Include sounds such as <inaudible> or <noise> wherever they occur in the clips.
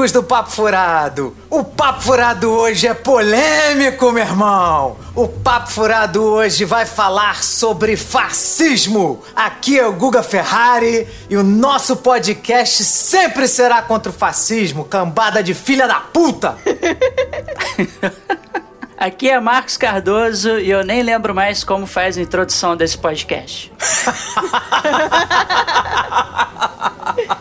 Amigos do Papo Furado, o Papo Furado hoje é polêmico, meu irmão. O Papo Furado hoje vai falar sobre fascismo. Aqui é o Guga Ferrari e o nosso podcast sempre será contra o fascismo, cambada de filha da puta. <laughs> Aqui é Marcos Cardoso e eu nem lembro mais como faz a introdução desse podcast. <laughs>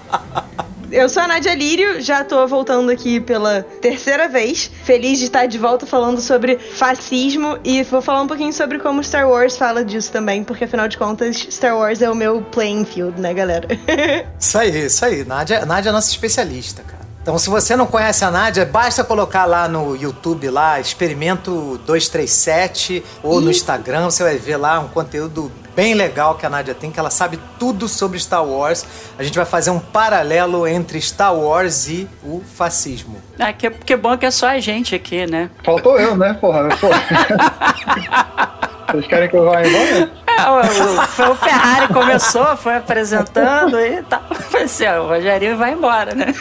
Eu sou a Nadia Lírio, já tô voltando aqui pela terceira vez. Feliz de estar de volta falando sobre fascismo e vou falar um pouquinho sobre como Star Wars fala disso também, porque afinal de contas, Star Wars é o meu playing field, né, galera? <laughs> isso aí, isso aí. Nádia, Nádia é nossa especialista, cara. Então, se você não conhece a Nádia, basta colocar lá no YouTube, lá, Experimento 237, ou no Instagram, você vai ver lá um conteúdo bem legal que a Nádia tem, que ela sabe tudo sobre Star Wars. A gente vai fazer um paralelo entre Star Wars e o fascismo. Ah, que, que bom que é só a gente aqui, né? Faltou eu, né, porra? porra. <laughs> Vocês querem que eu vá embora? É, o, o, Ferrari começou, foi apresentando e tal. Assim, o Rogerinho vai embora, né?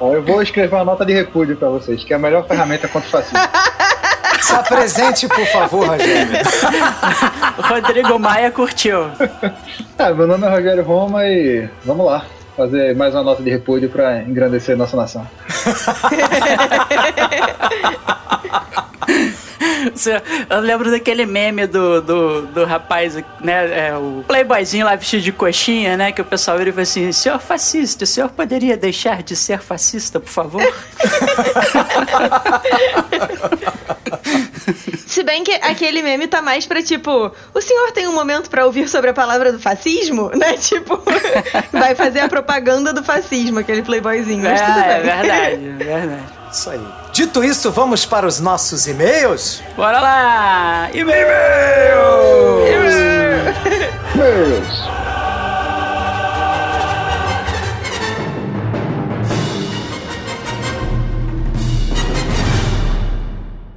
Eu vou escrever uma nota de repúdio pra vocês, que é a melhor ferramenta contra o fascismo. Se apresente, por favor, Rogério. o Rodrigo Maia curtiu. É, meu nome é Rogério Roma e vamos lá fazer mais uma nota de repúdio para engrandecer nossa nação. <laughs> Eu lembro daquele meme do, do, do rapaz, né? É, o playboyzinho lá vestido de coxinha, né? Que o pessoal vira e fala assim: senhor fascista, o senhor poderia deixar de ser fascista, por favor? <laughs> <laughs> Se bem que aquele meme tá mais pra tipo, o senhor tem um momento para ouvir sobre a palavra do fascismo, <laughs> né? Tipo, vai fazer a propaganda do fascismo, aquele playboyzinho. É, é verdade, <laughs> é verdade. Isso aí. Dito isso, vamos para os nossos e-mails? Bora lá! E-mails! E-mails!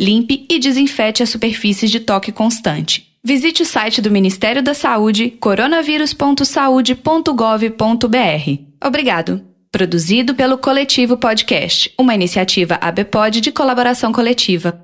Limpe e desinfete as superfícies de toque constante. Visite o site do Ministério da Saúde, coronavírus.saude.gov.br. Obrigado. Produzido pelo Coletivo Podcast, uma iniciativa ABPOD de colaboração coletiva.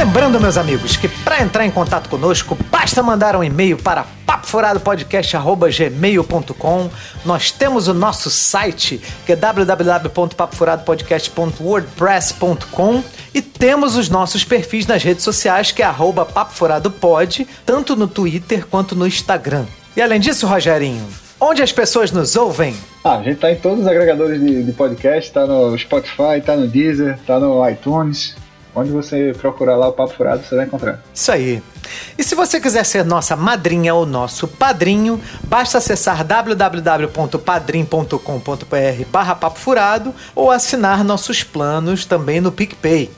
Lembrando, meus amigos, que para entrar em contato conosco, basta mandar um e-mail para papofuradopodcast.gmail.com. Nós temos o nosso site, que é www.papofuradopodcast.wordpress.com e temos os nossos perfis nas redes sociais, que é arroba papofuradopod, tanto no Twitter quanto no Instagram. E além disso, Rogerinho, onde as pessoas nos ouvem? Ah, a gente tá em todos os agregadores de, de podcast, tá no Spotify, tá no Deezer, tá no iTunes. Onde você procurar lá o Papo Furado, você vai encontrar. Isso aí. E se você quiser ser nossa madrinha ou nosso padrinho, basta acessar www.padrim.com.br barra Papo Furado ou assinar nossos planos também no PicPay.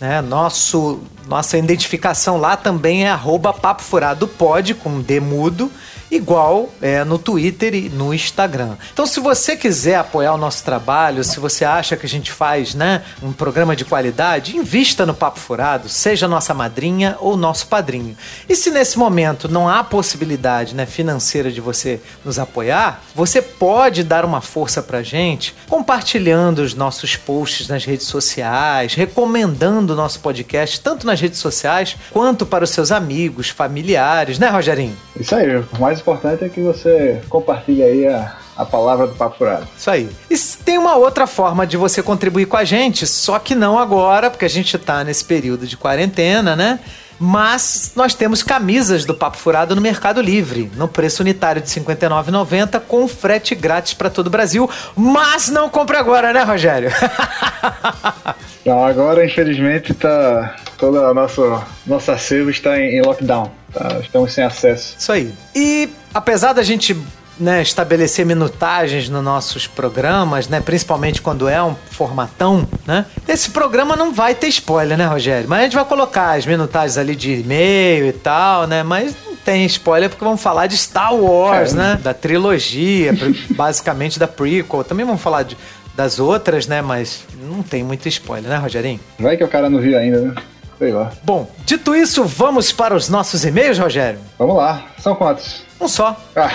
Né? Nosso, nossa identificação lá também é arroba Papo Furado Pod, com D mudo igual é, no Twitter e no Instagram. Então, se você quiser apoiar o nosso trabalho, se você acha que a gente faz né, um programa de qualidade, invista no Papo Furado, seja nossa madrinha ou nosso padrinho. E se nesse momento não há possibilidade né, financeira de você nos apoiar, você pode dar uma força pra gente compartilhando os nossos posts nas redes sociais, recomendando o nosso podcast tanto nas redes sociais quanto para os seus amigos, familiares, né, Rogerinho? Isso aí, mais importante é que você compartilhe aí a, a palavra do Papo Furado. Isso aí. E tem uma outra forma de você contribuir com a gente, só que não agora, porque a gente tá nesse período de quarentena, né? Mas nós temos camisas do Papo Furado no Mercado Livre, no preço unitário de R$ 59,90, com frete grátis para todo o Brasil. Mas não compre agora, né, Rogério? <laughs> Então agora, infelizmente, tá todo o nosso, nosso acervo está em, em lockdown. Tá? Estamos sem acesso. Isso aí. E apesar da gente né, estabelecer minutagens nos nossos programas, né, principalmente quando é um formatão, né, esse programa não vai ter spoiler, né, Rogério? Mas a gente vai colocar as minutagens ali de e-mail e tal, né, mas não tem spoiler porque vamos falar de Star Wars, É. né, da trilogia, <laughs> basicamente da prequel. Também vamos falar de, das outras, né, mas não tem muito spoiler, né, Rogerinho? Vai que o cara não viu ainda, né? Sei lá. Bom, dito isso, vamos para os nossos e-mails, Rogério? Vamos lá. São quantos? Um só. Ah.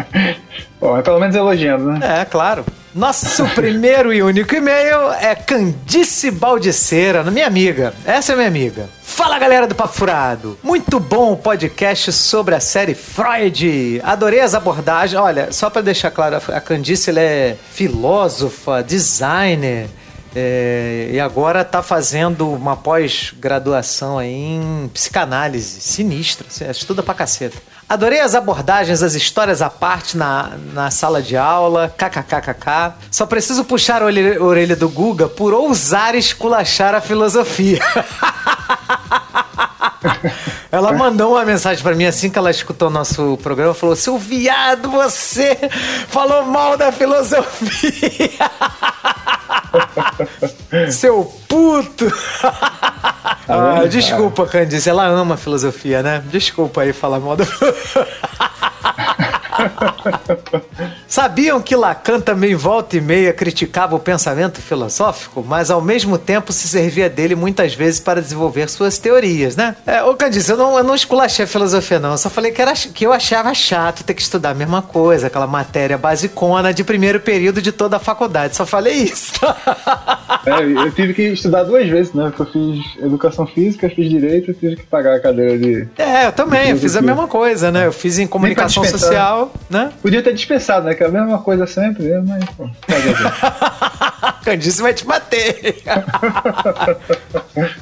<laughs> Bom, é pelo menos elogiando, né? É, claro. Nosso primeiro e único e-mail é Candice Baldiceira, minha amiga. Essa é minha amiga. Fala galera do Papo Furado. Muito bom o podcast sobre a série Freud. Adorei as abordagens. Olha, só pra deixar claro, a Candice é filósofa, designer. É, e agora tá fazendo uma pós-graduação em psicanálise. Sinistra, estuda pra caceta. Adorei as abordagens, as histórias à parte na, na sala de aula, kkkk. Só preciso puxar a orelha, do Guga por ousar esculachar a filosofia. <laughs> Ela mandou uma mensagem pra mim assim que ela escutou o nosso programa, falou: "Seu viado, você falou mal da filosofia". <laughs> <laughs> Seu puto! Ah, desculpa, Candice, ela ama filosofia, né? Desculpa aí falar mal da <laughs> Sabiam que Lacan também volta e meia criticava o pensamento filosófico, mas ao mesmo tempo se servia dele muitas vezes para desenvolver suas teorias, né? É, ô Candice, eu não, eu não esculachei a filosofia, não. Eu só falei que, era, que eu achava chato ter que estudar a mesma coisa, aquela matéria basicona de primeiro período de toda a faculdade. Só falei isso. <laughs> É, eu tive que estudar duas vezes, né? Porque eu fiz educação física, fiz direito e tive que pagar a cadeira de. É, eu também, eu fiz a mesma coisa, né? Eu fiz em comunicação social, né? Podia ter dispensado, né? É a mesma coisa sempre, né? mas? <laughs> Candice vai te bater. <laughs>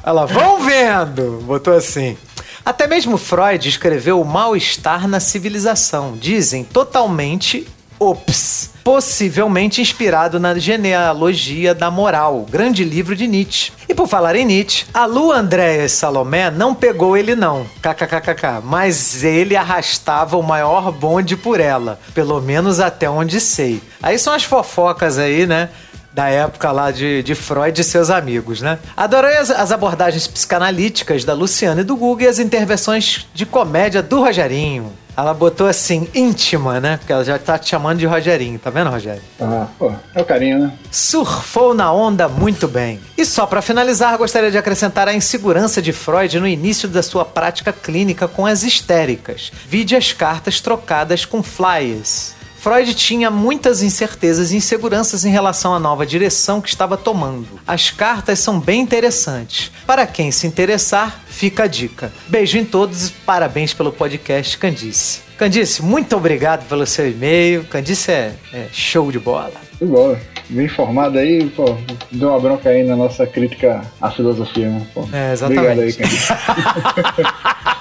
Ela, vão vendo, botou assim. Até mesmo Freud escreveu o mal-estar na civilização. Dizem totalmente ops. Possivelmente inspirado na genealogia da moral, grande livro de Nietzsche. E por falar em Nietzsche, a Lu Andréas Salomé não pegou ele não, kkkk, mas ele arrastava o maior bonde por ela, pelo menos até onde sei. Aí são as fofocas aí, né? da época lá de, de Freud e seus amigos, né? Adorei as, as abordagens psicanalíticas da Luciana e do Google e as intervenções de comédia do Rogerinho. Ela botou assim, íntima, né? Porque ela já tá te chamando de Rogerinho, tá vendo, Rogério? Ah, pô, é o carinho, né? Surfou na onda muito bem. E só para finalizar, gostaria de acrescentar a insegurança de Freud no início da sua prática clínica com as histéricas. Vide as cartas trocadas com flyers. Freud tinha muitas incertezas e inseguranças em relação à nova direção que estava tomando. As cartas são bem interessantes. Para quem se interessar, fica a dica. Beijo em todos e parabéns pelo podcast Candice. Candice, muito obrigado pelo seu e-mail. Candice é, é show de bola. Tudo bom. Bem informado aí, pô, deu uma bronca aí na nossa crítica à filosofia, né? Pô, É, exatamente. Obrigado aí, cara. <laughs>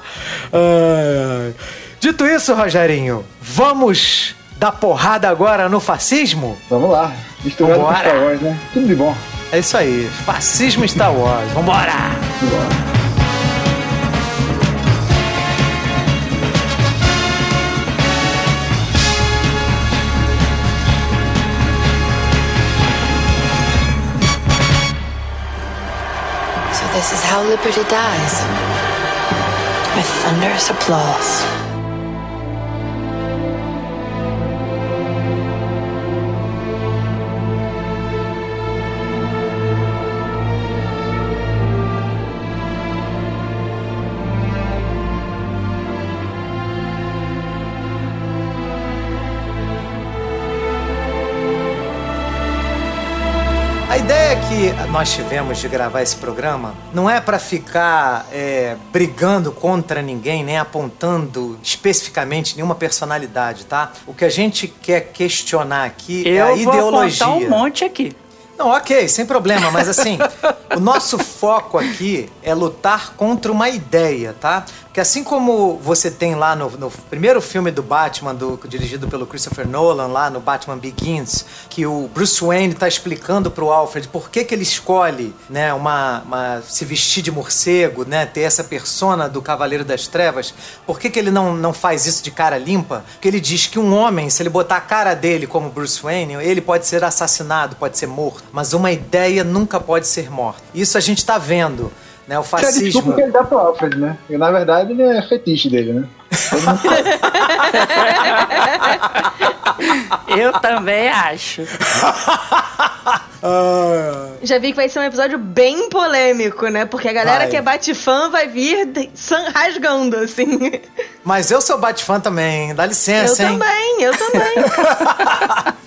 <laughs> Ai, ai. Dito isso, Rogerinho, vamos dar porrada agora no fascismo? Vamos lá. Misturado com Vambora. Star Wars, né? Tudo de bom. É isso aí, fascismo Star Wars. Vambora! So this is how liberty dies. With thunderous applause. Que nós tivemos de gravar esse programa não é para ficar é, brigando contra ninguém, nem apontando especificamente nenhuma personalidade, tá? O que a gente quer questionar aqui Eu é a vou ideologia. apontar um monte aqui. Não, ok, sem problema, mas assim, o nosso foco aqui é lutar contra uma ideia, tá? Porque assim como você tem lá no, no primeiro filme do Batman, do, dirigido pelo Christopher Nolan, lá no Batman Begins, que o Bruce Wayne tá explicando pro Alfred por que, que ele escolhe, né, uma, uma- se vestir de morcego, né, ter essa persona do Cavaleiro das Trevas, por que, que ele não, não faz isso de cara limpa? Porque ele diz que um homem, se ele botar a cara dele como Bruce Wayne, ele pode ser assassinado, pode ser morto, mas uma ideia nunca pode ser morta. Isso a gente tá vendo, né, o é desculpa fascismo. que ele dá pro Alfred, né? E na verdade ele é fetiche dele, né? <laughs> Eu também acho. Já vi que vai ser um episódio bem polêmico, né? Porque a galera Vai. que é Batfã vai vir rasgando, assim. Mas eu sou Batfã também, dá Eu licença, hein? também, eu também. <laughs>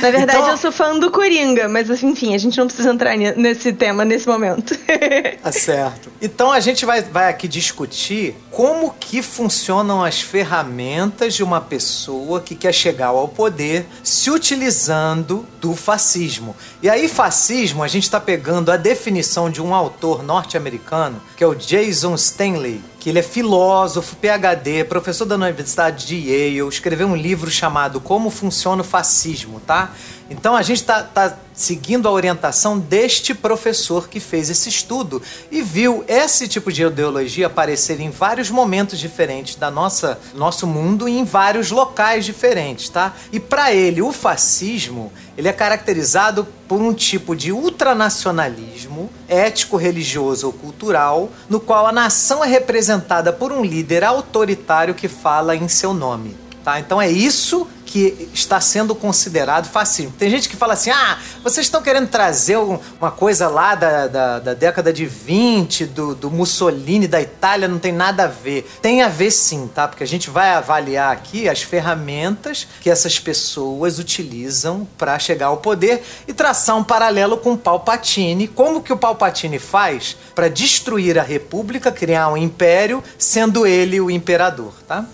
Na verdade, Então- eu sou fã do Coringa, mas assim, enfim, a gente não precisa entrar ne- nesse tema nesse momento. <laughs> Tá certo. Então a gente vai, vai aqui discutir como que funcionam as ferramentas de uma pessoa que quer chegar ao poder se utilizando do fascismo. E aí, fascismo, a gente está pegando a definição de um autor norte-americano, que é o Jason Stanley, que ele é filósofo, PhD, professor da Universidade de Yale, escreveu um livro chamado Como Funciona o Fascismo, tá? Então a gente está tá seguindo a orientação deste professor que fez esse estudo e viu esse tipo de ideologia aparecer em vários momentos diferentes da nossa nosso mundo e em vários locais diferentes, tá? E para ele o fascismo ele é caracterizado por um tipo de ultranacionalismo ético, religioso ou cultural, no qual a nação é representada por um líder autoritário que fala em seu nome. Tá? Então é isso que está sendo considerado fascismo. Tem gente que fala assim: ah, vocês estão querendo trazer um- uma coisa lá da, da, da década de 20, do, do Mussolini, da Itália, não tem nada a ver. Tem a ver sim, tá? Porque a gente vai avaliar aqui as ferramentas que essas pessoas utilizam para chegar ao poder e traçar um paralelo com o Palpatine. Como que o Palpatine faz para destruir a República, criar um império, sendo ele o imperador, tá?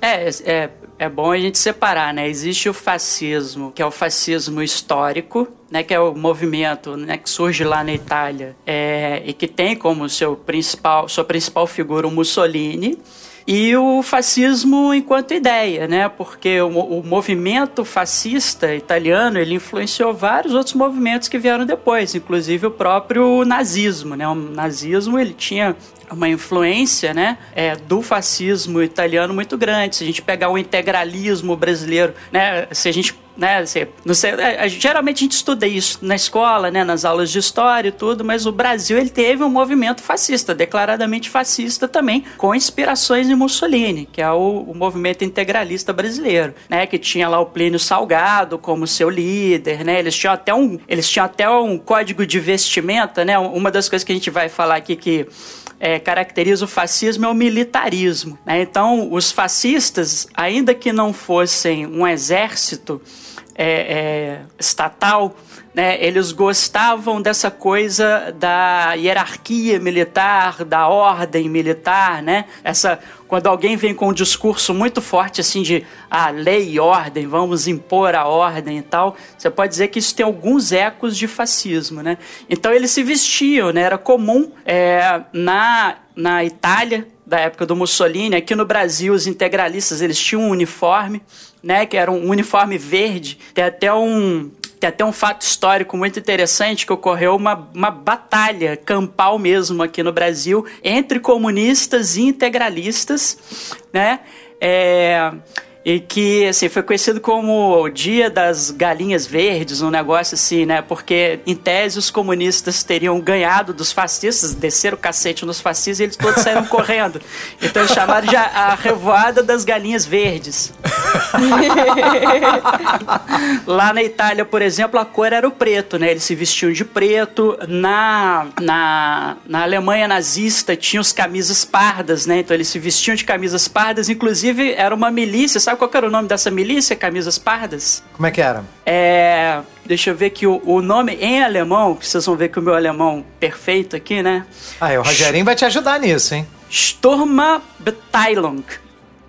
É, é, é bom a gente separar, né? Existe o fascismo, que é o fascismo histórico, né? Que é o movimento né, que surge lá na Itália é, e que tem como seu principal, sua principal figura o Mussolini. E o fascismo enquanto ideia, né? Porque o, o movimento fascista italiano ele influenciou vários outros movimentos que vieram depois, inclusive o próprio nazismo, né? O nazismo ele tinha uma influência, né, é, do fascismo italiano muito grande. Se a gente pegar o integralismo brasileiro, né, se a gente né, não sei, é, geralmente a gente estuda isso na escola, né, nas aulas de história e tudo, mas o Brasil ele teve um movimento fascista, declaradamente fascista também, com inspirações em Mussolini, que é o, o movimento integralista brasileiro, né, que tinha lá o Plínio Salgado como seu líder, né, eles tinham até um, eles tinham até um código de vestimenta, né, uma das coisas que a gente vai falar aqui que é, caracteriza o fascismo é o militarismo. né? Então, os fascistas, ainda que não fossem um exército é, é, estatal, né, eles gostavam dessa coisa da hierarquia militar, da ordem militar, né? Essa quando alguém vem com um discurso muito forte assim de ah, lei e ordem, vamos impor a ordem e tal, você pode dizer que isso tem alguns ecos de fascismo, né? Então eles se vestiam, né? Era comum é, na, na Itália da época do Mussolini, aqui no Brasil os integralistas eles tinham um uniforme, né? Que era um uniforme verde, tem até um tem até um fato histórico muito interessante que ocorreu uma, uma batalha campal mesmo aqui no Brasil entre comunistas e integralistas, né? É, e que assim foi conhecido como o Dia das Galinhas Verdes, um negócio assim, né? Porque em tese os comunistas teriam ganhado dos fascistas, desceram o cacete nos fascistas e eles todos saíram <laughs> correndo. Então eles chamaram de a, a revoada das galinhas verdes. <laughs> Lá na Itália, por exemplo, a cor era o preto, né? Eles se vestiam de preto. Na, na, na Alemanha nazista tinha os camisas pardas, né? Então eles se vestiam de camisas pardas. Inclusive, era uma milícia. Sabe qual era o nome dessa milícia, Camisas Pardas? Como é que era? É. Deixa eu ver que o, o nome em alemão, que vocês vão ver que o meu alemão perfeito aqui, né? Ah, é, o Rogerinho vai te ajudar nisso, hein? Sturmabteilung.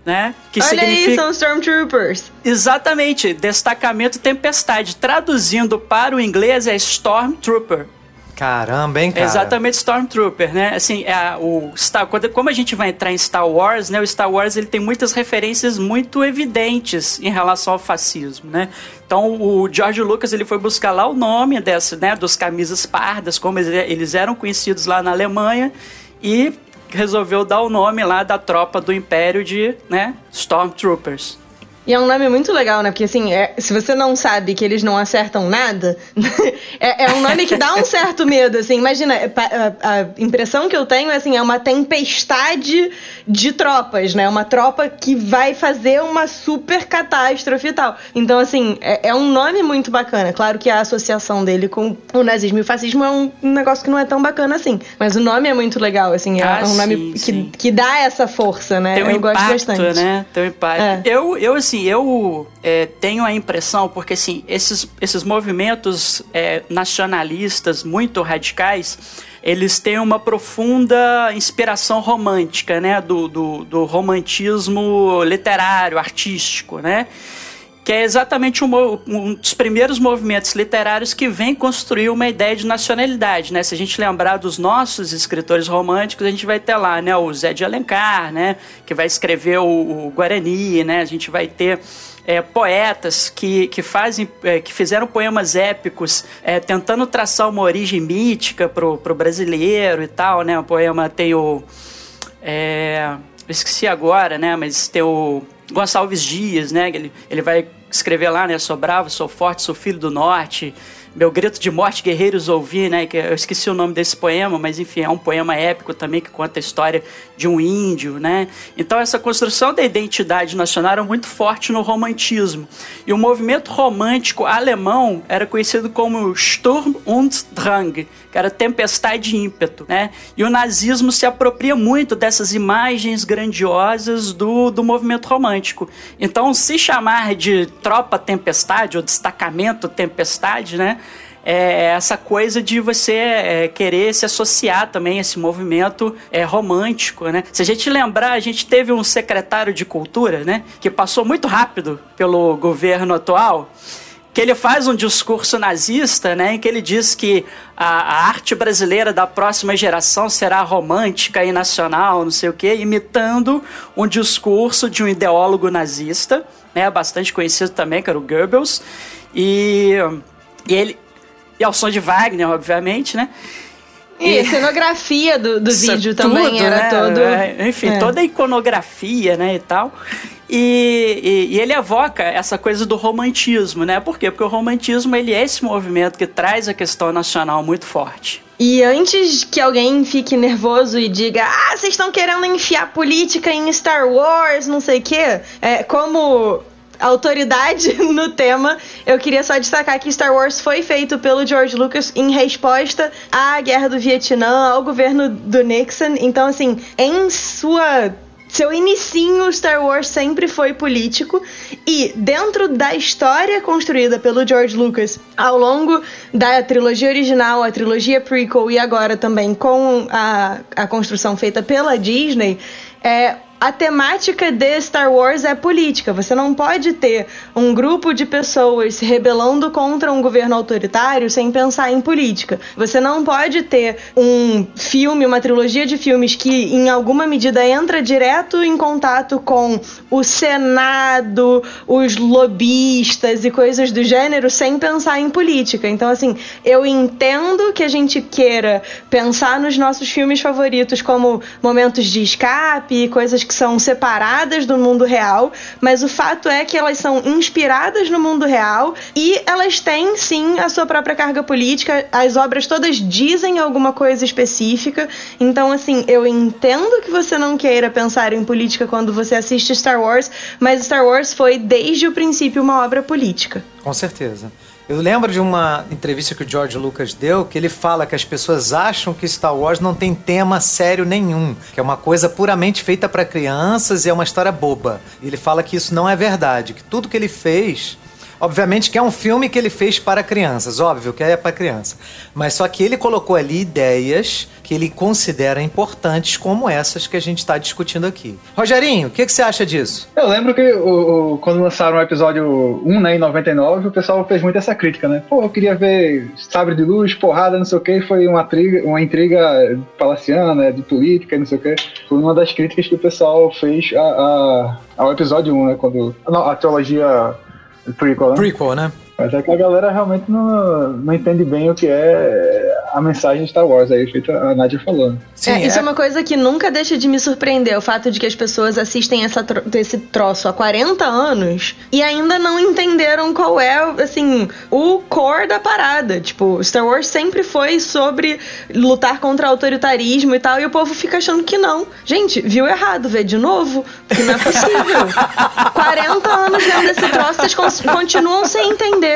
Né? Que Olha significa... aí, são Stormtroopers. Exatamente, destacamento tempestade. Traduzindo para o inglês é Stormtrooper. Caramba, hein, cara? Exatamente, Stormtrooper, né? Assim, é, o Star, quando, como a gente vai entrar em Star Wars, né? O Star Wars ele tem muitas referências muito evidentes em relação ao fascismo, né? Então o George Lucas ele foi buscar lá o nome dessa, né? Dos camisas pardas, como eles eram conhecidos lá na Alemanha e resolveu dar o nome lá da tropa do Império de, né? Stormtroopers. E é um nome muito legal, né? Porque assim, é, se você não sabe que eles não acertam nada, <laughs> é, é, um nome que dá um certo medo, assim. Imagina, é, a, a, impressão que eu tenho é assim, é uma tempestade de tropas, né? Uma tropa que vai fazer uma super catástrofe e tal. Então, assim, é, é um nome muito bacana. Claro que a associação dele com o nazismo e o fascismo é um, um negócio que não é tão bacana assim. Mas o nome é muito legal, assim. É, Ah, um nome sim, que, sim. que dá essa força, né? Tem um eu impacto, gosto bastante. né? Tem um impacto. É. Eu, eu, assim, eu é, tenho a impressão, porque, assim, esses, esses movimentos é, nacionalistas muito radicais, eles têm uma profunda inspiração romântica, né? Do, do, do romantismo literário, artístico, né? que é exatamente um, um dos primeiros movimentos literários que vem construir uma ideia de nacionalidade, né? Se a gente lembrar dos nossos escritores românticos, a gente vai ter lá, né, o Zé de Alencar, né, que vai escrever o, o Guarani, né? A gente vai ter é, poetas que, que fazem é, que fizeram poemas épicos é, tentando traçar uma origem mítica pro, pro brasileiro e tal, né? O poema tem o é, esqueci agora, né? Mas tem o Gonçalves Dias, né? Ele, ele vai escrever lá, né? Sou bravo, sou forte, sou filho do norte. Meu grito de morte, guerreiros ouvi, né? Que eu esqueci o nome desse poema, mas enfim, é um poema épico também que conta a história de um índio, né? Então essa construção da identidade nacional era muito forte no romantismo. E o movimento romântico alemão era conhecido como Sturm und Drang, que era tempestade e ímpeto, né? E o nazismo se apropria muito dessas imagens grandiosas do, do movimento romântico. Então, se chamar de tropa tempestade ou destacamento tempestade, né? É essa coisa de você é, querer se associar também a esse movimento é, romântico, né? Se a gente lembrar, a gente teve um secretário de cultura, né? Que passou muito rápido pelo governo atual que ele faz um discurso nazista, né, em que ele diz que a, a arte brasileira da próxima geração será romântica e nacional, não sei o quê, imitando um discurso de um ideólogo nazista, né, bastante conhecido também, que era o Goebbels, e, e ele e ao som de Wagner, obviamente, né? E a cenografia do, do Isso vídeo é tudo, também era né? todo. É, enfim, É. toda a iconografia, né, e tal. E, e- e ele evoca essa coisa do romantismo, né? Por quê? Porque o romantismo ele é esse movimento que traz a questão nacional muito forte. E antes que alguém fique nervoso e diga, ah, vocês estão querendo enfiar política em Star Wars, não sei o quê, é, como autoridade <laughs> no tema, eu queria só destacar que Star Wars foi feito pelo George Lucas em resposta à guerra do Vietnã, ao governo do Nixon. Então, assim, em sua seu inicinho, Star Wars sempre foi político e dentro da história construída pelo George Lucas ao longo da trilogia original, a trilogia prequel e agora também com a, a construção feita pela Disney, é, a temática de Star Wars é política. Você não pode ter um grupo de pessoas se rebelando contra um governo autoritário sem pensar em política. Você não pode ter um filme, uma trilogia de filmes que, em alguma medida, entra direto em contato com o Senado, os lobistas e coisas do gênero sem pensar em política. Então, assim, eu entendo que a gente queira pensar nos nossos filmes favoritos como momentos de escape e coisas que são separadas do mundo real, mas o fato é que elas são inspiradas no mundo real e elas têm sim a sua própria carga política. As obras todas dizem alguma coisa específica. Então, assim, eu entendo que você não queira pensar em política quando você assiste Star Wars, mas Star Wars foi desde o princípio uma obra política. Com certeza. Eu lembro de uma entrevista que o George Lucas deu, que ele fala que as pessoas acham que Star Wars não tem tema sério nenhum, que é uma coisa puramente feita para crianças e é uma história boba. E ele fala que isso não é verdade, que tudo que ele fez Obviamente que é um filme que ele fez para crianças, óbvio que é para criança. Mas só que ele colocou ali ideias que ele considera importantes, como essas que a gente está discutindo aqui. Rogerinho, o que, que, você acha disso? Eu lembro que o, o, quando lançaram o episódio 1, né, em 99, o pessoal fez muito essa crítica, né? Pô, eu queria ver sabre de luz, porrada, não sei o que, foi uma, triga, uma intriga palaciana, de política, não sei o que. Foi uma das críticas que o pessoal fez a, a, ao episódio 1, né, quando a, a teologia Prequel, né? Prequel, né? Mas é que a galera realmente não, não entende bem o que é a mensagem de Star Wars, aí feita a Nadia falando. Sim, é, isso é... é... uma coisa que nunca deixa de me surpreender, o fato de que as pessoas assistem essa tro esse troço há 40 anos e ainda não entenderam qual é, assim, o core da parada. Tipo, Star Wars sempre foi sobre lutar contra autoritarismo e tal, e o povo fica achando que não. Gente, viu errado, vê de novo, porque não é possível. <laughs> 40 anos vendo esse troço, vocês continuam sem entender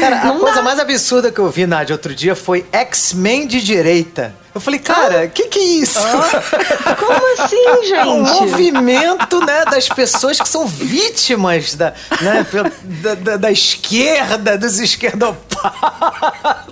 Cara, não a coisa mais absurda que eu vi, Nádia, outro dia foi X-Men de direita. Eu falei, cara, o ah? que que é isso? Ah? Como assim, <laughs> gente? um movimento, né, das pessoas que são vítimas da, né, da, da, da esquerda, dos esquerdopatas.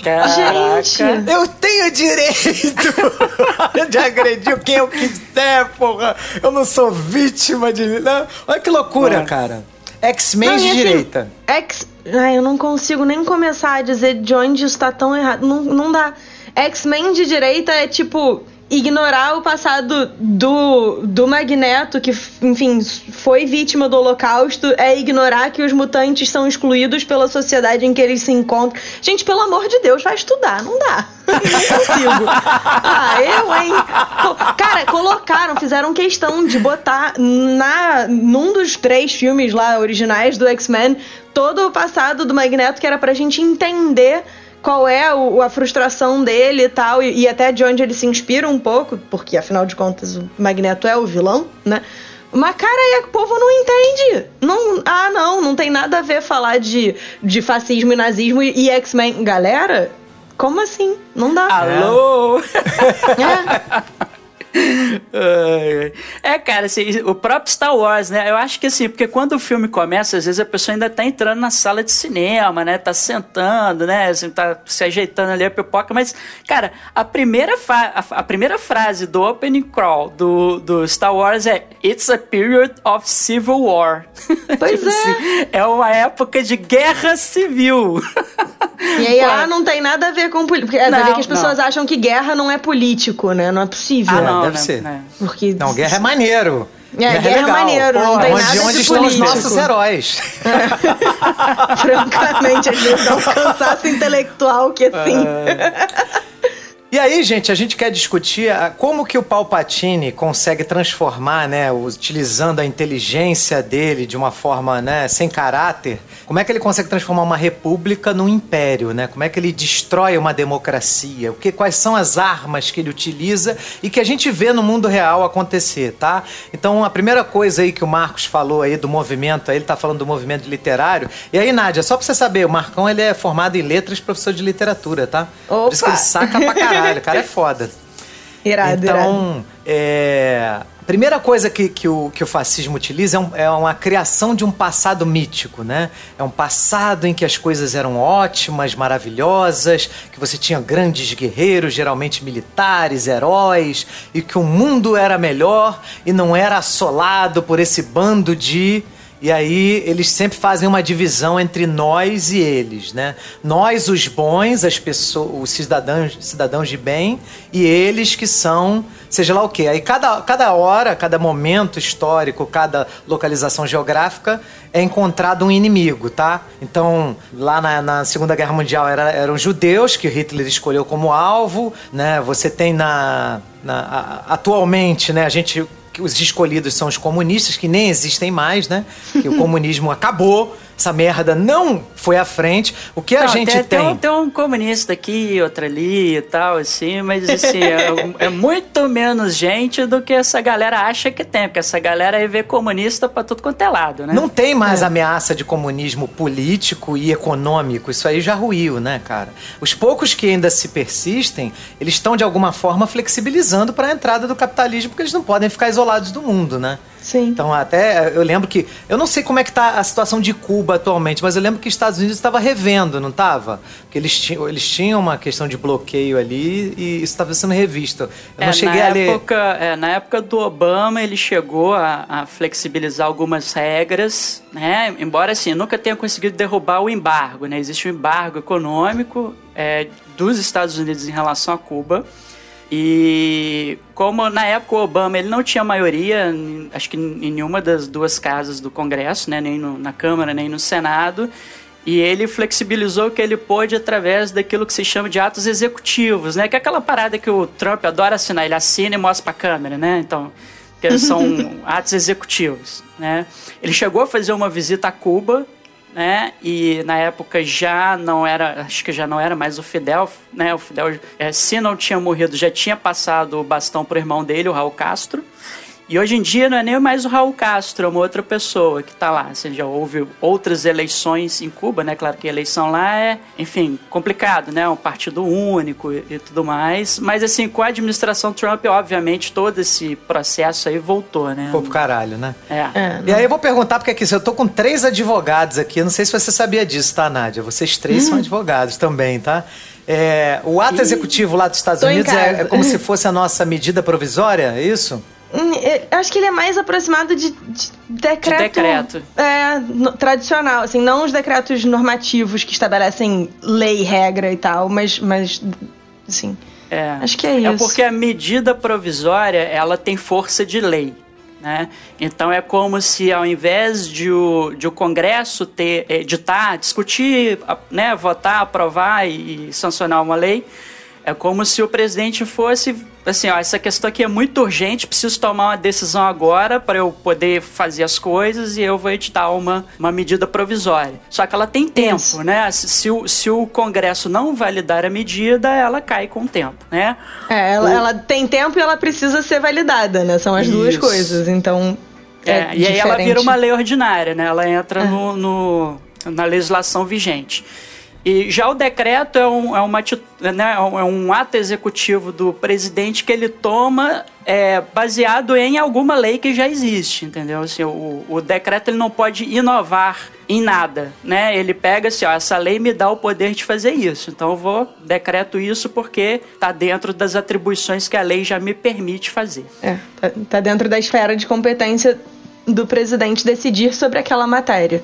Gente! Eu tenho direito <laughs> de agredir quem eu quiser, porra. Eu não sou vítima de... Não. Olha que loucura, cara. X-Men de assim, direita. X... Ai, eu não consigo nem começar a dizer de onde isso tá tão errado. Não, não dá. X-Men de direita é tipo ignorar o passado do, do Magneto, que, enfim, foi vítima do Holocausto, é ignorar que os mutantes são excluídos pela sociedade em que eles se encontram. Gente, pelo amor de Deus, vai estudar, não dá. Não consigo. <laughs> ah, eu, hein? Cara, colocaram, fizeram questão de botar na, num dos três filmes lá originais do X-Men todo o passado do Magneto, que era pra gente entender qual é o, a frustração dele e tal, e, e, até de onde ele se inspira um pouco, porque afinal de contas o Magneto é o vilão, né? Mas, cara, aí o povo não entende. Não, ah, não, não tem nada a ver falar de, de fascismo e nazismo e, e X-Men. Galera, como assim? Não dá. Alô? É. <laughs> é, cara, assim, o próprio Star Wars, né? Eu acho que assim, porque quando o filme começa, às vezes a pessoa ainda tá entrando na sala de cinema, né? Tá sentando, né? Assim, tá se ajeitando ali a pipoca, mas, cara, a primeira, a, a, primeira frase do opening crawl do, do Star Wars é It's a period of civil war. <laughs> Pois tipo assim, é. Assim, é uma época de guerra civil. E aí, <laughs> ah, não tem nada a ver com política. Porque não, que as pessoas não. acham que guerra não é político, né? Não é possível. Ah, não, deve né? ser. Né? Porque... Não, guerra é maneiro. É, guerra, guerra é, é maneiro, não tem onde, nada onde de estão político. os nossos heróis. É. <laughs> <laughs> Francamente, a gente dá um cansaço intelectual que assim. Uh... E aí, gente, a gente quer discutir como que o Palpatine consegue transformar, né, utilizando a inteligência dele de uma forma, né, sem caráter, como é que ele consegue transformar uma república num império, né? Como é que ele destrói uma democracia? O que, quais são as armas que ele utiliza e que a gente vê no mundo real acontecer, tá? Então, a primeira coisa aí que o Marcos falou aí do movimento, aí ele tá falando do movimento literário. E aí, Nádia, só pra você saber, o Marcão ele é formado em letras, professor de literatura, tá? Opa. Por isso que ele saca pra caralho <laughs> caralho, o cara é foda. Irado, então. É, a primeira coisa que, que, o, que o fascismo utiliza é, um, é, uma criação de um passado mítico, né? É um passado em que as coisas eram ótimas, maravilhosas, que você tinha grandes guerreiros, geralmente militares, heróis, e que o mundo era melhor e não era assolado por esse bando de e aí eles sempre fazem uma divisão entre nós e eles, né? Nós, os bons, as pessoas, os cidadãos, cidadãos de bem, e eles que são, seja lá o quê. Aí cada, cada hora, cada momento histórico, cada localização geográfica é encontrado um inimigo, tá? Então, lá na, na Segunda Guerra Mundial era, eram judeus que Hitler escolheu como alvo, né? Você tem na, na atualmente, né? A gente os escolhidos são os comunistas, que nem existem mais, né? Que o comunismo acabou. Essa merda não foi à frente. O que a Não, gente tem, tem. tem um, tem um comunista aqui, outro ali e tal, assim, mas assim, é, <laughs> é muito menos gente do que essa galera acha que tem, porque essa galera aí vê comunista pra tudo quanto é lado, né? Não tem mais ameaça de comunismo político e econômico. Isso aí já ruiu, né, cara? Os poucos que ainda se persistem, eles estão de alguma forma flexibilizando para a entrada do capitalismo, porque eles não podem ficar isolados do mundo, né? Sim. Então, até eu lembro que. Eu não sei como é que tá a situação de Cuba atualmente, mas eu lembro que os Estados Unidos estava revendo, não estava? Porque eles tinham, eles tinham uma questão de bloqueio ali e isso estava sendo revisto. Eu É, não cheguei na a ler. Época, é, na época do Obama, ele chegou a, a flexibilizar algumas regras, né? Embora, assim, nunca tenha conseguido derrubar o embargo, né? Existe um embargo econômico é, dos Estados Unidos em relação a Cuba. E como na época o Obama ele não tinha maioria, acho que em nenhuma das duas casas do Congresso, né? Nem no- na Câmara, nem no Senado. E ele flexibilizou o que ele pôde através daquilo que se chama de atos executivos, né? Que é aquela parada que o Trump adora assinar. Ele assina e mostra pra câmera, né? Então, que são <laughs> atos executivos, né? Ele chegou a fazer uma visita a Cuba, né? E na época já não era, acho que já não era mais o Fidel, né? O Fidel, é, se não tinha morrido, já tinha passado o bastão pro irmão dele, o Raul Castro. E hoje em dia não é nem mais o Raul Castro, é uma outra pessoa que tá lá. Assim, já houve outras eleições em Cuba, né? Claro que a eleição lá é, enfim, complicado, né? Um partido único e, e tudo mais. Mas assim, com a administração Trump, obviamente, todo esse processo aí voltou, né? Pô, pro caralho, né? É. É, E aí eu vou perguntar, porque aqui, eu tô com três advogados aqui, eu não sei se você sabia disso, tá, Nádia? Vocês três Hum. são advogados também, tá? É, o ato executivo lá dos Estados Tô Unidos é, é como se <laughs> fosse a nossa medida provisória, é isso? Hum, eu Acho que ele é mais aproximado de, de decreto. decreto. É, no- tradicional, assim, não os decretos normativos que estabelecem lei, regra e tal, mas, mas assim, É. acho que é isso. É porque a medida provisória, ela tem força de lei, né? Então é como se ao invés de o, de o Congresso ter, editar, discutir, a- né, votar, aprovar e sancionar uma lei, é como se o presidente fosse assim, ó, essa questão aqui é muito urgente, preciso tomar uma decisão agora para eu poder fazer as coisas e eu vou editar uma, uma medida provisória. Só que ela tem tempo, Isso. né? Se, se o, se o Congresso não validar a medida, ela cai com o tempo, né? É, ela, O- ela tem tempo e ela precisa ser validada, né? São as duas Isso. coisa. Então. É, É, e aí ela diferente. vira uma lei ordinária, né? Ela entra no, no- na legislação vigente. E já o decreto é um, é uma, né, é é um ato executivo do presidente que ele toma é, baseado em alguma lei que já existe, entendeu? Assim, o, o decreto ele não pode inovar em nada, né? Ele pega assim, ó, essa lei me dá o poder de fazer isso, então eu vou decreto isso porque tá dentro das atribuições que a lei já me permite fazer. É, tá, tá dentro da esfera de competência do presidente decidir sobre aquela matéria.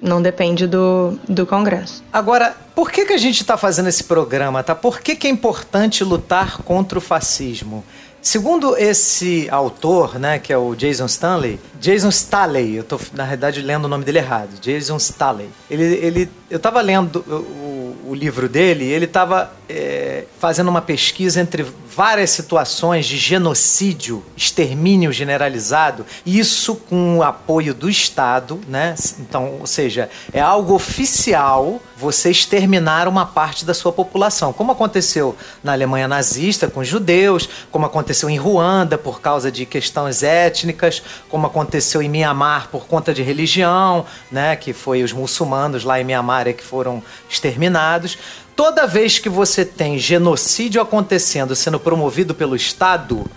Não depende do, do Congresso. Agora, por que, que a gente está fazendo esse programa, tá? Por que, que é importante lutar contra o fascismo? Segundo esse autor, né, que é o Jason Stanley, Jason Staley, eu tô na realidade lendo o nome dele errado, Jason Staley. Ele, ele, eu tava lendo o, o- livro dele, e ele tava é, fazendo uma pesquisa entre várias situações de genocídio, extermínio generalizado, isso com o apoio do Estado, né? Então, ou seja, é algo oficial você exterminar uma parte da sua população, como aconteceu na Alemanha nazista com os judeus, como aconteceu em Ruanda por causa de questões étnicas, como aconteceu em Mianmar por conta de religião, né, que foi os muçulmanos lá em Mianmar é que foram exterminados. Toda vez que você tem genocídio acontecendo, sendo promovido pelo Estado,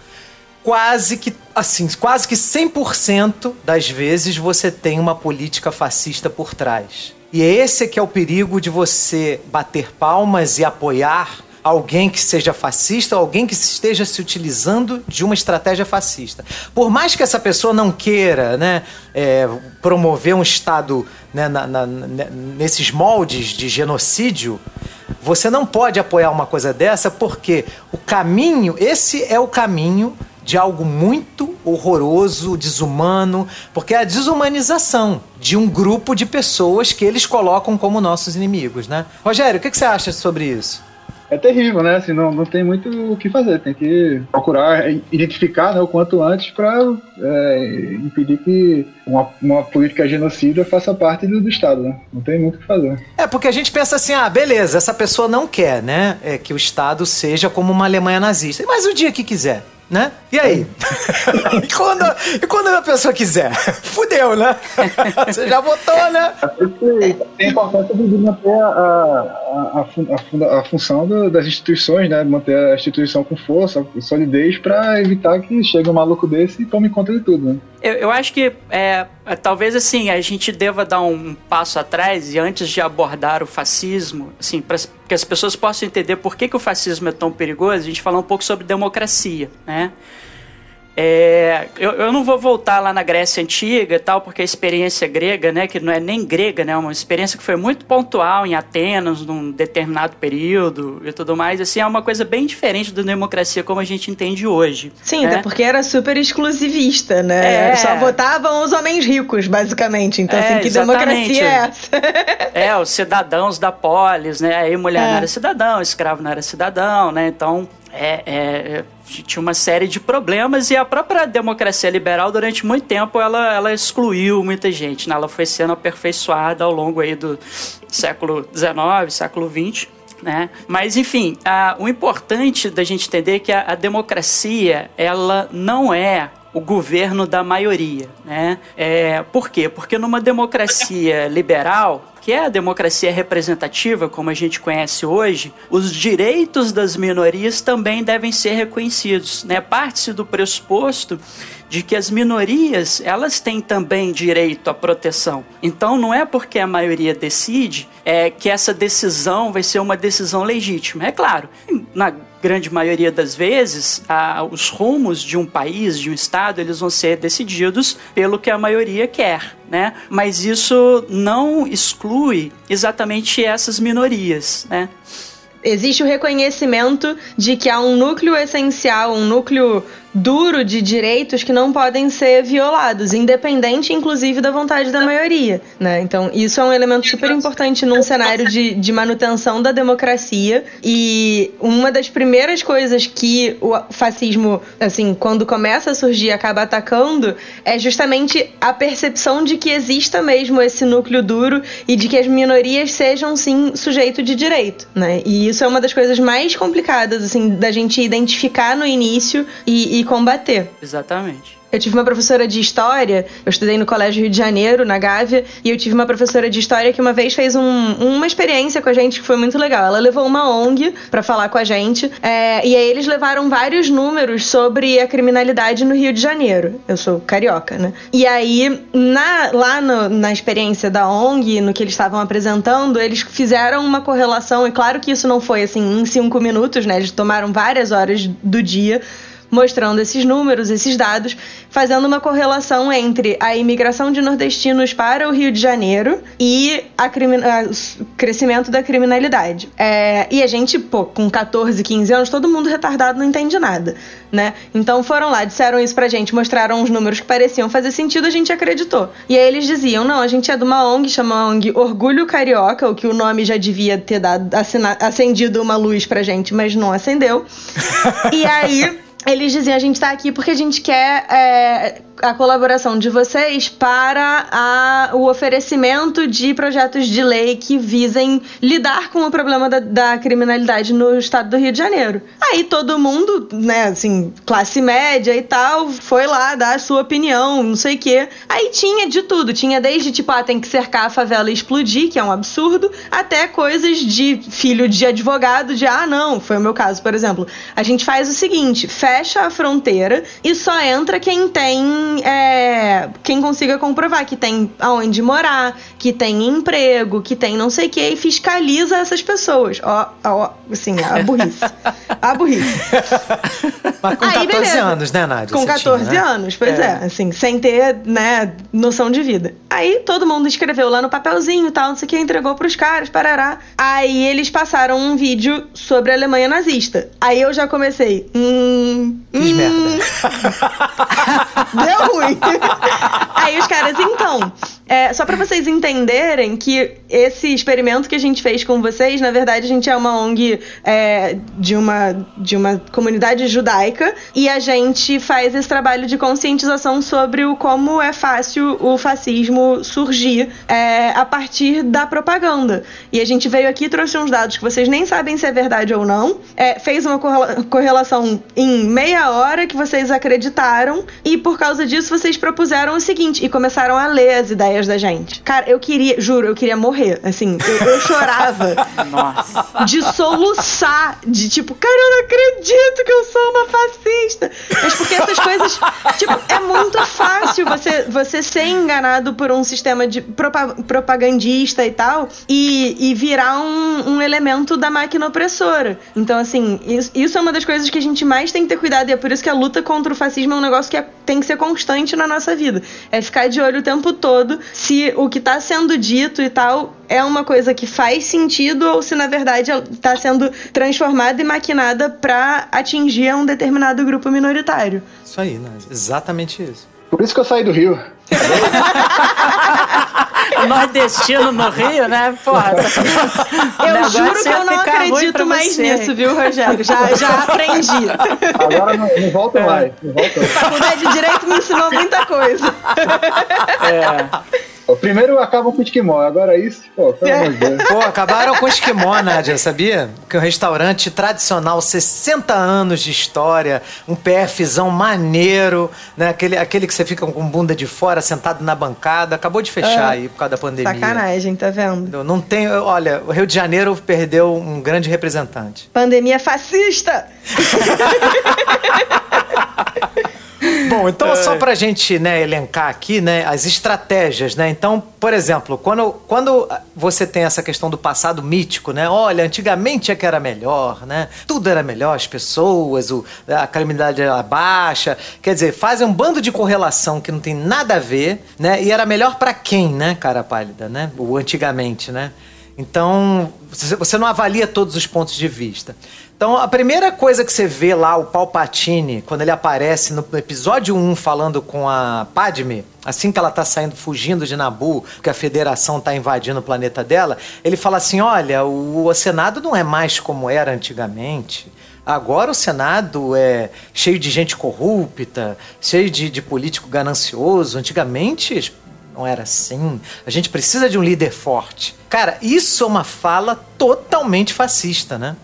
quase que assim, quase que 100% das vezes você tem uma política fascista por trás. E esse é que é o perigo de você bater palmas e apoiar alguém que seja fascista, alguém que esteja se utilizando de uma estratégia fascista. Por mais que essa pessoa não queira né, é, promover um Estado né, na- na- ne- nesses moldes de genocídio, você não pode apoiar uma coisa dessa porque o caminho, esse é o caminho de algo muito horroroso, desumano, porque é a desumanização de um grupo de pessoas que eles colocam como nossos inimigos, né? Rogério, o que você acha sobre isso? É terrível, né? Assim, não, não tem muito o que fazer. Tem que procurar identificar né, o quanto antes para é, impedir que uma, uma política genocida faça parte do, do, Estado, né? Não tem muito o que fazer. É, porque a gente pensa assim, ah, beleza, essa pessoa não quer, né? É que o Estado seja como uma Alemanha nazista. Mas o dia que quiser né? E aí? <laughs> e, quando, e quando a pessoa quiser? <laughs> Fudeu, né? <laughs> Você já votou, né? Tem importância de manter a, a, a, a função do, das instituições, né? Manter a instituição com força, com solidez, para evitar que chegue um maluco desse e tome conta de tudo, né? Eu, eu acho que é, é, talvez assim a gente deva dar um passo atrás e antes de abordar o fascismo, assim, para que as pessoas possam entender por que, que o fascismo é tão perigoso, a gente falar um pouco sobre democracia, né? É, eu, eu, não vou voltar lá na Grécia Antiga e tal, porque a experiência grega, né, que não é nem grega, né, é uma experiência que foi muito pontual em Atenas, num determinado período e tudo mais, assim, é uma coisa bem diferente da democracia como a gente entende hoje. Sim, né? até porque era super exclusivista, né? É. Só votavam os homens ricos, basicamente. Então, é, assim, que exatamente. democracia é essa? <laughs> é, os cidadãos da polis, né? Aí mulher é. não era cidadão, escravo não era cidadão, né? Então, é, é, tinha uma série de problemas e a própria democracia liberal durante muito tempo ela, ela excluiu muita gente, né? ela foi sendo aperfeiçoada ao longo aí do século XIX, século XX. Né? Mas enfim, a, o importante da gente entender é que a, a democracia ela não é o governo da maioria, né? É, por quê? Porque numa democracia liberal, que é a democracia representativa, como a gente conhece hoje, os direitos das minorias também devem ser reconhecidos, né? Parte-se do pressuposto de que as minorias elas têm também direito à proteção. Então não é porque a maioria decide é que essa decisão vai ser uma decisão legítima. É claro, na grande maioria das vezes a, os rumos de um país, de um estado, eles vão ser decididos pelo que a maioria quer, né? Mas isso não exclui exatamente essas minorias, né? existe o reconhecimento de que há um núcleo essencial, um núcleo duro de direitos que não podem ser violados, independente, inclusive, da vontade da maioria. Né? Então, isso é um elemento super importante num cenário de, de manutenção da democracia. E uma das primeiras coisas que o fascismo, assim, quando começa a surgir, acaba atacando, é justamente a percepção de que exista mesmo esse núcleo duro e de que as minorias sejam, sim, sujeito de direito. Né? E isso é uma das coisas mais complicadas, assim, da gente identificar no início e, e combater. Exatamente. Eu tive uma professora de história, eu estudei no Colégio Rio de Janeiro, na Gávea, e eu tive uma professora de história que uma vez fez um, uma experiência com a gente que foi muito legal. Ela levou uma ONG para falar com a gente, é, e aí eles levaram vários números sobre a criminalidade no Rio de Janeiro. Eu sou carioca, né? E aí, na, lá no, na experiência da ONG, no que eles estavam apresentando, eles fizeram uma correlação, e claro que isso não foi assim em cinco minutos, né? Eles tomaram várias horas do dia mostrando esses números, esses dados, fazendo uma correlação entre a imigração de nordestinos para o Rio de Janeiro e a o crescimento da criminalidade. É, e a gente, pô, com 14, 15 anos, todo mundo retardado não entende nada, né? Então foram lá, disseram isso pra gente, mostraram os números que pareciam fazer sentido, a gente acreditou. E aí eles diziam: não, a gente é de uma ONG, chama ONG Orgulho Carioca, o que o nome já devia ter dado, acendido uma luz pra gente, mas não acendeu. <laughs> e aí eles diziam: a gente tá aqui porque a gente quer é, a colaboração de vocês para a, o oferecimento de projetos de lei que visem lidar com o problema da, da, criminalidade no estado do Rio de Janeiro. Aí todo mundo, né, assim, classe média e tal, foi lá dar a sua opinião, não sei o quê. Aí tinha de tudo, tinha desde tipo, ah, tem que cercar a favela e explodir, que é um absurdo, até coisas de filho de advogado, de ah, não, foi o meu caso, por exemplo. A gente faz o seguinte: fecha a fronteira e só entra quem tem é, quem consiga comprovar que tem aonde morar, que tem emprego, que tem não sei o que, e fiscaliza essas pessoas. Ó, ó assim, a burrice. <laughs> a burrice. Mas com Aí, 14 beleza. anos, né, Nádia? Com 14 tinha, né? anos, pois é. é. assim, sem ter, né, noção de vida. Aí todo mundo escreveu lá no papelzinho e tal, não sei o que, entregou pros caras, parará. Aí eles passaram um vídeo sobre a Alemanha nazista. Aí eu já comecei. Hum. Fiz hum, merda. <laughs> Deu ruim. Aí os caras, então, É, só para vocês entenderem que esse experimento que a gente fez com vocês, na verdade, a gente é uma ONG é, de, uma, de uma comunidade judaica e a gente faz esse trabalho de conscientização sobre o como é fácil o fascismo surgir é, a partir da propaganda. E a gente veio aqui e trouxe uns dados que vocês nem sabem se é verdade ou não, é, fez uma correlação em meia hora que vocês acreditaram e por causa disso vocês propuseram o seguinte e começaram a ler as ideias da gente. Cara, eu queria, juro, eu queria morrer. Assim, eu, eu chorava. <laughs> Nossa. De soluçar. De tipo, cara, eu não acredito que eu sou uma fascista. Mas porque essas coisas. Tipo, é muito fácil você, você ser enganado por um sistema de propagandista e tal e, e virar um, um elemento da máquina opressora. Então, assim, isso, isso é uma das coisas que a gente mais tem que ter cuidado e é por isso que a luta contra o fascismo é um negócio que é, tem que ser constante na nossa vida. É ficar de olho o tempo todo se o que está sendo dito e tal é uma coisa que faz sentido ou se na verdade está sendo transformada e maquinada para atingir um determinado grupo minoritário. Isso aí, né? Exatamente isso. Por isso que eu saí do Rio. <laughs> Nordestino no Rio, né? Porra. Eu juro que eu não acredito mais você. nisso, viu, Rogério? Já, já aprendi. Agora não, não volto é. mais. Não volto. Faculdade de Direito me ensinou muita coisa. É. Primeiro acabam com o esquimó, agora isso, pô, pelo amor de Deus. Pô, acabaram com o esquimó, Nádia, sabia? Que é um restaurante tradicional, 60 anos de história, um PFzão maneiro, né? Aquele, aquele que você fica com bunda de fora, sentado na bancada, acabou de fechar é. aí por causa da pandemia. Sacanagem, tá vendo? Não tem, olha, o Rio de Janeiro perdeu um grande representante. Pandemia fascista! <laughs> Bom, então é. só pra gente né, elencar aqui né, as estratégias, né? Então, por exemplo, quando, quando você tem essa questão do passado mítico, né? Olha, antigamente é que era melhor, né? Tudo era melhor, as pessoas, o, a criminalidade era baixa. Quer dizer, fazem um bando de correlação que não tem nada a ver, né? E era melhor para quem, né, cara pálida, né? O antigamente, né? Então, você não avalia todos os pontos de vista. Então, a primeira coisa que você vê lá, o Palpatine, quando ele aparece no episódio 1 falando com a Padme, assim que ela tá saindo, fugindo de Nabu, porque a Federação tá invadindo o planeta dela, ele fala assim: olha, o, o Senado não é mais como era antigamente. Agora o Senado é cheio de gente corrupta, cheio de, de político ganancioso. Antigamente não era assim. A gente precisa de um líder forte. Cara, isso é uma fala totalmente fascista, né?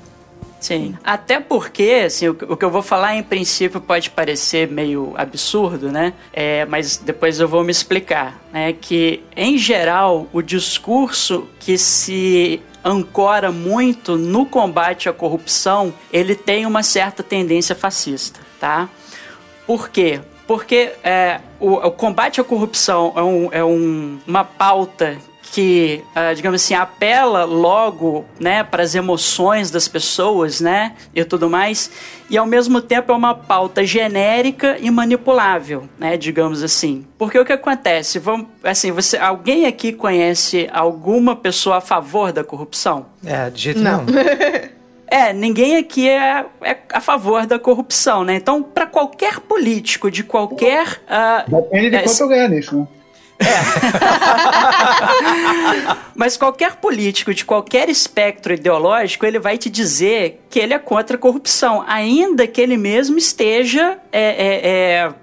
Sim. Até porque, assim, o, que eu vou falar em princípio pode parecer meio absurdo, né? É, mas depois eu vou me explicar. Né? Que, em geral, o discurso que se ancora muito no combate à corrupção, ele tem uma certa tendência fascista, tá? Por quê? Porque é, o, o, combate à corrupção é, um, é um, uma pauta que, uh, digamos assim, apela logo, né, para as emoções das pessoas, né, e tudo mais, e ao mesmo tempo é uma pauta genérica e manipulável, né, digamos assim. Porque o que acontece? Vamos, assim, você, alguém aqui conhece alguma pessoa a favor da corrupção? É, de jeito não. <laughs> É, ninguém aqui é, é, a favor da corrupção, né? Então, para qualquer político de qualquer. Uh, Depende de é, quanto eu ganho nisso, né? É. <laughs> Mas qualquer político de qualquer espectro ideológico, ele vai te dizer que ele é contra a corrupção, ainda que ele mesmo esteja é, é, é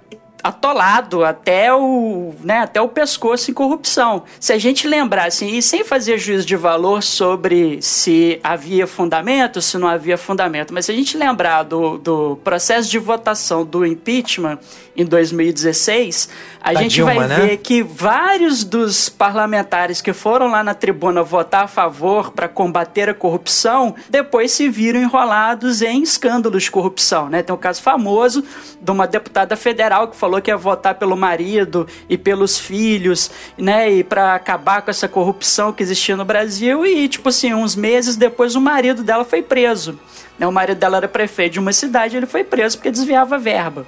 atolado até o, né, até o pescoço em corrupção. Se a gente lembrar, assim, e sem fazer juízo de valor sobre se havia fundamento, se não havia fundamento, mas se a gente lembrar do, do processo de votação do impeachment em 2016, a da gente Dilma, vai né? ver que vários dos parlamentares que foram lá na tribuna votar a favor para combater a corrupção, depois se viram enrolados em escândalos de corrupção, né? Tem um caso famoso de uma deputada federal que falou falou que ia votar pelo marido e pelos filhos, né? E para acabar com essa corrupção que existia no Brasil. E, tipo assim, uns meses depois o marido dela foi preso. Né? O marido dela era prefeito de uma cidade, ele foi preso porque desviava verba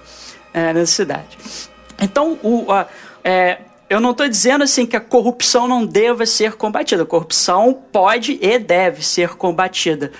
é, nessa cidade. Então, o, a, é, eu não estou dizendo assim que a corrupção não deva ser combatida. A corrupção pode e deve ser combatida.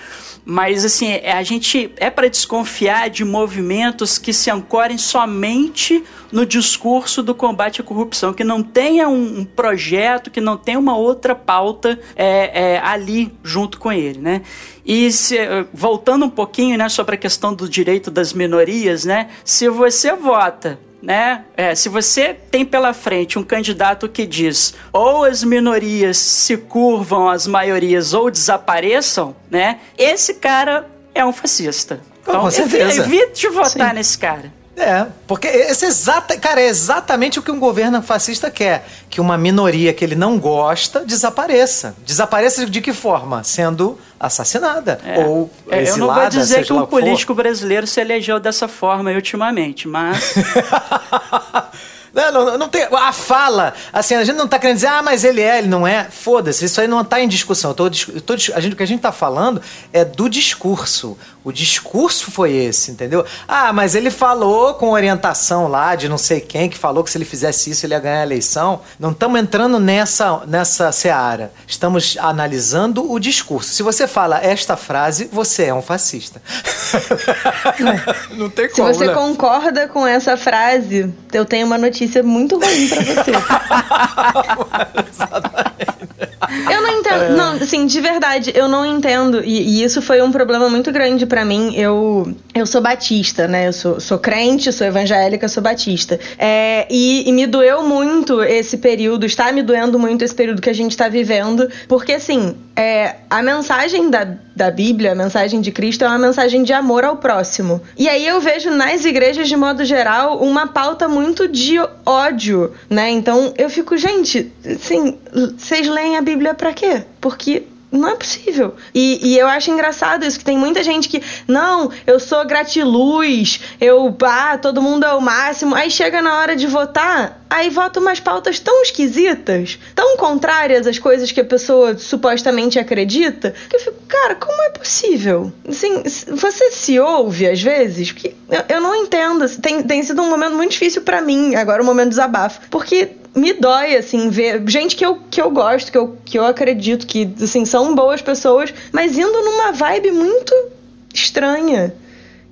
Mas assim, a gente é para desconfiar de movimentos que se ancorem somente no discurso do combate à corrupção, que não tenha um, um projeto, que não tenha uma outra pauta é, é, ali junto com ele, né? E se, voltando um pouquinho, né, sobre a questão do direito das minorias, né? Se você vota né? É, se você tem pela frente um candidato que diz ou as minorias se curvam às maiorias ou desapareçam, né? Esse cara é um fascista. Então, Com certeza. evite votar Sim. nesse cara. É, porque esse exata, cara, é exatamente o que um governo fascista quer, que uma minoria que ele não gosta desapareça. Desapareça de que forma? Sendo assassinada é. ou exilada, Eu não vou dizer que um político for. brasileiro se elegeu dessa forma ultimamente, mas <laughs> Não, não, não, tem. A fala, assim, a gente não tá querendo dizer, ah, mas ele é, ele não é. Foda-se, isso aí não tá em discussão. Eu tô, eu tô, a gente, o que a gente tá falando é do discurso. O discurso foi esse, entendeu? Ah, mas ele falou com orientação lá de não sei quem que falou que se ele fizesse isso ele ia ganhar a eleição. Não estamos entrando nessa, nessa seara. Estamos analisando o discurso. Se você fala esta frase, você é um fascista. não tem como. Se você né? concorda com essa frase, eu tenho uma notícia muito ruim para você. <laughs> <laughs> eu não entendo. É. Não, assim, de verdade, eu não entendo. E, e isso foi um problema muito grande para mim. Eu, eu sou batista, né? Eu sou, sou crente, sou evangélica, sou batista. É, e, e, me doeu muito esse período, está me doendo muito esse período que a gente está vivendo, porque assim, é, a mensagem da, da Bíblia, a mensagem de Cristo, é uma mensagem de amor ao próximo. E aí eu vejo nas igrejas, de modo geral, uma pauta muito de ódio, né? Então eu fico, gente, assim, vocês leem a Bíblia para quê? Porque não é possível. E, e, eu acho engraçado isso, que tem muita gente que, não, eu sou gratiluz, eu, ah, todo mundo é o máximo. Aí chega na hora de votar, aí vota umas pautas tão esquisitas, tão contrárias às coisas que a pessoa supostamente acredita, que eu fico, cara, como é possível? Assim, você se ouve às vezes? Porque eu, eu não entendo. Tem, tem sido um momento muito difícil para mim, agora, um momento de desabafo. Porque me dói, assim, ver gente que eu, que eu gosto, que eu, que eu acredito que, assim, são boas pessoas, mas indo numa vibe muito estranha.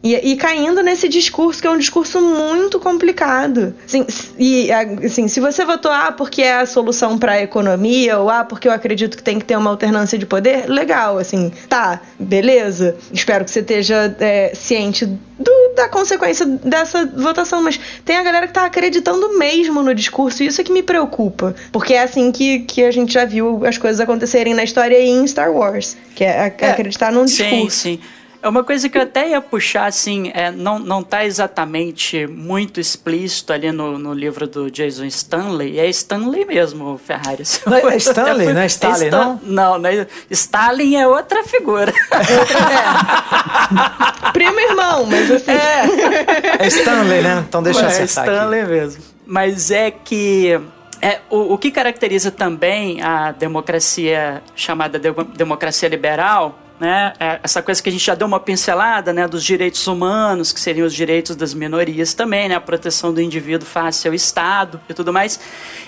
E, e, caindo nesse discurso, que é um discurso muito complicado. Assim, e, assim, se você votou ah, porque é a solução para a economia, ou ah, porque eu acredito que tem que ter uma alternância de poder, legal, assim, tá, beleza. Espero que você esteja é, ciente do, da consequência dessa votação, mas tem a galera que tá acreditando mesmo no discurso, e isso é que me preocupa. Porque é assim que, que a gente já viu as coisas acontecerem na história e em Star Wars, que é, é acreditar num discurso. Sim, sim. É uma coisa que eu até ia puxar, assim, é, não, não tá exatamente muito explícito ali no, no livro do Jason Stanley. É Stanley mesmo, Ferrari. Não é <laughs> Stanley, não é Stalin, é não? Não, não é, Stalin é outra figura. É outra, é. Primo irmão, mas assim... É, é Stanley, né? Então deixa eu acertar É Stanley aqui. mesmo. Mas é que... É, o, o que caracteriza também a democracia chamada de, democracia liberal né? É, essa coisa que a gente já deu uma pincelada, né, dos direitos humanos, que seriam os direitos das minorias também, né, a proteção do indivíduo face ao Estado e tudo mais.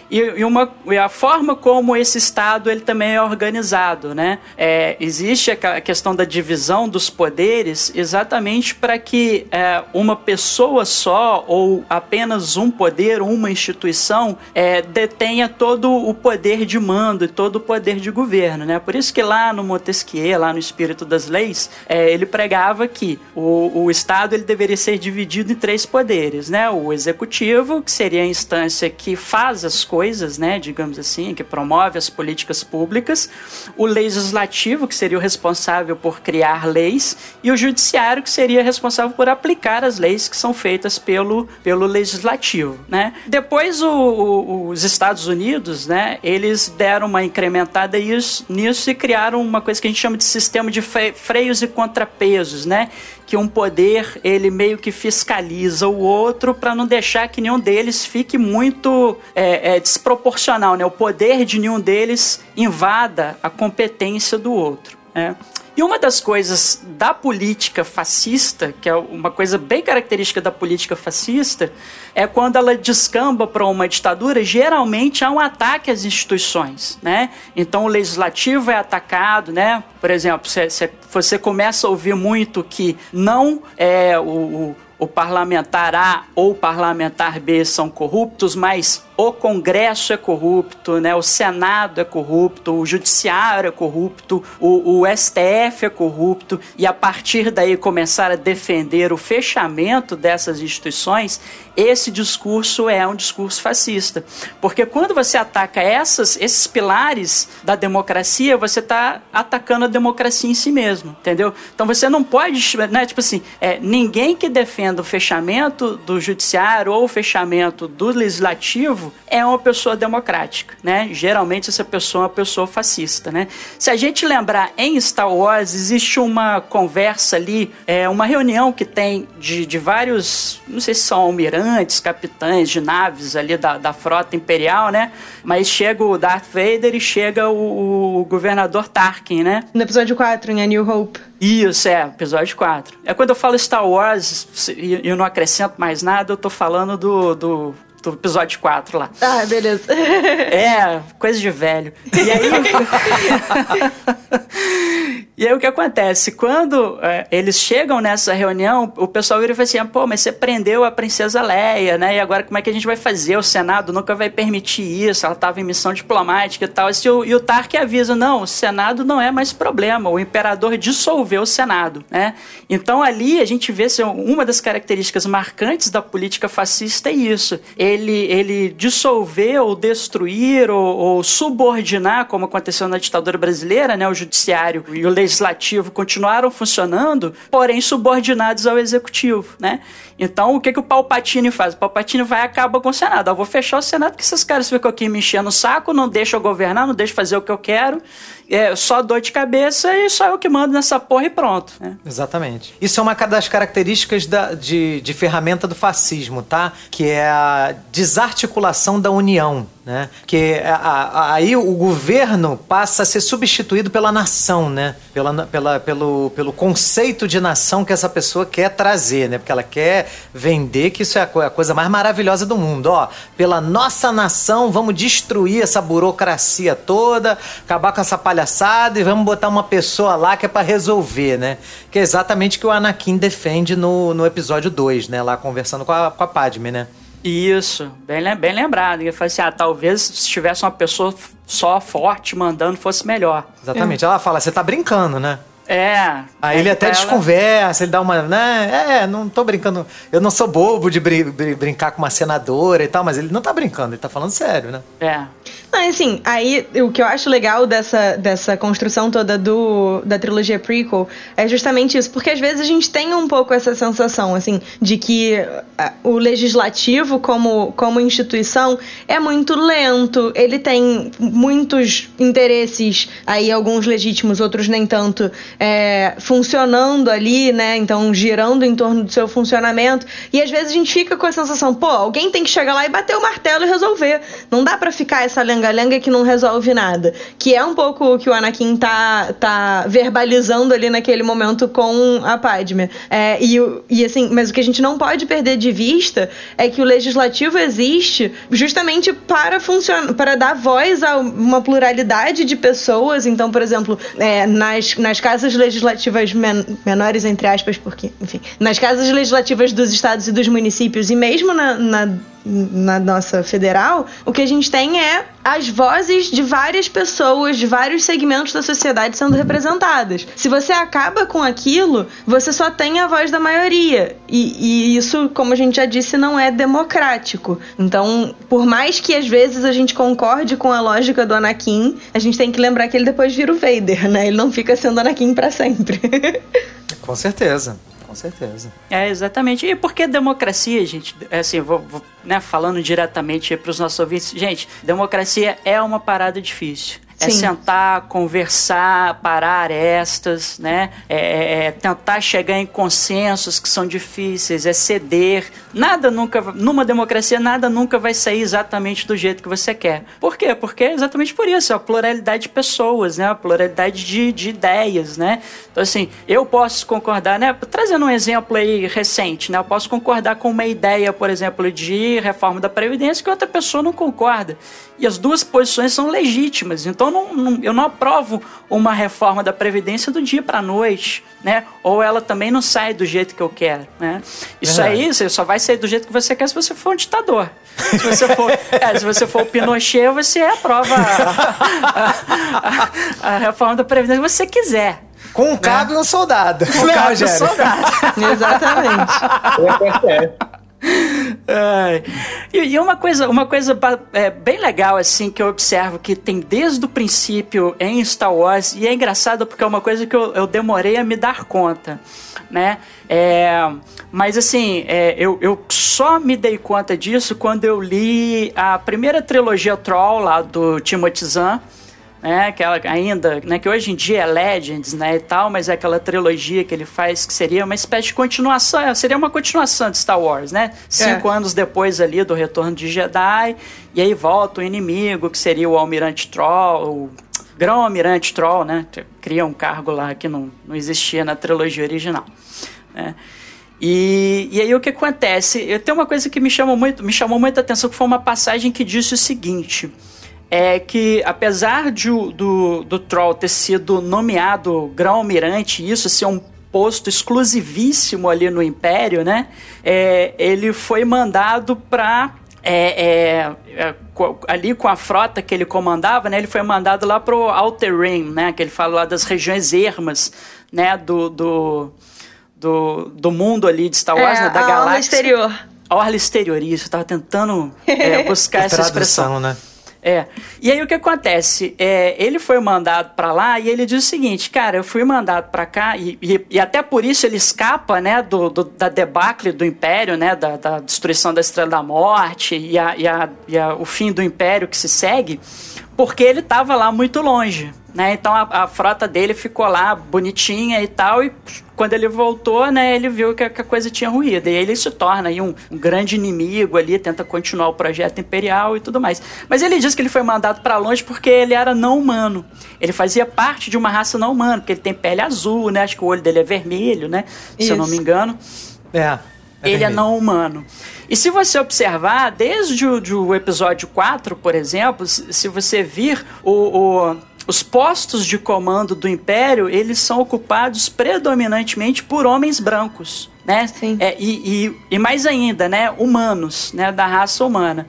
E, uma, e a forma como esse Estado ele também é organizado, né? É, existe a questão da divisão dos poderes exatamente para que é, uma pessoa só ou apenas um poder, uma instituição, é, detenha todo o poder de mando e todo o poder de governo, né? Por isso que lá no Montesquieu, lá no espírito das leis, é, ele pregava que o, o Estado ele deveria ser dividido em três poderes, né? O executivo, que seria a instância que faz as coisas, né? Digamos assim, que promove as políticas públicas, o legislativo, que seria o responsável por criar leis, e o judiciário, que seria responsável por aplicar as leis que são feitas pelo, pelo legislativo, né? Depois o, o, os Estados Unidos, né? Eles deram uma incrementada nisso e criaram uma coisa que a gente chama de sistema de freios e contrapesos, né? Que um poder ele meio que fiscaliza o outro para não deixar que nenhum deles fique muito é, é, desproporcional, né? O poder de nenhum deles invada a competência do outro. Né? E uma das coisas da política fascista, que é uma coisa bem característica da política fascista, é quando ela descamba para uma ditadura, geralmente há um ataque às instituições, né? Então o legislativo é atacado, né? Por exemplo, você começa a ouvir muito que não é o, o parlamentar A ou o parlamentar B são corruptos, mas o Congresso é corrupto, né? o Senado é corrupto, o Judiciário é corrupto, o, o STF é corrupto, e a partir daí começar a defender o fechamento dessas instituições, esse discurso é um discurso fascista. Porque quando você ataca essas, esses pilares da democracia, você está atacando a democracia em si mesmo, entendeu? Então você não pode, né, tipo assim, é, ninguém que defenda o fechamento do judiciário ou o fechamento do legislativo é uma pessoa democrática, né? Geralmente essa pessoa é uma pessoa fascista, né? Se a gente lembrar em Star Wars, existe uma conversa ali, é, uma reunião que tem de, de vários, não sei se são almirantes, capitães de naves ali da, da frota imperial, né? Mas chega o Darth Vader e chega o, o governador Tarkin, né? No episódio 4, em A New Hope. Isso, é, episódio 4. É quando eu falo Star Wars e eu não acrescento mais nada, eu tô falando do, do do episódio 4 lá. Ah, beleza. É, coisa de velho. E aí. <laughs> e aí o que acontece? Quando é, eles chegam nessa reunião, o pessoal vira e fala assim: pô, mas você prendeu a princesa Leia, né? E agora como é que a gente vai fazer? O Senado nunca vai permitir isso, ela estava em missão diplomática e tal. E o, e o Tark avisa: não, o Senado não é mais problema, o imperador dissolveu o Senado, né? Então ali a gente vê assim, uma das características marcantes da política fascista é isso. Ele, ele dissolver ou destruir ou, ou subordinar, como aconteceu na ditadura brasileira, né? O judiciário e o legislativo continuaram funcionando, porém subordinados ao executivo, né? Então, o que, que o Palpatine faz? O Palpatine vai e acaba com o Senado. Eu vou fechar o Senado porque esses caras ficam aqui me enchendo o saco, não deixam eu governar, não deixam fazer o que eu quero. É só dor de cabeça e só eu que mando nessa porra e pronto. Né? Exatamente. Isso é uma das características da, de, de ferramenta do fascismo, tá? Que é a desarticulação da união né? Que a, a, aí o governo passa a ser substituído pela nação, né? Pela, pela, pelo, pelo conceito de nação que essa pessoa quer trazer, né? Porque ela quer vender que isso é a, a coisa mais maravilhosa do mundo. Ó, pela nossa nação, vamos destruir essa burocracia toda, acabar com essa palhaçada e vamos botar uma pessoa lá que é para resolver, né? Que é exatamente o que o Anakin defende no, no episódio 2, né? Lá conversando com a, com a Padme, né? Isso, bem, bem lembrado. Ele falou assim: ah, talvez se tivesse uma pessoa só forte mandando fosse melhor. Exatamente. Ela fala: você tá brincando, né? É. Aí ele até desconversa, ele dá uma. Né? É, não tô brincando. Eu não sou bobo de brin brincar com uma senadora e tal, mas ele não tá brincando, ele tá falando sério, né? É. Não, assim, aí o que eu acho legal dessa, dessa construção toda do, da trilogia prequel é justamente isso, porque às vezes a gente tem um pouco essa sensação, assim, de que o legislativo como, como instituição é muito lento, ele tem muitos interesses, aí alguns legítimos, outros nem tanto, é, funcionando ali, né? Então, girando em torno do seu funcionamento. E às vezes a gente fica com a sensação, pô, alguém tem que chegar lá e bater o martelo e resolver. Não dá para ficar essa lenga-lenga que não resolve nada. Que é um pouco o que o Anakin tá, tá verbalizando ali naquele momento com a Padme. É, e, e assim, mas o que a gente não pode perder de vista é que o legislativo existe justamente para funcionar, para dar voz a uma pluralidade de pessoas. Então, por exemplo, é, nas, nas casas casas legislativas men menores, entre aspas, porque, enfim, nas casas legislativas dos estados e dos municípios, e mesmo na, na na nossa federal, o que a gente tem é as vozes de várias pessoas, de vários segmentos da sociedade sendo representadas. Se você acaba com aquilo, você só tem a voz da maioria. E, e isso, como a gente já disse, não é democrático. Então, por mais que às vezes a gente concorde com a lógica do Anakin, a gente tem que lembrar que ele depois vira o Vader, né? Ele não fica sendo Anakin para sempre. <laughs> com certeza com certeza. É, exatamente. E por que democracia, gente? É assim, vou, vou né, falando diretamente para os nossos ouvintes. Gente, democracia é uma parada difícil É Sim. sentar, conversar, parar arestas, né? É, é- é tentar chegar em consensos que são difíceis, é ceder. Nada nunca, numa democracia, nada nunca vai sair exatamente do jeito que você quer. Por quê? Porque é exatamente por isso, é a pluralidade de pessoas, né? A pluralidade de, de ideias, né? Então, assim, eu posso concordar, né? Trazendo um exemplo aí recente, né? Eu posso concordar com uma ideia, por exemplo, de reforma da Previdência que outra pessoa não concorda. E as duas posições são legítimas. Então, não- não- eu não aprovo uma reforma da Previdência do dia para noite, né? Ou ela também não sai do jeito que eu quero, né? Isso Verdade. aí, você só vai sair do jeito que você quer se você for um ditador. Se você for, <laughs> é, se você for o Pinochet, você aprova a, a- a- a reforma da Previdência que você quiser. Com um cabo e um soldado. Com Né, cabo Rogério? soldado. <laughs> Exatamente. Eu é. E, uma coisa, uma coisa é, bem legal assim que eu observo que tem desde o princípio em Star Wars e é engraçado porque é uma coisa que eu, eu demorei a me dar conta, né? É, mas assim, é, eu, eu só me dei conta disso quando eu li a primeira trilogia Troll lá do Timothy Zahn né, que ela ainda, né, que hoje em dia é Legends, né, e tal, mas é aquela trilogia que ele faz que seria uma espécie de continuação, seria uma continuação de Star Wars, né? Cinco anos depois ali do Retorno de Jedi, e aí volta o inimigo, que seria o Almirante Troll, o Grão-Almirante Troll, né? Cria um cargo lá que não, não existia na trilogia original, né? E, e aí o que acontece? Eu tenho uma coisa que me chamou muito, me chamou muita atenção, que foi uma passagem que disse o seguinte: é que apesar de, o- do, do Troll ter sido nomeado grão-almirante, isso ser um posto exclusivíssimo ali no Império, né? É, ele foi mandado para ali com a frota que ele comandava, né? Ele foi mandado lá pro Outer Rim, né? Que ele fala lá das regiões ermas, né? Do, do, do, do mundo ali de Star Wars, é, né? Da a galáxia. exterior. A orla exterior, isso. Eu tava tentando é, <laughs> buscar essa expressão. Né? É. E aí o que acontece? É, ele foi mandado pra lá e ele diz o seguinte, cara, eu fui mandado pra cá e, e, e até por isso ele escapa, né, do, do- da debacle do Império, né, da, da destruição da Estrela da Morte e, a, e, a, e a- o fim do Império que se segue, porque ele tava lá muito longe, né? Então a, a frota dele ficou lá bonitinha e tal e quando ele voltou, né, ele viu que a, que a coisa tinha ruído. E aí ele se torna aí um, um grande inimigo ali, tenta continuar o projeto imperial e tudo mais. Mas ele diz que ele foi mandado pra longe porque ele era não humano. Ele fazia parte de uma raça não humana, porque ele tem pele azul, né? Acho que o olho dele é vermelho, né? Se eu não Isso. me engano É. é ele é não humano. E se você observar, desde o, episódio 4, por exemplo, se, se você vir o, o- os postos de comando do Império, eles são ocupados predominantemente por homens brancos. Né? Sim. É, e, e, e mais ainda, né? Humanos, né? Da raça humana.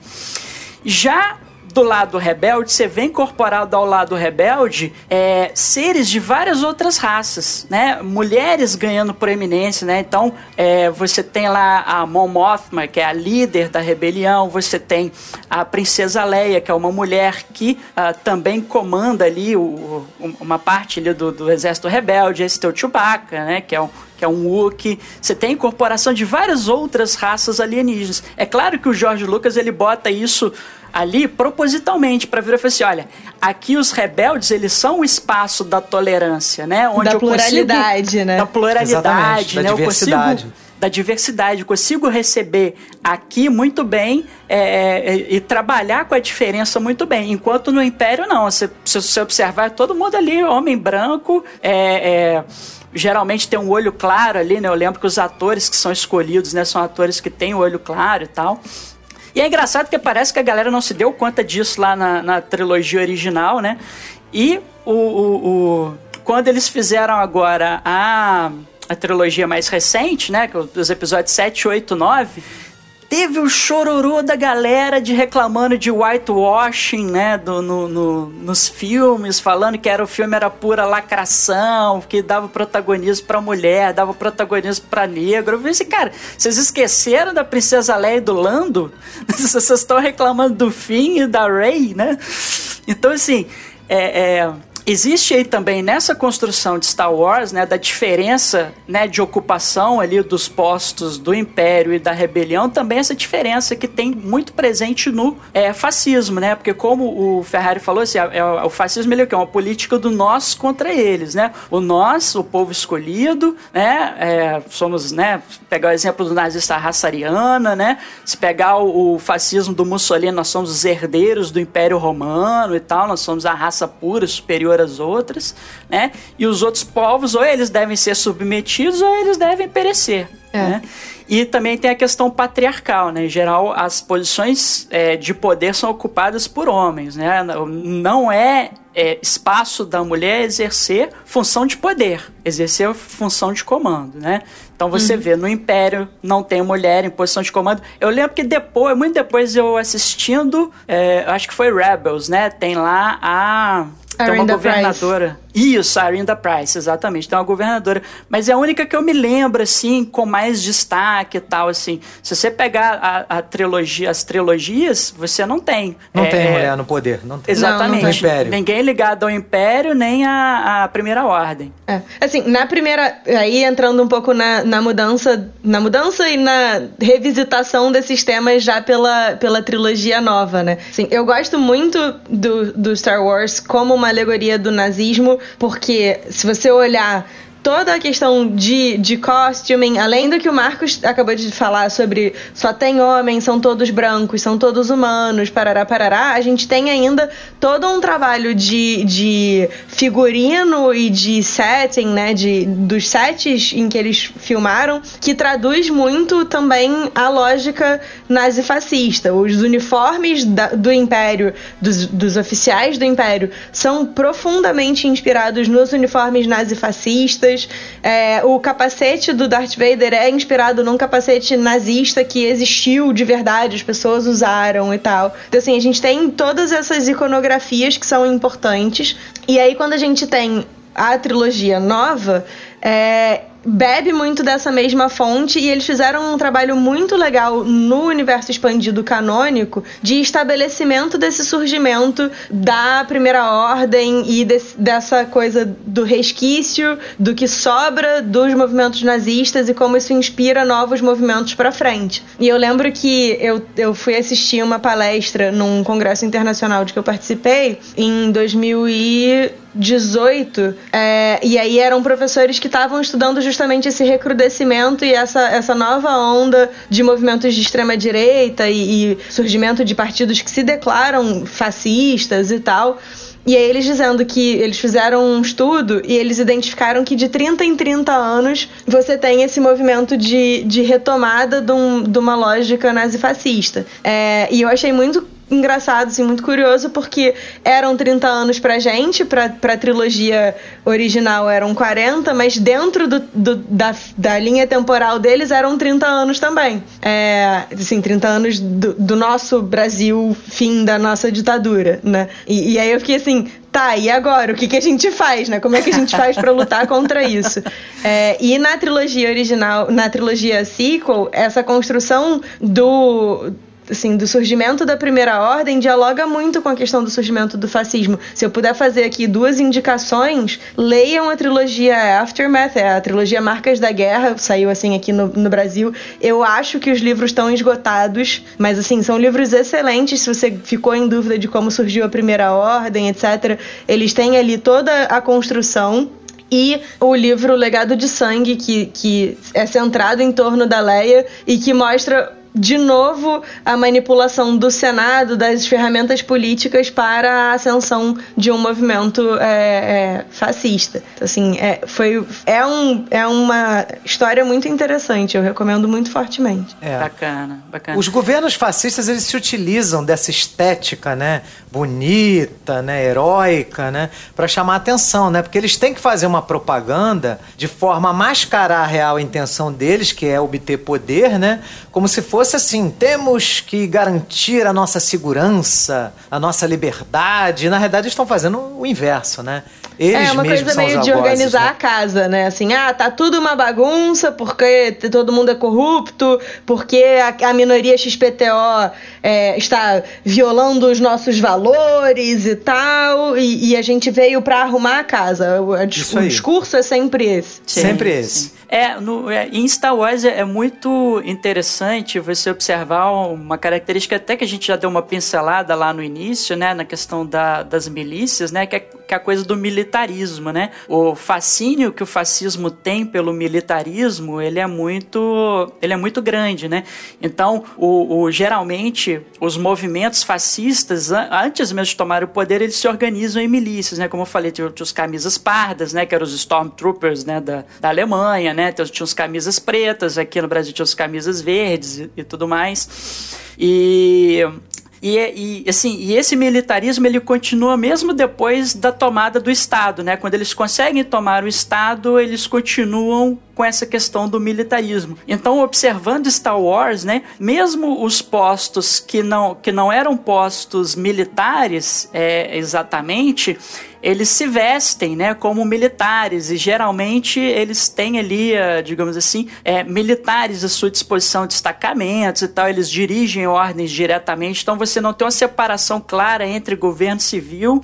Já do lado rebelde, você vê incorporado ao lado rebelde é, seres de várias outras raças, né? Mulheres ganhando proeminência, né? Então, é, você tem lá a Mon Mothma, que é a líder da rebelião, você tem a Princesa Leia, que é uma mulher que ah, também comanda ali o- o- uma parte ali do, do exército rebelde, esse teu Chewbacca, né? Que é um que é um Wookiee. Você tem incorporação de várias outras raças alienígenas. É claro que o George Lucas ele bota isso ali propositalmente para vir e falar assim, olha, aqui os rebeldes eles são o espaço da tolerância, né? Da eu pluralidade, consigo, né? Da pluralidade, Exatamente, da né? Eu diversidade. consigo da diversidade, eu consigo receber aqui muito bem é, é, e trabalhar com a diferença muito bem. Enquanto no Império, não. Se você observar, todo mundo ali, homem branco, é, é, geralmente tem um olho claro ali, né? Eu lembro que os atores que são escolhidos, né, são atores que têm o olho claro e tal. E é engraçado porque parece que a galera não se deu conta disso lá na, na trilogia original, né? E o, o- o- quando eles fizeram agora a, a trilogia mais recente, né? que é Os episódios 7, 8, 9, teve o chororô da galera de reclamando de whitewashing, né, do, no, no- nos filmes, falando que era o filme era pura lacração, que dava protagonismo pra mulher, dava protagonismo pra negro. Eu falei assim, cara, vocês esqueceram da Princesa Leia e do Lando? <laughs> Vocês estão reclamando do Finn e da Rey, né? Então, assim, é... é, existe aí também nessa construção de Star Wars, né, da diferença, né, de ocupação ali dos postos do Império e da Rebelião, também essa diferença que tem muito presente no é, fascismo, né? Porque como o Ferrari falou, assim, é, é, o fascismo ele é uma política do nós contra eles, né? O nós, o povo escolhido, né? É, somos, né? Pegar o exemplo do nazista raça ariana, né? Se pegar o, o fascismo do Mussolini, nós somos os herdeiros do Império Romano e tal, nós somos a raça pura, superior às outras, né? E os outros povos, ou eles devem ser submetidos, ou eles devem perecer. É. Né? E também tem a questão patriarcal, né? Em geral, as posições é, de poder são ocupadas por homens, né? Não é, é, espaço da mulher exercer função de poder, exercer função de comando, né? Então você uhum. vê no Império não tem mulher em posição de comando. Eu lembro que depois, muito depois eu assistindo, é, acho que foi Rebels, né? Tem lá a tem uma governadora. Price. Isso, a Arinda Price, exatamente. Tem uma governadora. Mas é a única que eu me lembro, assim, com mais destaque e tal, assim. Se você pegar a, a trilogia, as trilogias, você não tem. Não é, tem é, mulher no poder, não tem. Exatamente. Não, não Império. Ninguém ligado ao Império, nem a, a Primeira Ordem. É. Assim, na primeira... Aí entrando um pouco na, na mudança na mudança e na revisitação desses temas já pela, pela trilogia nova, né? Assim, eu gosto muito do, do Star Wars como uma alegoria do nazismo, porque se você olhar toda a questão de, de costuming, além do que o Marcos acabou de falar sobre só tem homens, são todos brancos, são todos humanos, parará, parará, a gente tem ainda todo um trabalho de, de figurino e de setting, né, de, dos sets em que eles filmaram, que traduz muito também a lógica nazifascista. Os uniformes da, do Império, dos, dos oficiais do Império, são profundamente inspirados nos uniformes nazifascistas, é, o capacete do Darth Vader é inspirado num capacete nazista que existiu de verdade, as pessoas usaram e tal. Então, assim, a gente tem todas essas iconografias que são importantes. E aí, quando a gente tem a trilogia nova, é, bebe muito dessa mesma fonte e eles fizeram um trabalho muito legal no universo expandido canônico de estabelecimento desse surgimento da primeira ordem e dessa coisa do resquício do que sobra dos movimentos nazistas e como isso inspira novos movimentos para frente. E eu lembro que eu, eu fui assistir uma palestra num congresso internacional de que eu participei em 2018 é, e aí eram professores que estavam estudando justamente esse recrudescimento e essa, essa nova onda de movimentos de extrema direita e, e surgimento de partidos que se declaram fascistas e tal. E aí eles dizendo que eles fizeram um estudo e eles identificaram que de 30 em 30 anos você tem esse movimento de, de retomada de, um, de uma lógica nazifascista. É, e eu achei muito engraçado, assim, muito curioso, porque eram 30 anos pra gente, pra, pra trilogia original eram 40, mas dentro do, do da, da linha temporal deles eram 30 anos também. É, assim, 30 anos do, do nosso Brasil, fim da nossa ditadura, né? E, e aí eu fiquei assim, tá, e agora? O que, que a gente faz, né? Como é que a gente faz para lutar contra isso? É, e na trilogia original, na trilogia sequel, essa construção do assim, do surgimento da primeira ordem dialoga muito com a questão do surgimento do fascismo. Se eu puder fazer aqui duas indicações, leiam a trilogia Aftermath, é a trilogia Marcas da Guerra, saiu assim aqui no, no Brasil. Eu acho que os livros estão esgotados, mas assim, são livros excelentes. Se você ficou em dúvida de como surgiu a primeira ordem, etc., eles têm ali toda a construção e o livro Legado de Sangue, que, que é centrado em torno da Leia e que mostra de novo a manipulação do Senado, das ferramentas políticas para a ascensão de um movimento é, é, fascista. Assim, é, foi, é, um, é uma história muito interessante, eu recomendo muito fortemente. É. Bacana, bacana. Os governos fascistas, eles se utilizam dessa estética, né, bonita, né, heróica, né, para chamar atenção, né, porque eles têm que fazer uma propaganda de forma a mascarar a real intenção deles, que é obter poder, né, como se fosse fosse assim, temos que garantir a nossa segurança, a nossa liberdade. Na realidade, estão fazendo o inverso, né? Eles é uma coisa meio de organizar né? a casa, né? Assim, ah, tá tudo uma bagunça porque todo mundo é corrupto, porque a, a minoria XPTO é, está violando os nossos valores e tal, e, e a gente veio pra arrumar a casa. O, o discurso é sempre esse. Sempre esse. É, no, é, em Star Wars é, é muito interessante você observar uma característica até que a gente já deu uma pincelada lá no início, né, na questão da- das milícias, né, que é, que é a coisa do militarismo, né? O fascínio que o fascismo tem pelo militarismo, ele é muito, ele é muito grande, né? Então, o, o- geralmente os movimentos fascistas, an- antes mesmo de tomar o poder, eles se organizam em milícias, né? Como eu falei, tinha, os camisas pardas, né? Que eram os Stormtroopers, né? Da, da Alemanha, né? Então, tinha os camisas pretas, aqui no Brasil tinha os camisas verdes e, e tudo mais. E... E, e, assim, e esse militarismo ele continua mesmo depois da tomada do Estado, né? Quando eles conseguem tomar o Estado, eles continuam com essa questão do militarismo. Então, observando Star Wars, né, mesmo os postos que não, que não eram postos militares é, exatamente, eles se vestem né, como militares e geralmente eles têm ali, eh, digamos assim, eh, militares à sua disposição, destacamentos e tal, eles dirigem ordens diretamente, então você não tem uma separação clara entre governo civil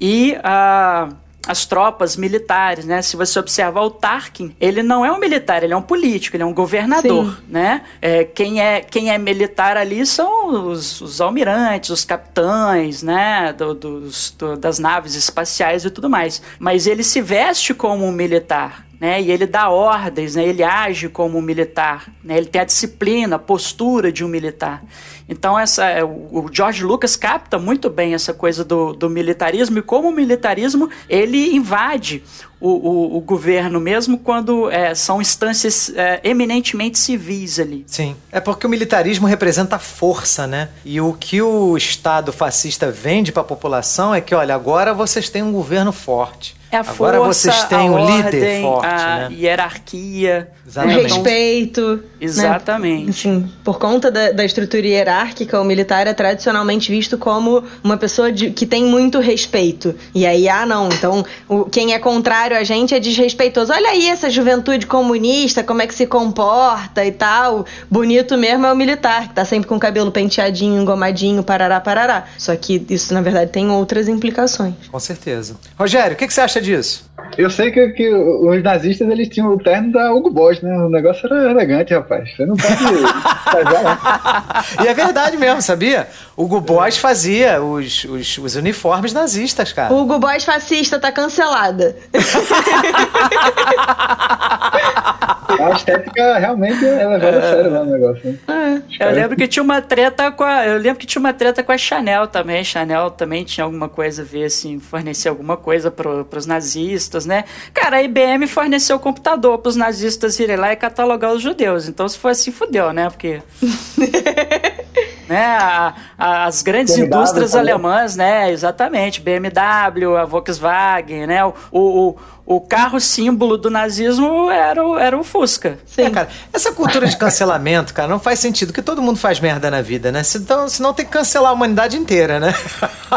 e a as tropas militares, né? Se você observar o Tarkin, ele não é um militar, ele é um político, ele é um governador, Sim. né? É, quem, é, quem é militar ali são os, os almirantes, os capitães, né? Do- dos, do- das naves espaciais e tudo mais. Mas ele se veste como um militar. Né, e ele dá ordens, né, ele age como um militar, né, ele tem a disciplina, a postura de um militar. Então essa, é, o George Lucas capta muito bem essa coisa do, do militarismo e como o militarismo ele invade o, o, o governo mesmo quando é, são instâncias é, eminentemente civis ali. Sim. É porque o militarismo representa força, né? E o que o Estado fascista vende para a população é que, olha, agora vocês têm um governo forte. É a agora força, vocês têm a um líder ordem, forte, a né? hierarquia. O Exatamente. Então, respeito. né? Exatamente. Assim, por conta da, da estrutura hierárquica, o militar é tradicionalmente visto como uma pessoa de- que tem muito respeito. E aí, ah, não, então o- quem é contrário a gente é desrespeitoso. Olha aí essa juventude comunista, como é que se comporta e tal. Bonito mesmo é o militar, que tá sempre com o cabelo penteadinho, engomadinho, parará, parará. Só que isso, na verdade, tem outras implicações. Com certeza. Rogério, o que, que você acha disso? Eu sei que, que os nazistas eles tinham o terno da Hugo Boss, né? O negócio era elegante, rapaz. Você não pode <laughs> fazer. E é verdade mesmo, sabia? O Hugo Boss fazia os, os, os uniformes nazistas, cara. O Hugo Boss fascista tá cancelada. <laughs> A estética realmente é levada a sério lá o negócio. Né? Os Eu lembro que tinha uma treta com a. Eu lembro que tinha uma treta com a Chanel também. Chanel também tinha alguma coisa a ver, assim, fornecer alguma coisa pro, pros nazistas, né? Cara, a IBM forneceu o computador pros nazistas irem lá e catalogar os judeus. Então, se for assim, fudeu, né? Porque. <laughs> né, a- a- as grandes BMW indústrias também. alemãs, né? Exatamente. BMW, a Volkswagen, né? O, o, o, carro símbolo do nazismo era o, era o Fusca. É, cara, essa cultura de cancelamento, cara, não faz sentido, porque todo mundo faz merda na vida, né? Então, senão tem que cancelar a humanidade inteira, né?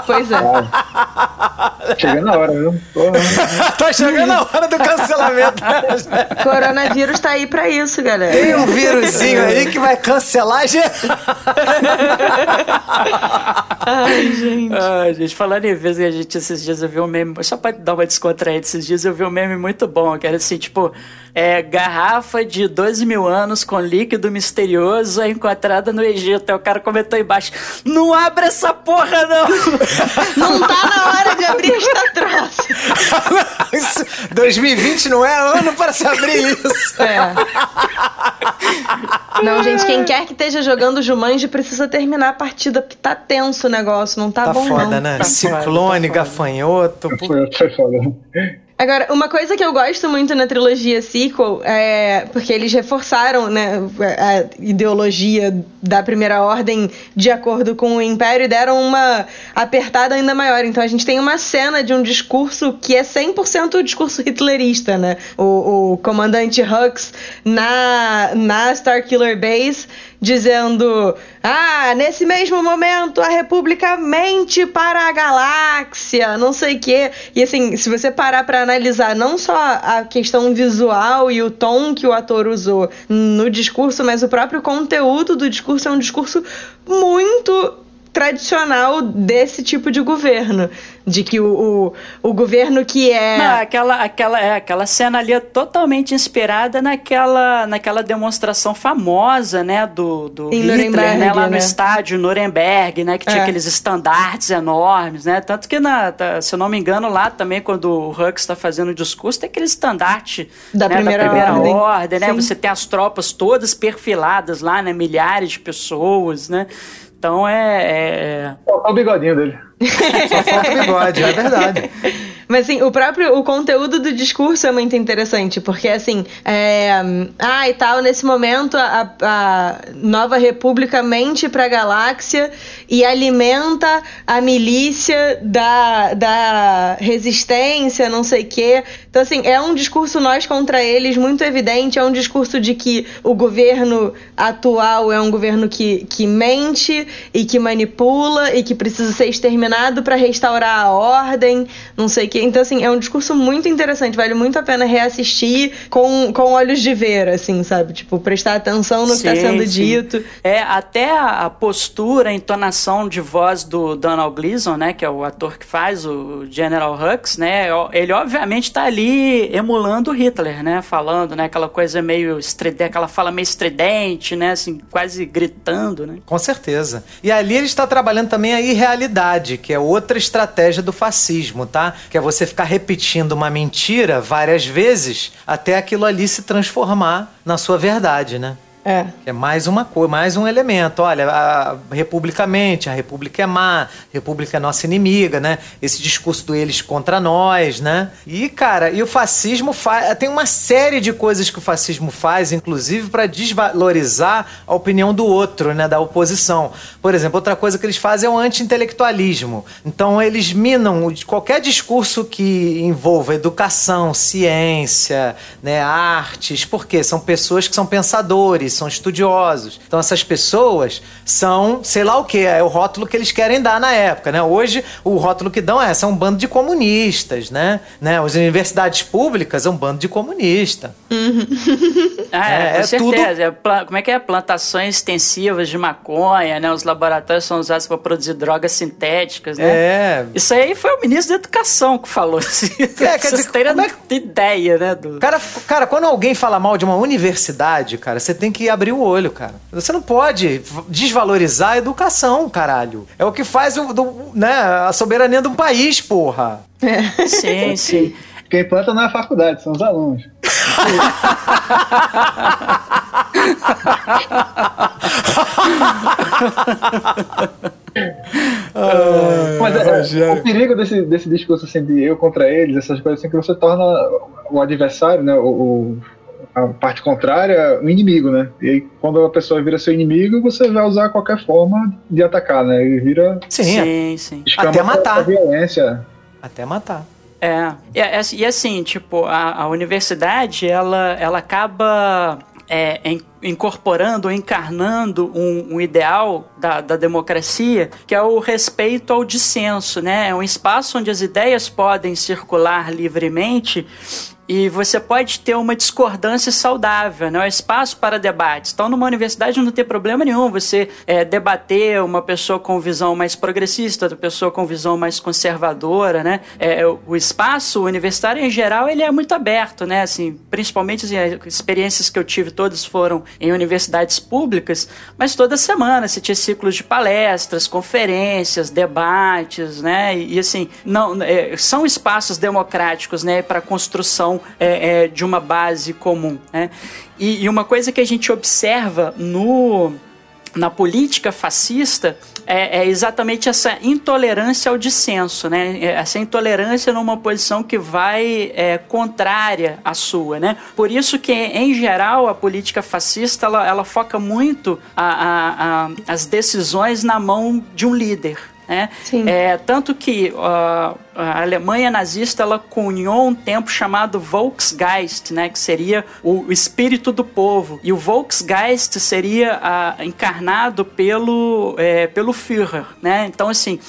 Pois é. <laughs> Chegando a hora, viu? Porra. <laughs> tá chegando a hora do cancelamento. <laughs> Coronavírus tá aí pra isso, galera. Tem um vírusinho aí que vai cancelar a gente. Ai, gente. Ah, gente, falando em vez que a gente esses dias eu vi um meme, só pra dar uma descontraída, esses dias eu vi um meme muito bom, que era assim, tipo, é, garrafa de 12 mil anos com líquido misterioso é encontrada no Egito. Aí o cara comentou embaixo, não abre essa porra não! <laughs> Não tá na hora de abrir esta troça. <laughs> Isso, 2020 não é ano para se abrir isso. É. Não, gente, quem quer que esteja jogando Jumanji precisa terminar a partida, porque tá tenso o negócio, não tá, Tá bom foda, não. né? Tá foda, Ciclone, tá foda. gafanhoto. pô. Foi, foi foda. Agora, uma coisa que eu gosto muito na trilogia sequel é porque eles reforçaram né, a ideologia da Primeira Ordem de acordo com o Império e deram uma apertada ainda maior. Então a gente tem uma cena de um discurso que é 100% o discurso hitlerista, né? O, o comandante Hux na, na Starkiller Base dizendo: Ah, nesse mesmo momento a República mente para a galáxia, não sei o quê. E assim, se você parar para analisar não só a questão visual e o tom que o ator usou no discurso, mas o próprio conteúdo do discurso é um discurso muito tradicional desse tipo de governo. De que o, o, o governo que é. Não, aquela, aquela, é, aquela cena ali é totalmente inspirada naquela, naquela demonstração famosa, né? Do, do Em Hitler, Nuremberg, né? Lá no né? estádio Nuremberg, né? Que tinha É. aqueles estandartes enormes, né? Tanto que, na, tá- se eu não me engano, lá também, quando o Hux está fazendo o discurso, tem aquele estandarte Da né, primeira da primeira ordem. ordem, né? Sim. Você tem as tropas todas perfiladas lá, né? Milhares de pessoas, né? Então é- é Faltou o bigodinho dele. <laughs> Só falta bigode, é verdade. <laughs> Mas assim, o próprio o conteúdo do discurso é muito interessante, porque assim, é, ah, e tal, nesse momento a, a nova república mente para a galáxia e alimenta a milícia da, da resistência, não sei o quê. Então assim, é um discurso nós contra eles muito evidente, é um discurso de que o governo atual é um governo que, que mente e que manipula e que precisa ser exterminado para restaurar a ordem, não sei o quê. Então, assim, é um discurso muito interessante, vale muito a pena reassistir com, com olhos de ver, assim, sabe? Tipo, prestar atenção no que está Sim, sendo sim. dito. É, até a, postura, a entonação de voz do Donald Gleason, né, que é o ator que faz o General Hux, né, ó, ele obviamente tá ali emulando o Hitler, né, falando, né, aquela coisa meio estridente, aquela fala meio estridente, né, assim, quase gritando, né. Com certeza. E ali ele está trabalhando também a irrealidade, que é outra estratégia do fascismo, tá? Que é você ficar repetindo uma mentira várias vezes até aquilo ali se transformar na sua verdade, né? É. É mais uma coisa, mais um elemento. Olha, a a República é má, a República é nossa inimiga, né? Esse discurso do eles contra nós, né? E, cara, e o fascismo faz. Tem uma série de coisas que o fascismo faz, inclusive, para desvalorizar a opinião do outro, né? Da oposição. Por exemplo, outra coisa que eles fazem é o anti-intelectualismo. Então, eles minam qualquer discurso que envolva educação, ciência, né, artes, porque são pessoas que são pensadores, são estudiosos. Então essas pessoas são, sei lá o que, é o rótulo que eles querem dar na época, né? Hoje o rótulo que dão é, são um bando de comunistas, né? né? As universidades públicas é um bando de comunista. <laughs> Ah, É, é, com é certeza. É pla- como é que é? Plantações extensivas de maconha, né? Os laboratórios são usados para produzir drogas sintéticas, né? É. Isso aí foi o ministro da Educação que falou. Assim, É, quer dizer, <laughs> como é que- ideia, né? Do... Cara, cara, quando alguém fala mal de uma universidade, cara, você tem que abrir o olho, cara. Você não pode desvalorizar a educação, caralho. É o que faz o, do- né, a soberania de um país, porra. Sim, <laughs> sim. Quem planta não é a faculdade, são os alunos. <laughs> Mas é, é, o perigo desse, desse discurso assim, de eu contra eles, essas coisas assim, que você torna o adversário, né, o, o- a parte contrária, um inimigo, né? E aí, quando a pessoa vira seu inimigo, você vai usar qualquer forma de atacar, né? E vira Sim, Sim, Até matar. violência. até matar. É, e, é- e assim, tipo, a, a universidade, ela, ela acaba é, em- incorporando, encarnando um, um ideal da, da democracia, que é o respeito ao dissenso, né? É um espaço onde as ideias podem circular livremente e você pode ter uma discordância saudável, né? Um espaço para debates. Então, numa universidade não tem problema nenhum você é, debater uma pessoa com visão mais progressista, outra pessoa com visão mais conservadora, né? É, o espaço universitário, em geral, ele é muito aberto, né? Assim, principalmente as experiências que eu tive todas foram em universidades públicas, mas toda semana você tinha ciclos de palestras, conferências, debates, né? E, e, assim, não, é, são espaços democráticos, né? Para construção é, é, de uma base comum, né? E, e uma coisa que a gente observa no na política fascista é, é exatamente essa intolerância ao dissenso, né? Essa intolerância numa posição que vai é, contrária à sua, né? Por isso que, em geral, a política fascista ela, ela foca muito a- a- a- as decisões na mão de um líder. Né? É, tanto que uh, a Alemanha nazista ela cunhou um tempo chamado Volksgeist, né, que seria o, o espírito do povo. E o Volksgeist seria encarnado pelo, é, pelo Führer. Né? Então, assim,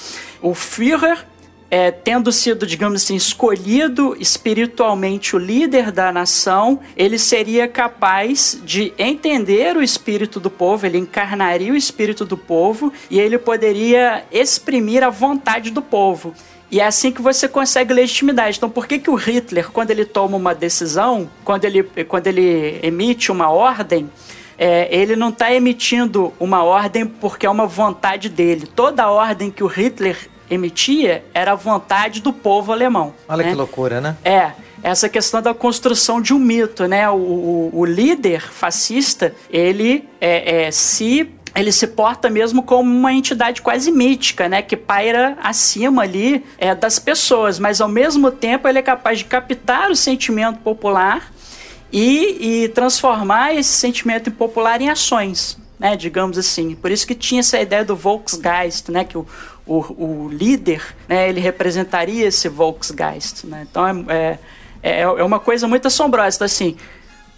o Führer é, tendo sido, digamos assim, escolhido espiritualmente o líder da nação, ele seria capaz de entender o espírito do povo, ele encarnaria o espírito do povo e ele poderia exprimir a vontade do povo. E é assim que você consegue legitimidade. Então, por que, que o Hitler, quando ele toma uma decisão, quando ele, quando ele emite uma ordem, é, ele não está emitindo uma ordem porque é uma vontade dele. Toda ordem que o Hitler emitia era a vontade do povo alemão. Olha né? que loucura, né? É, essa questão da construção de um mito, né? O, o, o líder fascista, ele é, é, se ele se porta mesmo como uma entidade quase mítica, né, que paira acima ali é, das pessoas, mas ao mesmo tempo ele é capaz de captar o sentimento popular e, e transformar esse sentimento popular em ações, né, digamos assim. Por isso que tinha essa ideia do Volksgeist, né, que o, o, o líder, né, ele representaria esse Volksgeist. Né? Então é, é, é uma coisa muito assombrosa. Então, assim,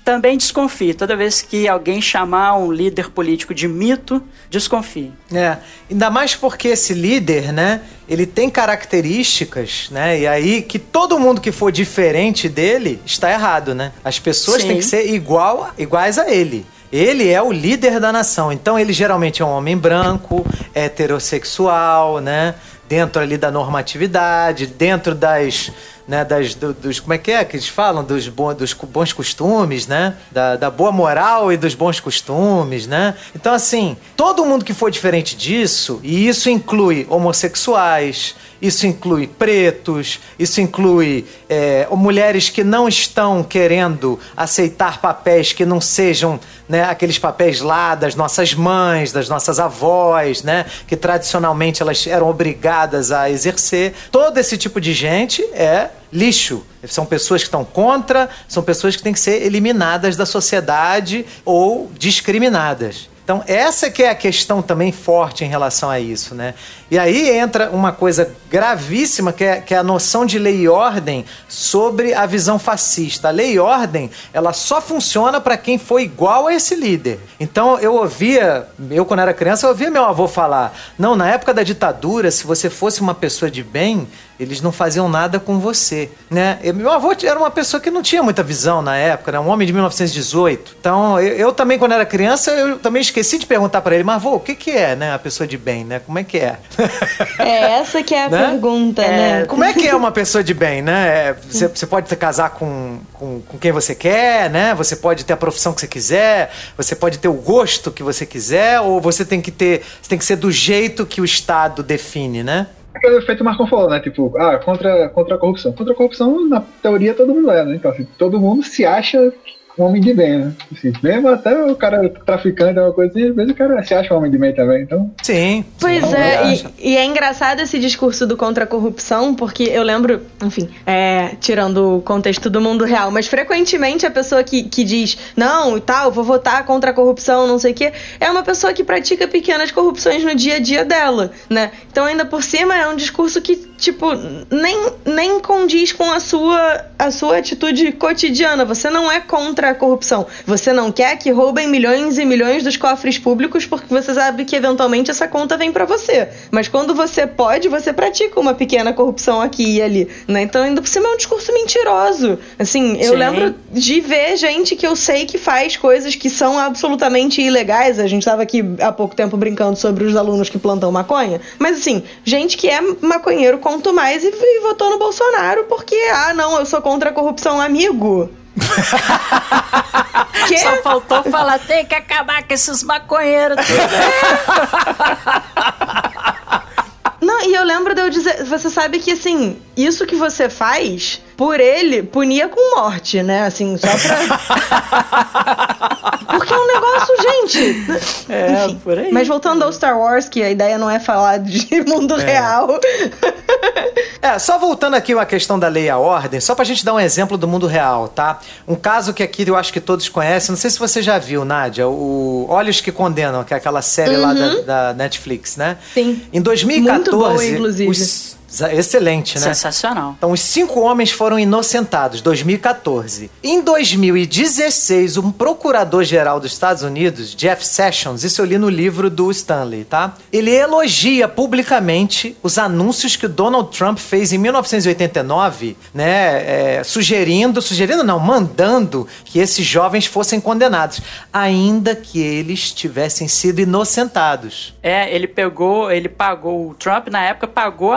também desconfie. Toda vez que alguém chamar um líder político de mito, desconfie. É, ainda mais porque esse líder, né, ele tem características, né, e aí que todo mundo que for diferente dele está errado, né? As pessoas Sim. têm que ser igual, iguais a ele. Ele é o líder da nação, então ele geralmente é um homem branco, heterossexual, né? Dentro ali da normatividade, dentro das, né, das do- dos como é que é que eles falam dos, bo- dos bons costumes, né? Da, da boa moral e dos bons costumes, né? Então assim, todo mundo que for diferente disso, e isso inclui homossexuais, isso inclui pretos, isso inclui é, mulheres que não estão querendo aceitar papéis que não sejam né, aqueles papéis lá das nossas mães, das nossas avós, né, que tradicionalmente elas eram obrigadas a exercer. Todo esse tipo de gente é lixo. São pessoas que estão contra, são pessoas que têm que ser eliminadas da sociedade ou discriminadas. Então, essa que é a questão também forte em relação a isso, né? E aí entra uma coisa gravíssima, que é, que é a noção de lei e ordem sobre a visão fascista. A lei e ordem, ela só funciona para quem foi igual a esse líder. Então, eu ouvia, eu quando era criança, eu ouvia meu avô falar, não, na época da ditadura, se você fosse uma pessoa de bem, eles não faziam nada com você, né? E meu avô era uma pessoa que não tinha muita visão na época, né? Um homem de 1918. Então, eu, eu também, quando era criança, eu também esqueci de perguntar para ele, mas avô, o que que é, né? A pessoa de bem, né? Como é que é? É essa que é a Né? pergunta, É, né? Como é que é uma pessoa de bem, né? É, Você, você pode se casar com, com, com quem você quer, né? Você pode ter a profissão que você quiser, você pode ter o gosto que você quiser, ou você tem que ter. Você tem que ser do jeito que o Estado define, né? Aquele efeito que o Marcon falou, né? Tipo, ah, contra, contra a corrupção. Contra a corrupção, na teoria, todo mundo é, né? Então, assim, todo mundo se acha um homem de bem, né? Assim, mesmo até o cara traficante, uma coisa assim, às vezes o cara se acha um homem de bem também, então... Sim. Pois sim, é, e, e é engraçado esse discurso do contra a corrupção, porque eu lembro, enfim, é, tirando o contexto do mundo real, mas frequentemente a pessoa que, que diz, não, e tal, vou votar contra a corrupção, não sei o quê, é uma pessoa que pratica pequenas corrupções no dia a dia dela, né? Então, ainda por cima, é um discurso que, tipo, nem, nem condiz com a sua, a sua atitude cotidiana. Você não é contra a corrupção. Você não quer que roubem milhões e milhões dos cofres públicos porque você sabe que eventualmente essa conta vem pra você. Mas quando você pode, você pratica uma pequena corrupção aqui e ali, né? Então, ainda por cima é um discurso mentiroso. Assim, eu Sim. lembro de ver gente que eu sei que faz coisas que são absolutamente ilegais. A gente tava aqui há pouco tempo brincando sobre os alunos que plantam maconha. Mas assim, gente que é maconheiro quanto mais e, e votou no Bolsonaro porque, ah, não, eu sou contra a corrupção, amigo. <laughs> que? Só faltou falar, tem que acabar com esses maconheiros. <laughs> Não, e eu lembro de eu dizer, você sabe que assim, isso que você faz, por ele, punia com morte, né? Assim, só pra. <laughs> Porque é um negócio, gente. É, Enfim, por aí. Mas voltando ao Star Wars, que a ideia não é falar de <laughs> mundo real. É, só voltando aqui uma questão da lei e a ordem, só pra gente dar um exemplo do mundo real, tá? Um caso que aqui eu acho que todos conhecem, não sei se você já viu, Nádia, o Olhos que Condenam, que é aquela série lá da, da Netflix, né? Sim. Em 2014, Muito boa, inclusive. os- Excelente, né? Sensacional. Então, os cinco homens foram inocentados, 2014. Em 2016, um procurador-geral dos Estados Unidos, Jeff Sessions, isso eu li no livro do Stanley, tá? Ele elogia publicamente os anúncios que o Donald Trump fez em 1989, né? é, sugerindo, sugerindo não, mandando que esses jovens fossem condenados, ainda que eles tivessem sido inocentados. É, ele pegou, ele pagou, o Trump na época pagou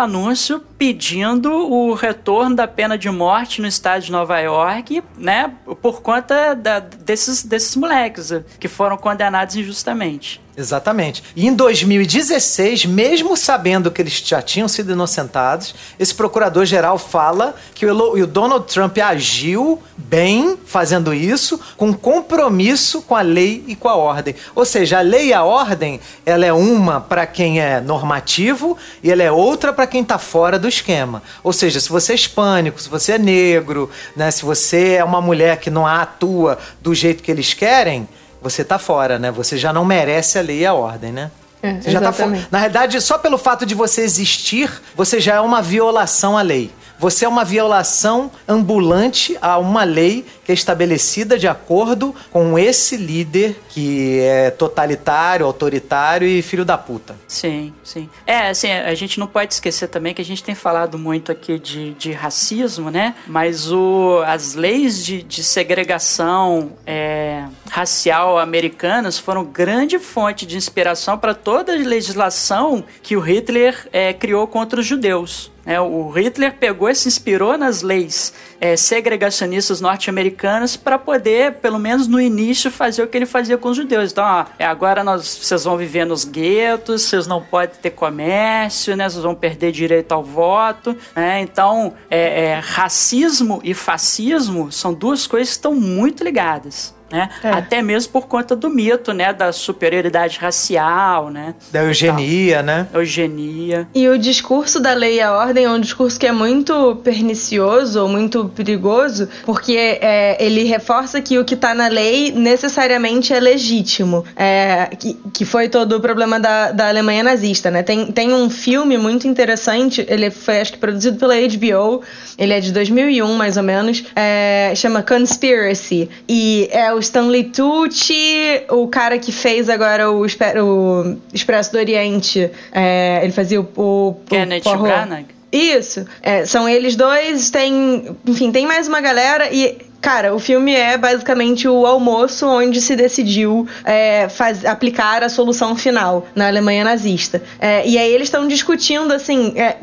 pedindo o retorno da pena de morte no estado de Nova York, né, por conta da- desses, desses moleques eh, que foram condenados injustamente. Exatamente. E em 2016, mesmo sabendo que eles já tinham sido inocentados, esse procurador-geral fala que o, Donald Trump agiu bem fazendo isso, com compromisso com a lei e com a ordem. Ou seja, a lei e a ordem, ela é uma para quem é normativo e ela é outra para quem está fora do esquema. Ou seja, se você é hispânico, se você é negro, né, se você é uma mulher que não atua do jeito que eles querem, você tá fora, né? Você já não merece a lei e a ordem, né? É, você já tá fora. Na realidade, só pelo fato de você existir, você já é uma violação à lei. Você é uma violação ambulante a uma lei que é estabelecida de acordo com esse líder que é totalitário, autoritário e filho da puta. Sim, sim. É, assim, a gente não pode esquecer também que a gente tem falado muito aqui de, de racismo, né? Mas o, as leis de, de segregação é, racial americanas foram grande fonte de inspiração para toda a legislação que o Hitler é, criou contra os judeus. É, o Hitler pegou e se inspirou nas leis é, segregacionistas norte-americanas para poder, pelo menos no início, fazer o que ele fazia com os judeus. Então, ó, é, agora nós, vocês vão viver nos guetos, vocês não podem ter comércio, né, vocês vão perder direito ao voto. Né, então, é, é, racismo e fascismo são duas coisas que estão muito ligadas. Né? É. Até mesmo por conta do mito né, da superioridade racial, né? Da eugenia, né? eugenia. E o discurso da lei e a ordem é um discurso que é muito pernicioso ou muito perigoso, porque é, ele reforça que o que está na lei necessariamente é legítimo, é, que, que foi todo o problema da, da Alemanha nazista, né? Tem, tem um filme muito interessante, ele foi acho que produzido pela HBO, ele é de 2001 mais ou menos, é, chama Conspiracy, e é o Stanley Tucci, o cara que fez agora o, o Expresso do Oriente, é, ele fazia o, o, Kenneth. Branagh. Isso, é, são eles dois, tem, enfim, tem mais uma galera e Cara, o filme é basicamente o almoço onde se decidiu é, faz- aplicar a solução final na Alemanha nazista. É, e aí eles estão discutindo assim: é,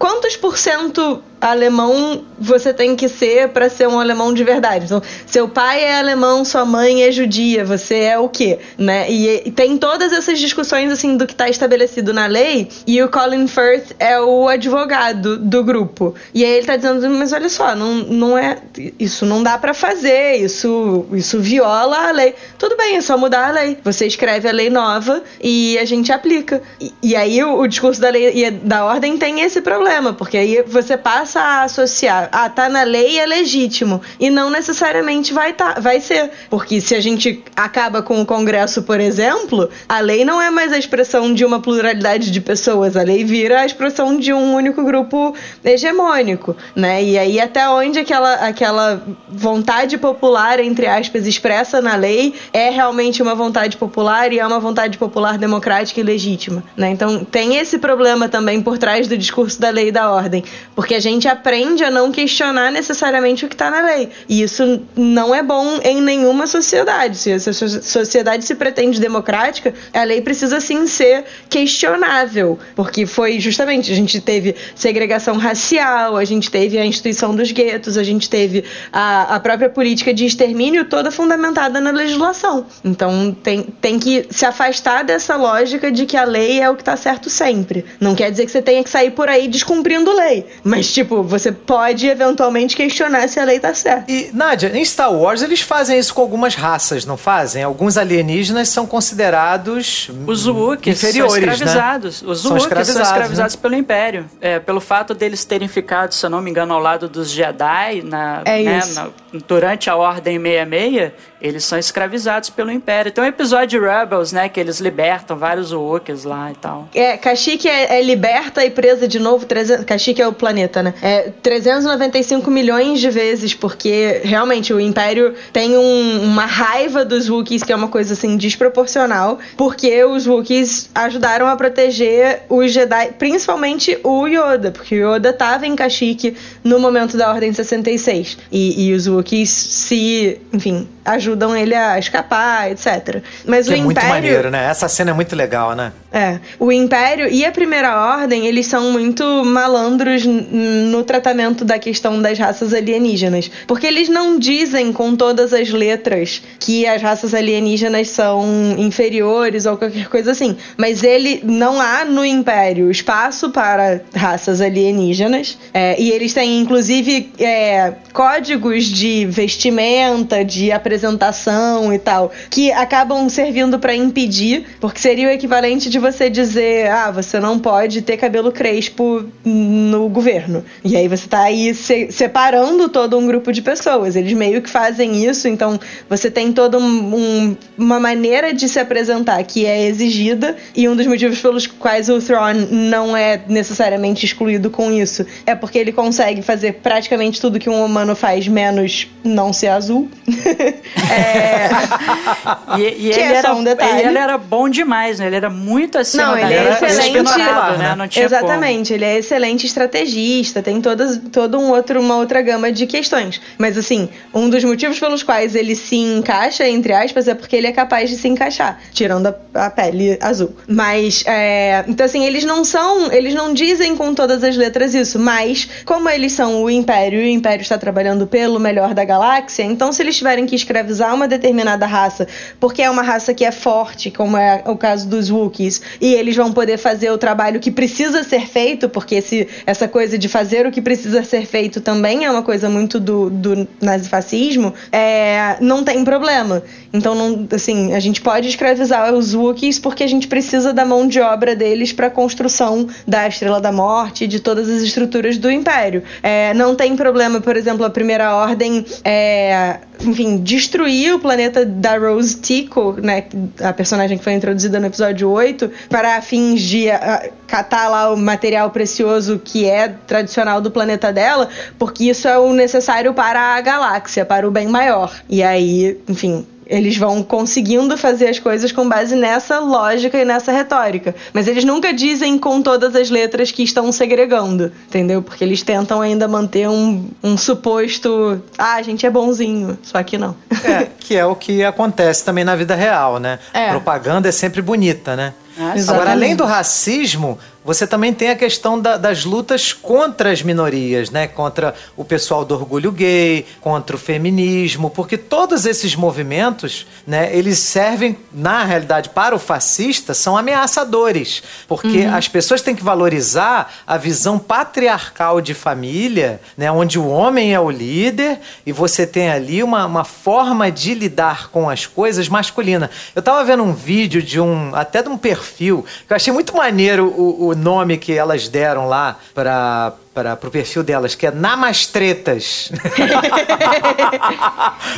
quantos por cento alemão você tem que ser para ser um alemão de verdade? Então, seu pai é alemão, sua mãe é judia, você é o quê? Né? E, e tem todas essas discussões assim do que está estabelecido na lei, e o Colin Firth é o advogado do grupo. E aí ele tá dizendo, mas olha só, não, não é. Isso não dá para fazer, isso, isso viola a lei. Tudo bem, é só mudar a lei. Você escreve a lei nova e a gente aplica. E, e aí o, o discurso da lei e da ordem tem esse problema, porque aí você passa a associar, ah, tá na lei é legítimo. E não necessariamente vai, tá, vai ser. Porque se a gente acaba com o Congresso, por exemplo, a lei não é mais a expressão de uma pluralidade de pessoas, a lei vira a expressão de um único grupo hegemônico, né? E aí até onde aquela, aquela vontade popular, entre aspas, expressa na lei é realmente uma vontade popular e é uma vontade popular democrática e legítima, né? Então tem esse problema também por trás do discurso da lei e da ordem, porque a gente aprende a não questionar necessariamente o que está na lei. E isso não é bom em nenhuma sociedade. Se a so- sociedade se pretende democrática, a lei precisa sim ser questionável, porque foi justamente a gente teve segregação racial, a gente teve a instituição dos guetos, a gente teve a, a própria política de extermínio toda fundamentada na legislação. Então tem, tem que se afastar dessa lógica de que a lei é o que está certo sempre. Não quer dizer que você tenha que sair por aí discutindo descumprindo lei. Mas, tipo, você pode eventualmente questionar se a lei tá certa. E, Nádia, em Star Wars eles fazem isso com algumas raças, não fazem? Alguns alienígenas são considerados Os Wookiees inferiores, são né? escravizados. Os São Wookiees escravizados, são escravizados né? pelo Império. É, pelo fato deles terem ficado, se eu não me engano, ao lado dos Jedi na, É né, na- durante a Ordem 66, eles são escravizados pelo Império. Tem um episódio de Rebels, né, que eles libertam vários Wookiees lá e tal. É, Kashyyyk é, é liberta e presa de novo. 300, Kashyyyk é o planeta, né? É 395 milhões de vezes, porque realmente o Império tem um- uma raiva dos Wookiees, que é uma coisa assim desproporcional, porque os Wookiees ajudaram a proteger os Jedi, principalmente o Yoda, porque o Yoda tava em Kashyyyk no momento da Ordem 66. E, e os Wookiees se, enfim, ajudam ele a escapar, etc. Mas Que o é muito Império. maneiro, né? Essa cena é muito legal, né? É, o Império e a Primeira Ordem, eles são muito malandros no tratamento da questão das raças alienígenas. Porque eles não dizem com todas as letras que as raças alienígenas são inferiores ou qualquer coisa assim. Mas ele não há no Império espaço para raças alienígenas. É, e eles têm, inclusive, é, códigos de vestimenta, de apresentação e tal, que acabam servindo para impedir, porque seria o equivalente de você dizer, ah, você não pode ter cabelo crespo no governo. E aí você tá aí se- separando todo um grupo de pessoas. Eles meio que fazem isso, então você tem toda um- um- uma maneira de se apresentar que é exigida, e um dos motivos pelos quais o Thrawn não é necessariamente excluído com isso é porque ele consegue fazer praticamente tudo que um humano faz, menos não ser azul. <laughs> é, <laughs> E, e ele, é era, um detalhe. ele era bom demais, né? Ele era muito acima Não, da ele é excelente. né? Não tinha como. Exatamente, ele é excelente estrategista, tem todas, todo um outro, uma outra gama de questões. Mas assim, um dos motivos pelos quais ele se encaixa, entre aspas, é porque ele é capaz de se encaixar, tirando a, a pele azul. Mas, é, então assim, eles não são, eles não dizem com todas as letras isso, mas como eles são o Império e o Império está trabalhando pelo melhor da galáxia, então se eles tiverem que escravizar uma determinada raça, porque é uma raça que é forte, como é o caso dos Wookiees, e eles vão poder fazer o trabalho que precisa ser feito, porque esse, essa coisa de fazer o que precisa ser feito também é uma coisa muito do, do nazifascismo, é, não tem problema. Então, não, assim, a gente pode escravizar os Wookiees porque a gente precisa da mão de obra deles para a construção da Estrela da Morte e de todas as estruturas do Império. É, não tem problema, por exemplo, a Primeira Ordem, é, enfim, destruir o planeta da Rose Tico, né, a personagem que foi introduzida no episódio 8, para fins de ah, catar lá o material precioso que é tradicional do planeta dela, porque isso é o necessário para a galáxia, para o bem maior. E aí, enfim, eles vão conseguindo fazer as coisas com base nessa lógica e nessa retórica. Mas eles nunca dizem com todas as letras que estão segregando, entendeu? Porque eles tentam ainda manter um, um suposto. Ah, a gente é bonzinho. Só que não. É, que é o que acontece também na vida real, né? É. Propaganda é sempre bonita, né? Ah. Agora, além do racismo, você também tem a questão da- das lutas contra as minorias, né? Contra o pessoal do orgulho gay, contra o feminismo, porque todos esses movimentos, né? Eles servem, na realidade, para o fascista, são ameaçadores, porque as pessoas têm que valorizar a visão patriarcal de família, né? Onde o homem é o líder e você tem ali uma, uma forma de lidar com as coisas masculina. Eu tava vendo um vídeo de um, até de um perfil, que eu achei muito maneiro o, o nome que elas deram lá para para pro perfil delas, que é Namastretas. <laughs>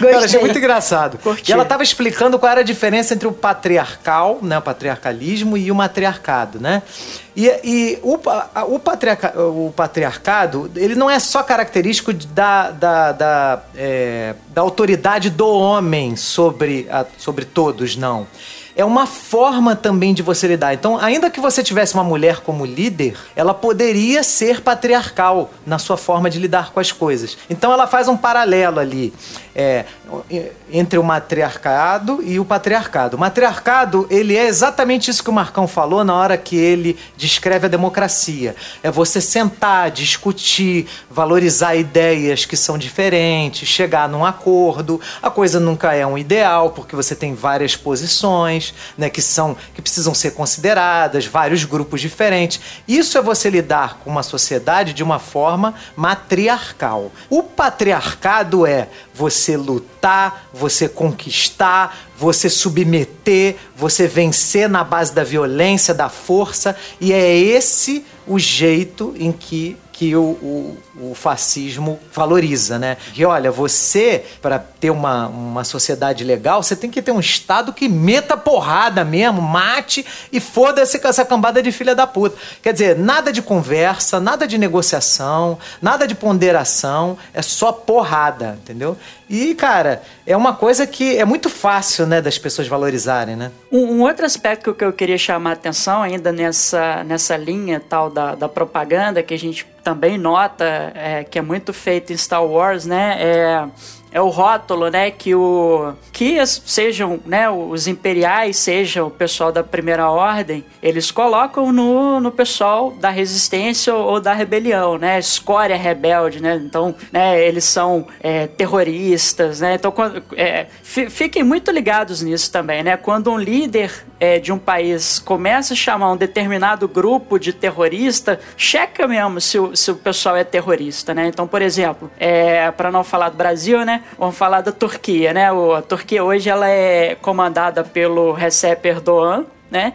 Cara, achei muito engraçado. Curti. E ela tava explicando qual era a diferença entre o patriarcal, né, o patriarcalismo e o matriarcado, né? E, e o, o, patriarca, o patriarcado, ele não é só característico da, da, da, é, da autoridade do homem sobre, a- sobre todos, não. É uma forma também de você lidar. Então, ainda que você tivesse uma mulher como líder, ela poderia ser patriarcal na sua forma de lidar com as coisas. Então, ela faz um paralelo ali é, entre o matriarcado e o patriarcado. O matriarcado, ele é exatamente isso que o Marcão falou na hora que ele descreve a democracia. É você sentar, discutir, valorizar ideias que são diferentes, chegar num acordo. A coisa nunca é um ideal, porque você tem várias posições, né, que são que precisam ser consideradas, vários grupos diferentes. Isso é você lidar com uma sociedade de uma forma matriarcal. O patriarcado é você lutar, você conquistar, você submeter, você vencer na base da violência, da força, e é esse o jeito em que que o, o, o, fascismo valoriza, né? Que olha, você, para ter uma, uma sociedade legal, você tem que ter um Estado que meta porrada mesmo, mate e foda-se com essa cambada de filha da puta. Quer dizer, nada de conversa, nada de negociação, nada de ponderação, é só porrada, entendeu? E, cara, é uma coisa que é muito fácil, né, das pessoas valorizarem, né? Um, um outro aspecto que eu queria chamar a atenção ainda nessa, nessa linha tal da, da propaganda que a gente também nota é, que é muito feito em Star Wars, né? É é o rótulo, né, que o que sejam, né, os imperiais, sejam o pessoal da primeira ordem, eles colocam no, no pessoal da resistência ou, da rebelião, né, escória rebelde, né, então, né, eles são é, terroristas, né, então quando, é, fiquem muito ligados nisso também, né, quando um líder é, de um país começa a chamar um determinado grupo de terrorista, checa mesmo se o, se o pessoal é terrorista, né, então, por exemplo, é, para não falar do Brasil, né, Vamos falar da Turquia, né? a Turquia hoje ela é comandada pelo Recep Erdogan, né?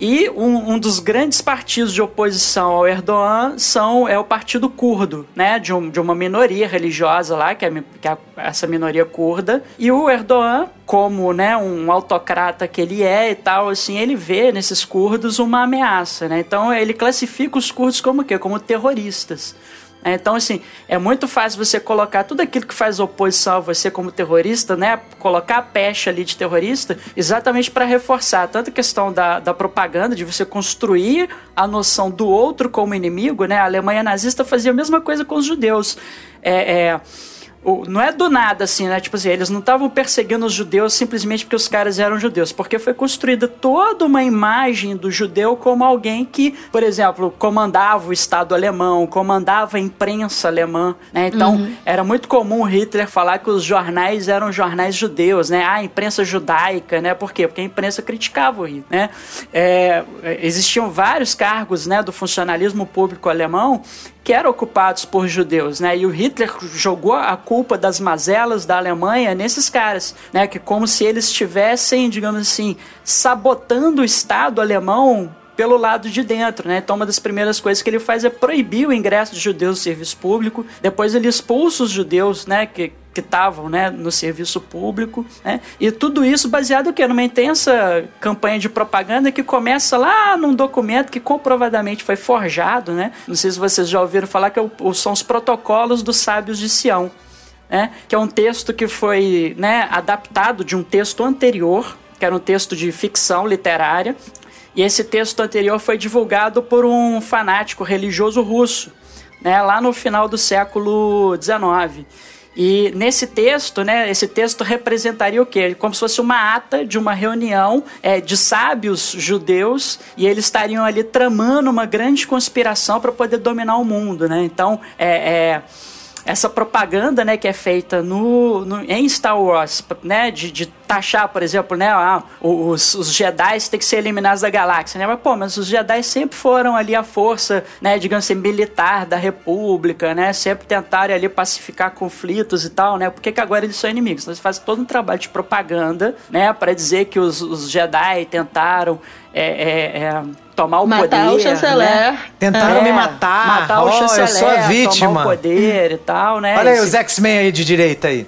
E um, um, dos grandes partidos de oposição ao Erdogan são, é o Partido Curdo, né? De, um, de uma minoria religiosa lá, que é, que é essa minoria curda. E o Erdogan, como né, um autocrata que ele é e tal, assim, ele vê nesses curdos uma ameaça, né? Então ele classifica os curdos como o quê? Como terroristas. É, então, assim, é muito fácil você colocar tudo aquilo que faz oposição a você como terrorista, né? Colocar a pecha ali de terrorista, exatamente para reforçar tanto a questão da, da propaganda, de você construir a noção do outro como inimigo, né? A Alemanha nazista fazia a mesma coisa com os judeus. É. é não é do nada assim, né? Tipo assim, eles não estavam perseguindo os judeus simplesmente porque os caras eram judeus, porque foi construída toda uma imagem do judeu como alguém que, por exemplo, comandava o Estado alemão, comandava a imprensa alemã, né? Então, uhum. era muito comum Hitler falar que os jornais eram jornais judeus, né? Ah, a imprensa judaica, né? Por quê? Porque a imprensa criticava o Hitler, né? É, existiam vários cargos, né, do funcionalismo público alemão que eram ocupados por judeus, né? E o Hitler jogou a culpa das mazelas da Alemanha nesses caras, né? Que como se eles estivessem, digamos assim, sabotando o Estado alemão pelo lado de dentro, né? Então uma das primeiras coisas que ele faz é proibir o ingresso de judeus no serviço público. Depois ele expulsa os judeus, né? Que que estavam né, no serviço público. Né? E tudo isso baseado que numa intensa campanha de propaganda que começa lá num documento que comprovadamente foi forjado. Né? Não sei se vocês já ouviram falar que é são os protocolos dos sábios de Sião. Né? Que é um texto que foi né, adaptado de um texto anterior, que era um texto de ficção literária, e esse texto anterior foi divulgado por um fanático religioso russo, né, lá no final do século XIX. E nesse texto, né, esse texto representaria o quê? Como se fosse uma ata de uma reunião é, de sábios judeus e eles estariam ali tramando uma grande conspiração para poder dominar o mundo, né? Então, é, é essa propaganda, né, que é feita no, no em Star Wars, né, de, de taxar, por exemplo, né, ah, os, os Jedi têm que ser eliminados da galáxia, né, mas pô, mas os Jedi sempre foram ali a força, né, digamos assim, militar da República, né, sempre tentaram ali pacificar conflitos e tal, né, por que, que agora eles são inimigos? Então, eles fazem todo um trabalho de propaganda, né, para dizer que os, os Jedi tentaram é, é, é, tomar o matar poder. Matar o chanceler. Né? Tentaram é, me matar. Matar o oh, chanceler. Eu sou a vítima. Tomar o poder e tal, né? Olha aí os X-Men aí de direita aí.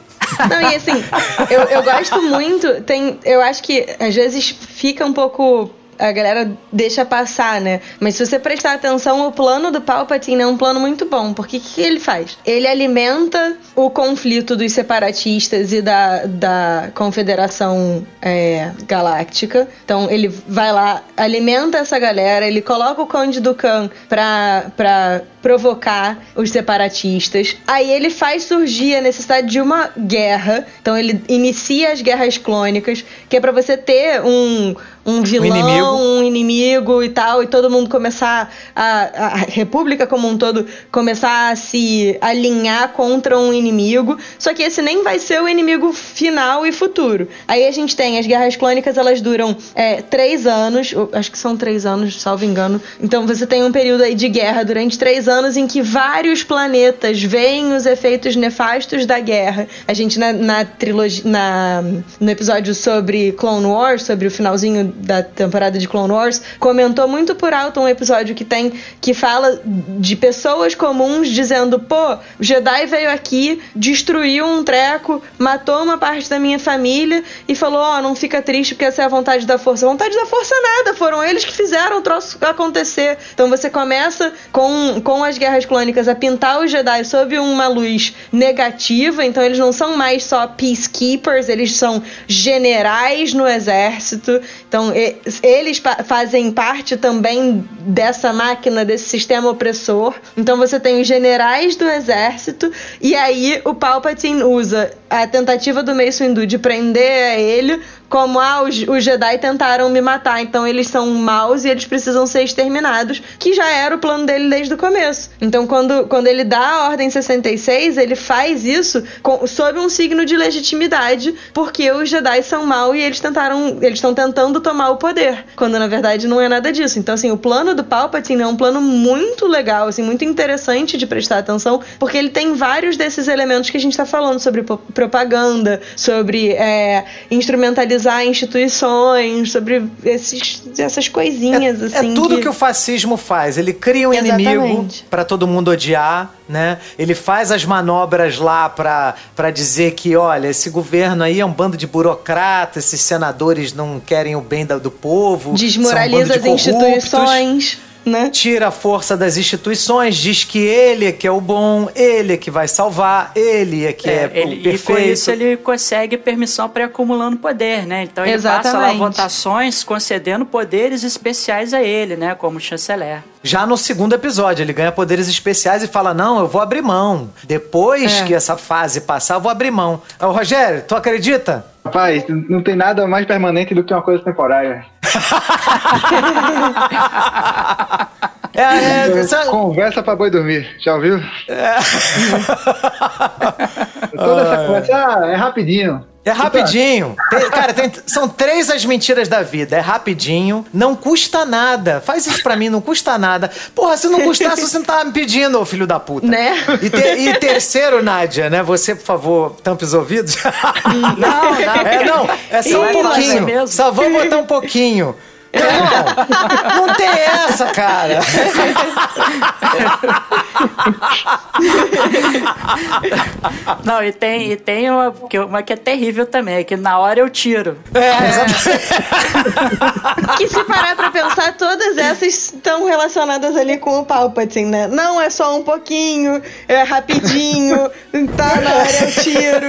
Não, e assim, eu, eu gosto muito. Tem, eu acho que às vezes fica um pouco a galera deixa passar, né? Mas se você prestar atenção, o plano do Palpatine é um plano muito bom. Porque o que, ele faz? Ele alimenta o conflito dos separatistas e da, da Confederação é, Galáctica. Então ele vai lá, alimenta essa galera, ele coloca o Conde Dukan pra, pra provocar os separatistas. Aí ele faz surgir a necessidade de uma guerra. Então ele inicia as guerras clônicas, que é para você ter um um vilão, Um inimigo. um inimigo e tal, e todo mundo começar a, a República como um todo começar a se alinhar contra um inimigo. Só que esse nem vai ser o inimigo final e futuro. Aí a gente tem as guerras clônicas, elas duram é, três anos, acho que são três anos, salvo engano. Então você tem um período aí de guerra durante três anos em que vários planetas veem os efeitos nefastos da guerra. A gente na, na trilogia, na, no episódio sobre Clone Wars, sobre o finalzinho da temporada de Clone Wars, comentou muito por alto um episódio que tem que fala de pessoas comuns dizendo: pô, o Jedi veio aqui, destruiu um treco, matou uma parte da minha família e falou: ó, não fica triste porque essa é a vontade da força. Vontade da força nada, foram eles que fizeram o troço acontecer. Então você começa com, com as guerras clônicas a pintar os Jedi sob uma luz negativa, então eles não são mais só peacekeepers, eles são generais no exército. Então eles fazem parte também dessa máquina, desse sistema opressor. Então você tem os generais do exército e aí o Palpatine usa a tentativa do Mace Windu de prender ele como ah, os, os Jedi tentaram me matar, então eles são maus e eles precisam ser exterminados, que já era o plano dele desde o começo. Então, quando, quando ele dá a Ordem 66, ele faz isso com, sob um signo de legitimidade, porque os Jedi são maus e eles tentaram, eles estão tentando tomar o poder, quando na verdade não é nada disso. Então, assim, o plano do Palpatine é um plano muito legal, assim, muito interessante de prestar atenção, porque ele tem vários desses elementos que a gente está falando sobre propaganda, sobre é, instrumentalizar instituições, sobre esses, essas coisinhas É assim. tudo que... o fascismo faz. Ele cria um inimigo Exatamente. pra todo mundo odiar, né? Ele faz as manobras lá pra pra dizer que, olha, esse governo aí é um bando de burocratas, esses senadores não querem o bem do povo. desmoraliza são um bando as de corruptos. instituições, né? Tira a força das instituições, diz que ele é que é o bom, ele é que vai salvar, ele é que é, É, o ele, e com perfeito. isso ele consegue permissão para ir acumulando poder, né? Então ele passa lá Exatamente. votações concedendo poderes especiais a ele, né? Como chanceler. Já no segundo episódio, ele ganha poderes especiais e fala: Não, eu vou abrir mão. Depois É. que essa fase passar, eu vou abrir mão. Ô, Rogério, tu acredita? Rapaz, não tem nada mais permanente do que uma coisa temporária. <laughs> É, é, sabe- Conversa pra boi dormir, já ouviu? Toda essa conversa, ah, é rapidinho. É rapidinho. Tem- cara, tem- são três as mentiras da vida. É rapidinho, não custa nada. Faz isso pra mim, não custa nada. Porra, se não custasse, você não tava me pedindo, ô filho da puta. Né? E, te- e terceiro, Nádia, né? Você, por favor, tampa os ouvidos. Não, não. É, não, é só um é pouquinho. Só vou botar um pouquinho. Não, não tem essa, cara. Não, e tem, e tem uma, que- uma que é terrível também, é que na hora eu tiro. É, exatamente. Que se parar pra pensar, todas essas estão relacionadas ali com o Palpatine, né? Não é só um pouquinho, é rapidinho, tá na hora eu tiro.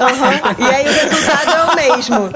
Aham. E aí o resultado é o mesmo.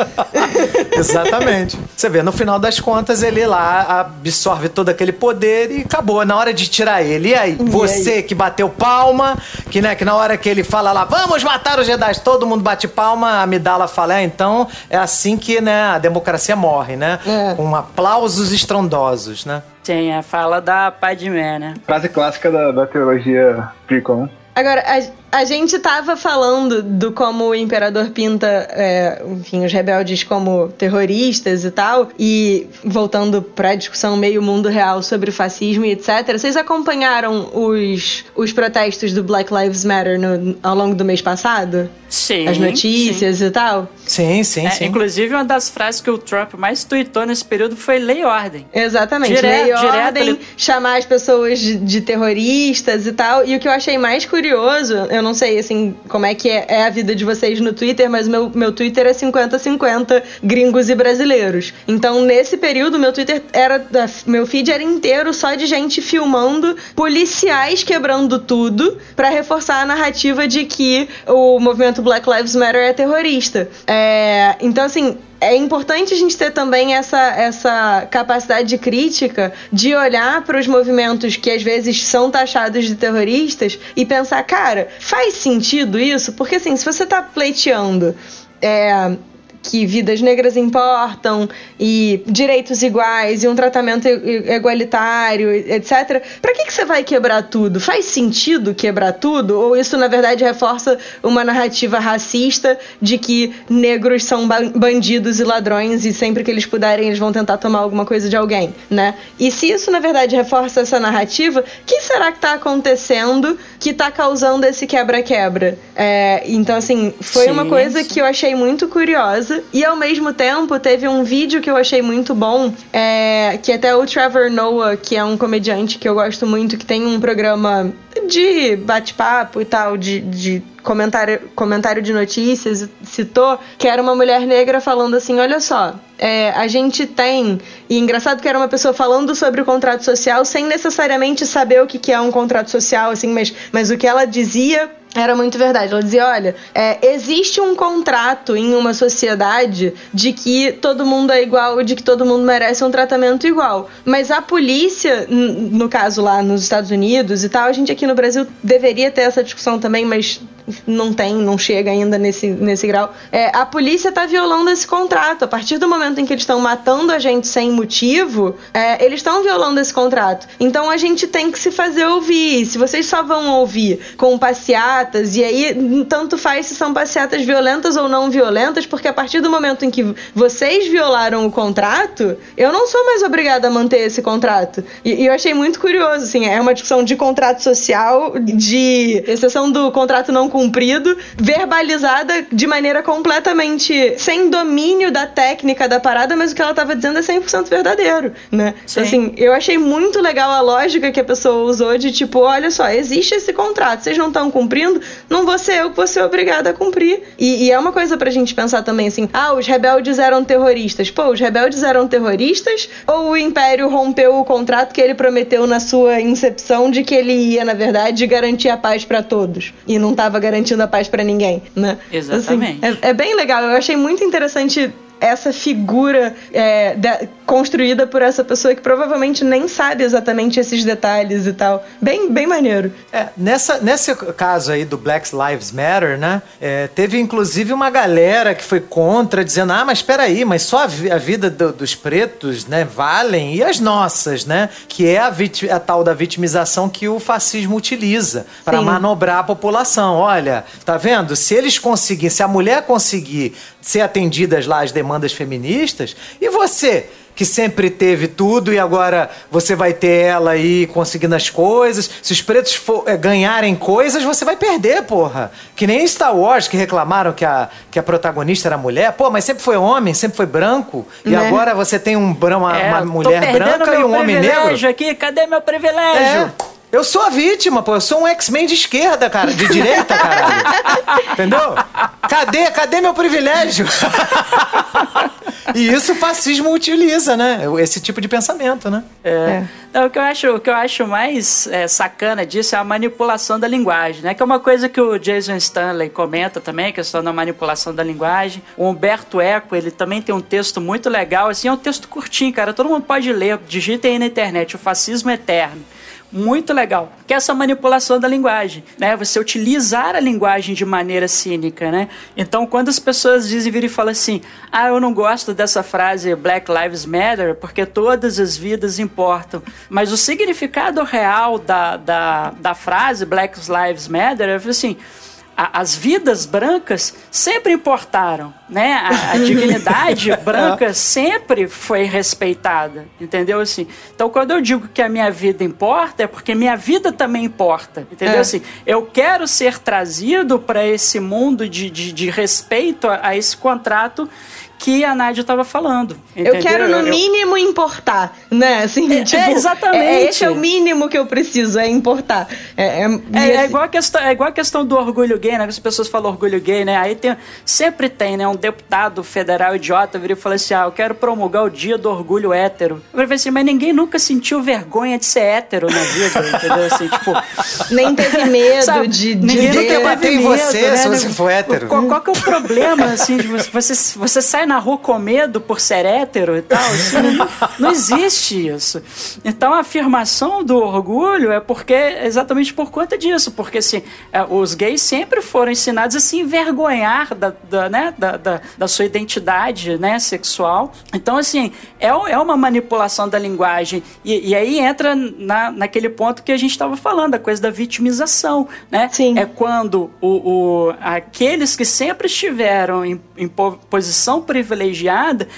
Exatamente. Você vê, no final das contas, ele lá absorve todo aquele poder e acabou. Na hora de tirar ele. E aí? Você que bateu palma, que, né, que na hora que ele fala lá, vamos matar os Jedi, todo mundo bate palma, a Amidala fala, é, então é assim que né, a democracia morre, né? É. Com aplausos estrondosos, né? Tem a fala da Padmé, né? Frase clássica da, da teologia né? Agora, a, a gente tava falando do como o imperador pinta, é, enfim, os rebeldes como terroristas e tal, e voltando pra discussão meio mundo real sobre o fascismo e etc. Vocês acompanharam os, os protestos do Black Lives Matter no- ao longo do mês passado? Sim. As notícias e tal? Sim, sim, É, sim. inclusive, uma das frases que o Trump mais tweetou nesse período foi lei e ordem. Exatamente, Direto- lei e direto ordem, ele- chamar as pessoas de, de terroristas e tal. E o que eu achei mais curioso, eu não sei assim como é que é, é a vida de vocês no Twitter, mas meu, meu Twitter é 50-50 gringos e brasileiros. Então, nesse período, meu Twitter era. Meu feed era inteiro só de gente filmando policiais quebrando tudo pra reforçar a narrativa de que o movimento Black Lives Matter é terrorista. É, então, assim, é importante a gente ter também essa, essa capacidade de crítica de olhar para os movimentos que às vezes são taxados de terroristas e pensar, cara, faz sentido isso? Porque assim, se você tá pleiteando. é, que vidas negras importam e direitos iguais e um tratamento igualitário, etc. Para que, que você vai quebrar tudo? Faz sentido quebrar tudo? Ou isso, na verdade, reforça uma narrativa racista de que negros são bandidos e ladrões e sempre que eles puderem eles vão tentar tomar alguma coisa de alguém, né? E se isso, na verdade, reforça essa narrativa, o que será que está acontecendo que está causando esse quebra-quebra? É, então, assim, foi sim, uma coisa sim. que eu achei muito curiosa e, ao mesmo tempo, teve um vídeo que eu achei muito bom, é, que até o Trevor Noah, que é um comediante que eu gosto muito, que tem um programa de bate-papo e tal, de, de comentário, comentário de notícias, citou que era uma mulher negra falando assim: olha só, é, a gente tem. E engraçado que era uma pessoa falando sobre o contrato social sem necessariamente saber o que, que é um contrato social, assim, mas, mas o que ela dizia era muito verdade. Ela dizia: olha, é, existe um contrato em uma sociedade de que todo mundo é igual, de que todo mundo merece um tratamento igual. Mas a polícia, no caso lá nos Estados Unidos e tal, a gente aqui no Brasil deveria ter essa discussão também, mas não tem, não chega ainda nesse, nesse grau. É, a polícia está violando esse contrato. A partir do momento em que eles estão matando a gente sem motivo, é, eles estão violando esse contrato. Então a gente tem que se fazer ouvir. Se vocês só vão ouvir com passeatas, e aí tanto faz se são passeatas violentas ou não violentas, porque a partir do momento em que vocês violaram o contrato, eu não sou mais obrigada a manter esse contrato. E, e eu achei muito curioso, assim, é uma discussão de contrato social, de exceção do contrato não cumprido, verbalizada de maneira completamente sem domínio da técnica da parada, mas o que ela estava dizendo é 100% verdadeiro, né? Sim. Assim, eu achei muito legal a lógica que a pessoa usou de tipo, olha só, existe esse contrato, vocês não estão cumprindo, não vou ser eu que vou ser obrigada a cumprir. E, e, é uma coisa pra gente pensar também assim, ah, os rebeldes eram terroristas. Pô, os rebeldes eram terroristas ou o Império rompeu o contrato que ele prometeu na sua incepção de que ele ia, na verdade, garantir a paz para todos e não estava garantindo a paz para ninguém, né? Exatamente. Assim, é, é bem legal. Eu achei muito interessante essa figura é, da, construída por essa pessoa que provavelmente nem sabe exatamente esses detalhes e tal. Bem, bem maneiro. É, nessa, nesse caso aí do Black Lives Matter, né? É, teve inclusive uma galera que foi contra, dizendo: ah, mas espera aí, mas só a, vi a vida do, dos pretos, né, valem e as nossas, né? Que é a, a tal da vitimização que o fascismo utiliza para manobrar a população. Olha, tá vendo? Se eles conseguirem, se a mulher conseguir ser atendidas lá as demandas feministas, e você? que sempre teve tudo e agora você vai ter ela aí conseguindo as coisas. Se os pretos for, é, ganharem coisas, você vai perder, porra. Que nem Star Wars, que reclamaram que a, que a protagonista era mulher. Pô, mas sempre foi homem, sempre foi branco. E né? agora você tem um, uma, é, uma mulher branca e um homem negro. aqui, cadê meu privilégio? É. Eu sou a vítima, pô. Eu sou um X-Men de esquerda, cara. De direita, caralho. <laughs> Entendeu? Cadê, cadê meu privilégio? <laughs> e isso o fascismo utiliza, né? Esse tipo de pensamento, né? É. é. Não, o, que eu acho, o que eu acho mais é, sacana disso é a manipulação da linguagem, né? Que é uma coisa que o Jason Stanley comenta também, a questão da manipulação da linguagem. O Humberto Eco, ele também tem um texto muito legal, assim, é um texto curtinho, cara. Todo mundo pode ler, digita aí na internet, o fascismo eterno muito legal, que é essa manipulação da linguagem, né? Você utilizar a linguagem de maneira cínica, né? Então, quando as pessoas dizem vir e falam assim: "Ah, eu não gosto dessa frase Black Lives Matter porque todas as vidas importam", mas o significado real da, da, da frase Black Lives Matter é assim: as vidas brancas sempre importaram, né? A, a <laughs> dignidade branca sempre foi respeitada, entendeu assim? Então, quando eu digo que a minha vida importa, é porque minha vida também importa, entendeu é. assim? Eu quero ser trazido para esse mundo de, de, de respeito a, a esse contrato que a Nádia estava falando. Entendeu? Eu quero, no mínimo, importar, né? Assim, é, tipo, é exatamente. É, esse é o mínimo que eu preciso, é importar. É, é, é, é igual, a questão, é igual a questão do orgulho gay, né? As pessoas falam orgulho gay, né? Aí tem, sempre tem, né? Um deputado federal idiota vira e fala assim: ah, eu quero promulgar o dia do orgulho hétero. Eu falei assim, mas ninguém nunca sentiu vergonha de ser hétero na vida, entendeu? Assim, tipo... <laughs> Nem teve medo sabe? de, de... Ninguém nunca bateu em você né? se você for hétero. Qual, qual que é o problema, assim, de você, você sai na rua com medo por ser hétero e tal. Não, <laughs> não existe isso. Então a afirmação do orgulho é porque exatamente por conta disso. Porque assim, é, os gays sempre foram ensinados a se envergonhar da, da, né, da, da, da sua identidade né, sexual. Então, assim, é, é uma manipulação da linguagem. E, e aí entra na, naquele ponto que a gente estava falando, a coisa da vitimização. Né? Sim. É quando o, o, aqueles que sempre estiveram em, em posição privilegiada,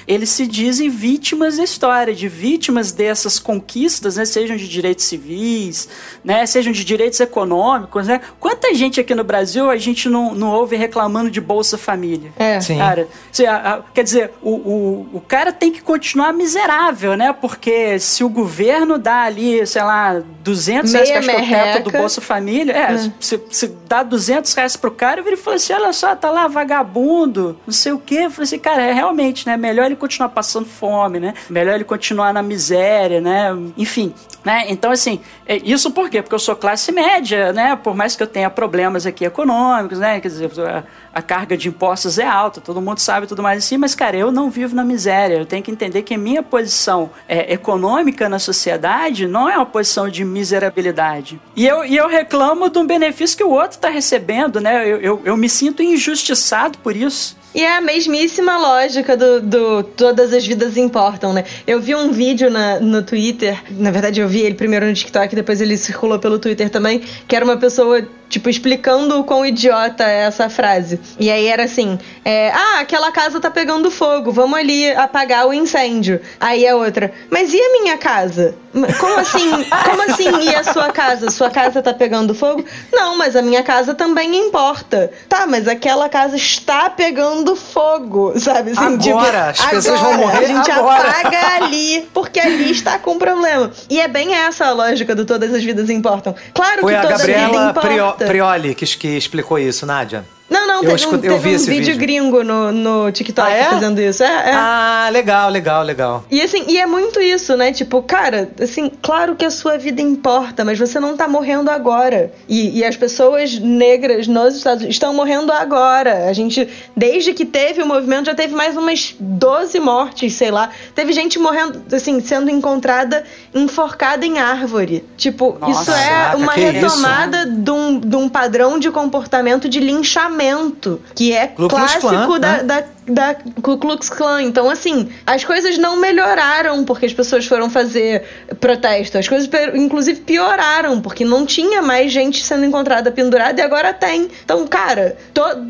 eles se dizem vítimas da história, de vítimas dessas conquistas, né? Sejam de direitos civis, né? Sejam de direitos econômicos, né? Quanta gente aqui no Brasil a gente não, não ouve reclamando de Bolsa Família? É. Sim. Cara, se a- a- quer dizer, o, o, o cara tem que continuar miserável, né? Porque se o governo dá ali, sei lá, 200 reais, que Meia acho que é o teto do. Bolsa Família, é, se, se dá 200 reais pro cara, ele fala assim, olha só, tá lá vagabundo, não sei o quê. Eu falei assim, cara, é realmente, né? Melhor ele continuar passando fome, né? Melhor ele continuar na miséria, né? Enfim, né? Então, assim, é, isso por quê? Porque eu sou classe média, né? Por mais que eu tenha problemas aqui econômicos, né? Quer dizer, a, carga de impostos é alta, todo mundo sabe tudo mais assim, mas, cara, eu não vivo na miséria. Eu tenho que entender que a minha posição é, econômica na sociedade não é uma posição de miserabilidade. E eu, e eu reclamo de um benefício que o outro está recebendo, né? Eu, eu, eu me sinto injustiçado por isso. E é a mesmíssima lógica do, do todas as vidas importam, né? Eu vi um vídeo na, no Twitter, na verdade eu vi ele primeiro no TikTok, depois ele circulou pelo Twitter também, que era uma pessoa, tipo, explicando o quão idiota é essa frase. E aí era assim, é, ah, aquela casa tá pegando fogo, vamos ali apagar o incêndio. Aí a outra, mas e a minha casa? Como assim? Como assim e a sua casa? Sua casa tá pegando fogo? Não, mas a minha casa também importa. Tá, mas aquela casa está pegando fogo, <laughs> sabe? Assim, Agora, as pessoas vão agora, morrer A gente agora. apaga ali, porque ali está com problema. E é bem essa a lógica do todas as vidas importam. Claro Foi que a toda vida Gabriela importa. Prio- Prioli que, que explicou isso, Nádia. Não, não, Eu teve, um, eu vi um vídeo, vídeo. gringo no, no TikTok Ah, é? fazendo isso. É, é. Ah, legal, legal, legal. E assim, e é muito isso, né? Tipo, cara, assim, claro que a sua vida importa, mas você não tá morrendo agora. E, e as pessoas negras nos Estados Unidos estão morrendo agora. A gente, desde que teve o movimento, já teve mais umas 12 mortes, sei lá. Teve gente morrendo, assim, sendo encontrada enforcada em árvore. Tipo, Nossa, isso é uma que isso? retomada de um, de um padrão de comportamento de linchamento, que é clássico da, né? da da Ku Klux Klan. Então, assim, as coisas não melhoraram porque as pessoas foram fazer protesto. As coisas, inclusive, pioraram porque não tinha mais gente sendo encontrada pendurada e agora tem. Então, cara,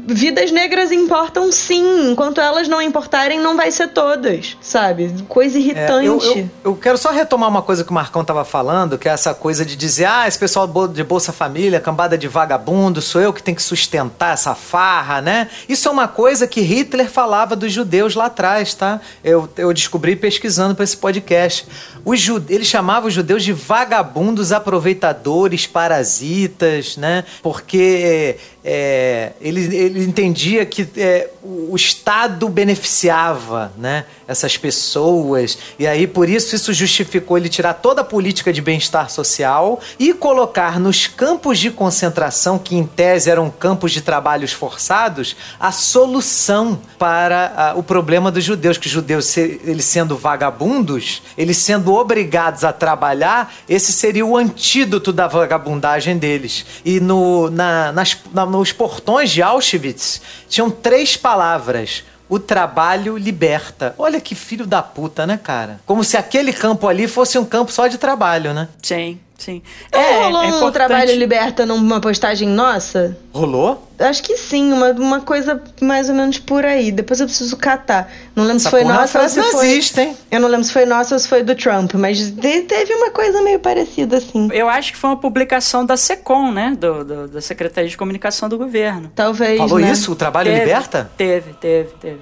vidas negras importam sim. Enquanto elas não importarem, não vai ser todas, sabe? Coisa É, irritante. eu, eu- eu quero só retomar uma coisa que o Marcão tava falando, que é essa coisa de dizer, ah, esse pessoal de Bolsa Família, cambada de vagabundo, sou eu que tenho que sustentar essa farra, né? Isso é uma coisa que Hitler falava dos judeus lá atrás, tá? Eu, eu descobri pesquisando para esse podcast. Os ju- ele chamava os judeus de vagabundos aproveitadores, parasitas, né? Porque é, ele, ele entendia que é, o Estado beneficiava né, essas pessoas, e aí por isso isso justificou ele tirar toda a política de bem-estar social e colocar nos campos de concentração, que em tese eram campos de trabalhos forçados, a solução para ah, o problema dos judeus, que os judeus, se- eles sendo vagabundos, eles sendo obrigados a trabalhar, esse seria o antídoto da vagabundagem deles. E no, na- nas, na- nos portões de Auschwitz tinham três palavras. O trabalho liberta. Olha que filho da puta, né, cara? Como se aquele campo ali fosse um campo só de trabalho, né? Sim, sim. Não rolou um importante- trabalho liberta numa postagem nossa? Rolou? Acho que sim, uma, uma coisa mais ou menos por aí. Depois eu preciso catar. Não lembro Essa se foi é nossa ou se foi. nazista, hein? Eu não lembro se foi nossa ou se foi do Trump, mas te- teve uma coisa meio parecida assim. Eu acho que foi uma publicação da SECOM, né? Do, do- da Secretaria de Comunicação do Governo. Talvez. Falou né? isso? O trabalho Teve, liberta? Teve, teve, teve.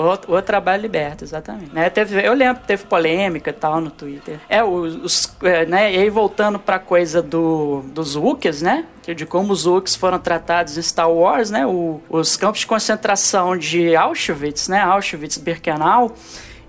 O, trabalho liberta, exatamente. Né, teve, eu lembro teve polêmica e tal no Twitter. É, os, os, é, né, e aí voltando pra coisa do, dos Wookiees, né? De como os Wookiees foram tratados em Star Wars, né? O- os campos de concentração de Auschwitz, né? Auschwitz-Birkenau,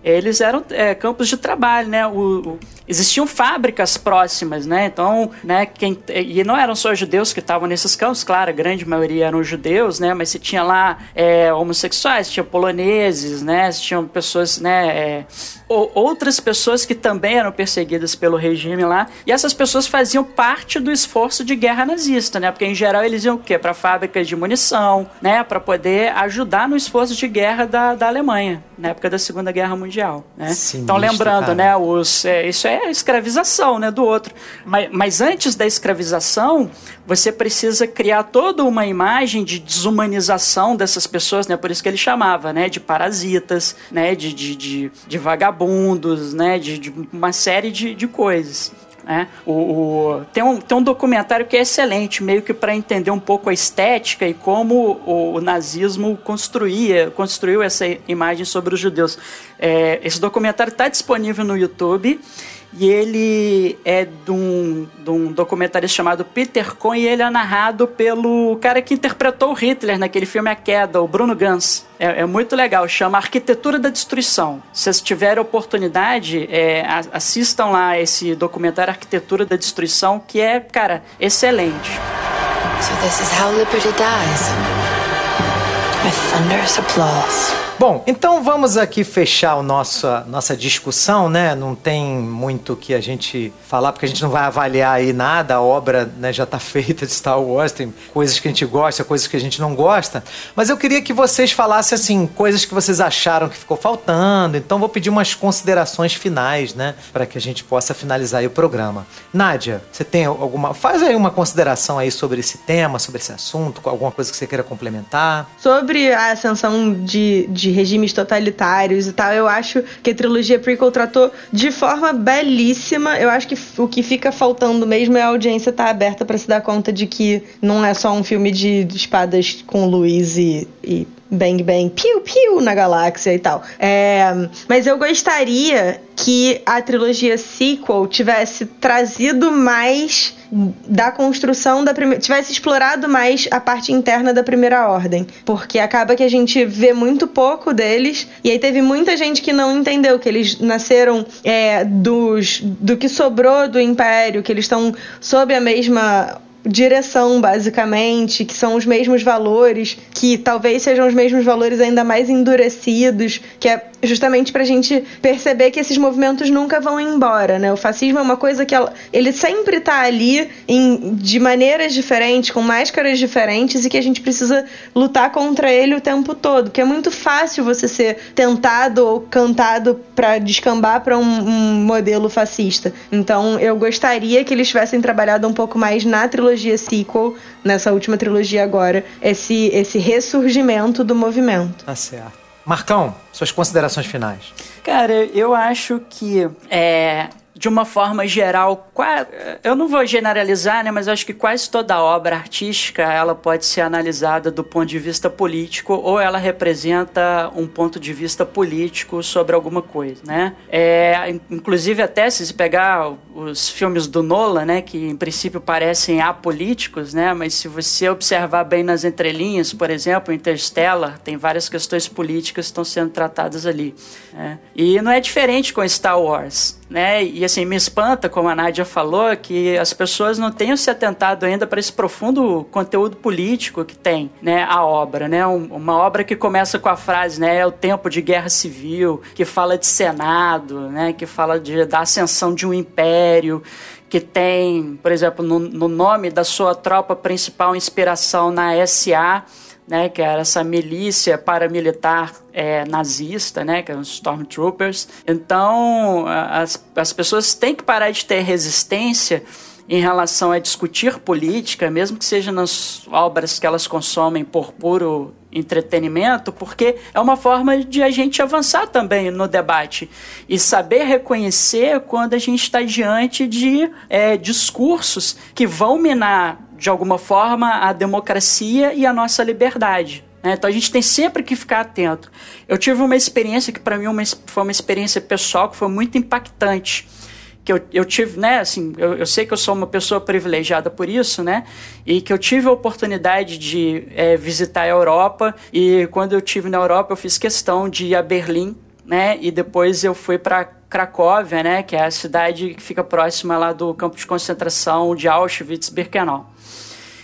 eles eram é, campos de trabalho, né? O, o, existiam fábricas próximas, né? Então, né, quem, e não eram só judeus que estavam nesses campos, claro, a grande maioria eram judeus, né? Mas você tinha lá é, homossexuais, tinha poloneses, né? Tinham pessoas, né? É, outras pessoas que também eram perseguidas pelo regime lá, e essas pessoas faziam parte do esforço de guerra nazista, né? Porque em geral eles iam o quê? Para fábricas de munição, né? Para poder ajudar no esforço de guerra da, da Alemanha, na época da Segunda Guerra Mundial, né? então lembrando, cara. né? Os, é, isso é escravização, né? Do outro. Mas, mas antes da escravização, você precisa criar toda uma imagem de desumanização dessas pessoas, né? Por isso que ele chamava, né? De parasitas, né? De, de, de, de vagabundos, né? De, de uma série de, de coisas. Né? O, o, tem, um, tem um documentário que é excelente, meio que para entender um pouco a estética e como o, o, nazismo construía, construiu essa imagem sobre os judeus. É, esse documentário está disponível no YouTube e ele é de um, de um documentarista chamado Peter Cohn e ele é narrado pelo cara que interpretou o Hitler naquele filme A Queda, o Bruno Gans. É, é muito legal, chama Arquitetura da Destruição. Se vocês tiverem oportunidade, é, assistam lá esse documentário Arquitetura da Destruição, que é, cara, excelente. So this is how liberty dies. With thunderous applause. Bom, então vamos aqui fechar a nossa, nossa discussão, né? Não tem muito que a gente falar, porque a gente não vai avaliar aí nada, a obra né, já está <laughs> feita de Star Wars, tem coisas que a gente gosta, coisas que a gente não gosta. Mas eu queria que vocês falassem, assim, coisas que vocês acharam que ficou faltando. Então vou pedir umas considerações finais, né? Para que a gente possa finalizar o programa. Nádia, você tem alguma. Faz aí uma consideração aí sobre esse tema, sobre esse assunto, alguma coisa que você queira complementar. Sobre a ascensão de, de de regimes totalitários e tal. Eu acho que a trilogia prequel tratou de forma belíssima. Eu acho que o que fica faltando mesmo é a audiência estar tá aberta para se dar conta de que não é só um filme de espadas com luz e, e bang bang, piu piu na galáxia e tal. É, mas eu gostaria que a trilogia sequel tivesse trazido mais da construção da primeira. tivesse explorado mais a parte interna da primeira ordem. Porque acaba que a gente vê muito pouco deles. E aí teve muita gente que não entendeu que eles nasceram é, dos, do que sobrou do Império, que eles estão sob a mesma direção, basicamente, que são os mesmos valores, que talvez sejam os mesmos valores ainda mais endurecidos, que é justamente para a gente perceber que esses movimentos nunca vão embora, né? O fascismo é uma coisa que ela, ele sempre está ali em, de maneiras diferentes, com máscaras diferentes e que a gente precisa lutar contra ele o tempo todo, que é muito fácil você ser tentado ou cantado para descambar para um, um modelo fascista. Então, eu gostaria que eles tivessem trabalhado um pouco mais na trilogia sequel, nessa última trilogia agora, esse esse ressurgimento do movimento. Tá certo. Marcão, suas considerações finais. Cara, eu acho que é, de uma forma geral, eu não vou generalizar, né, mas acho que quase toda obra artística ela pode ser analisada do ponto de vista político ou ela representa um ponto de vista político sobre alguma coisa, né? É, inclusive até se pegar os filmes do Nolan, né, que em princípio parecem apolíticos, né, mas se você observar bem nas entrelinhas, por exemplo, Interstellar, tem várias questões políticas que estão sendo tratadas ali. Né? E não é diferente com Star Wars né? E assim, me espanta, como a Nádia falou, que as pessoas não tenham se atentado ainda para esse profundo conteúdo político que tem, né, a obra, né? uma obra que começa com a frase, né, é o tempo de guerra civil, que fala de Senado, né, que fala de, da ascensão de um império, que tem, por exemplo, no, no nome da sua tropa principal inspiração na SA, né, que era essa milícia paramilitar é, nazista, né, que eram os Stormtroopers. Então, as, as pessoas têm que parar de ter resistência em relação a discutir política, mesmo que seja nas obras que elas consomem por puro entretenimento, porque é uma forma de a gente avançar também no debate e saber reconhecer quando a gente está diante de é, discursos que vão minar de alguma forma, a democracia e a nossa liberdade. Né? Então a gente tem sempre que ficar atento. Eu tive uma experiência que, para mim, uma, foi uma experiência pessoal que foi muito impactante. Que eu, eu tive, né, assim, eu, eu sei que eu sou uma pessoa privilegiada por isso, né, e que eu tive a oportunidade de é, visitar a Europa. E quando eu tive na Europa, eu fiz questão de ir a Berlim né? E depois eu fui para Cracóvia, né? Que é a cidade que fica próxima lá do campo de concentração de Auschwitz-Birkenau.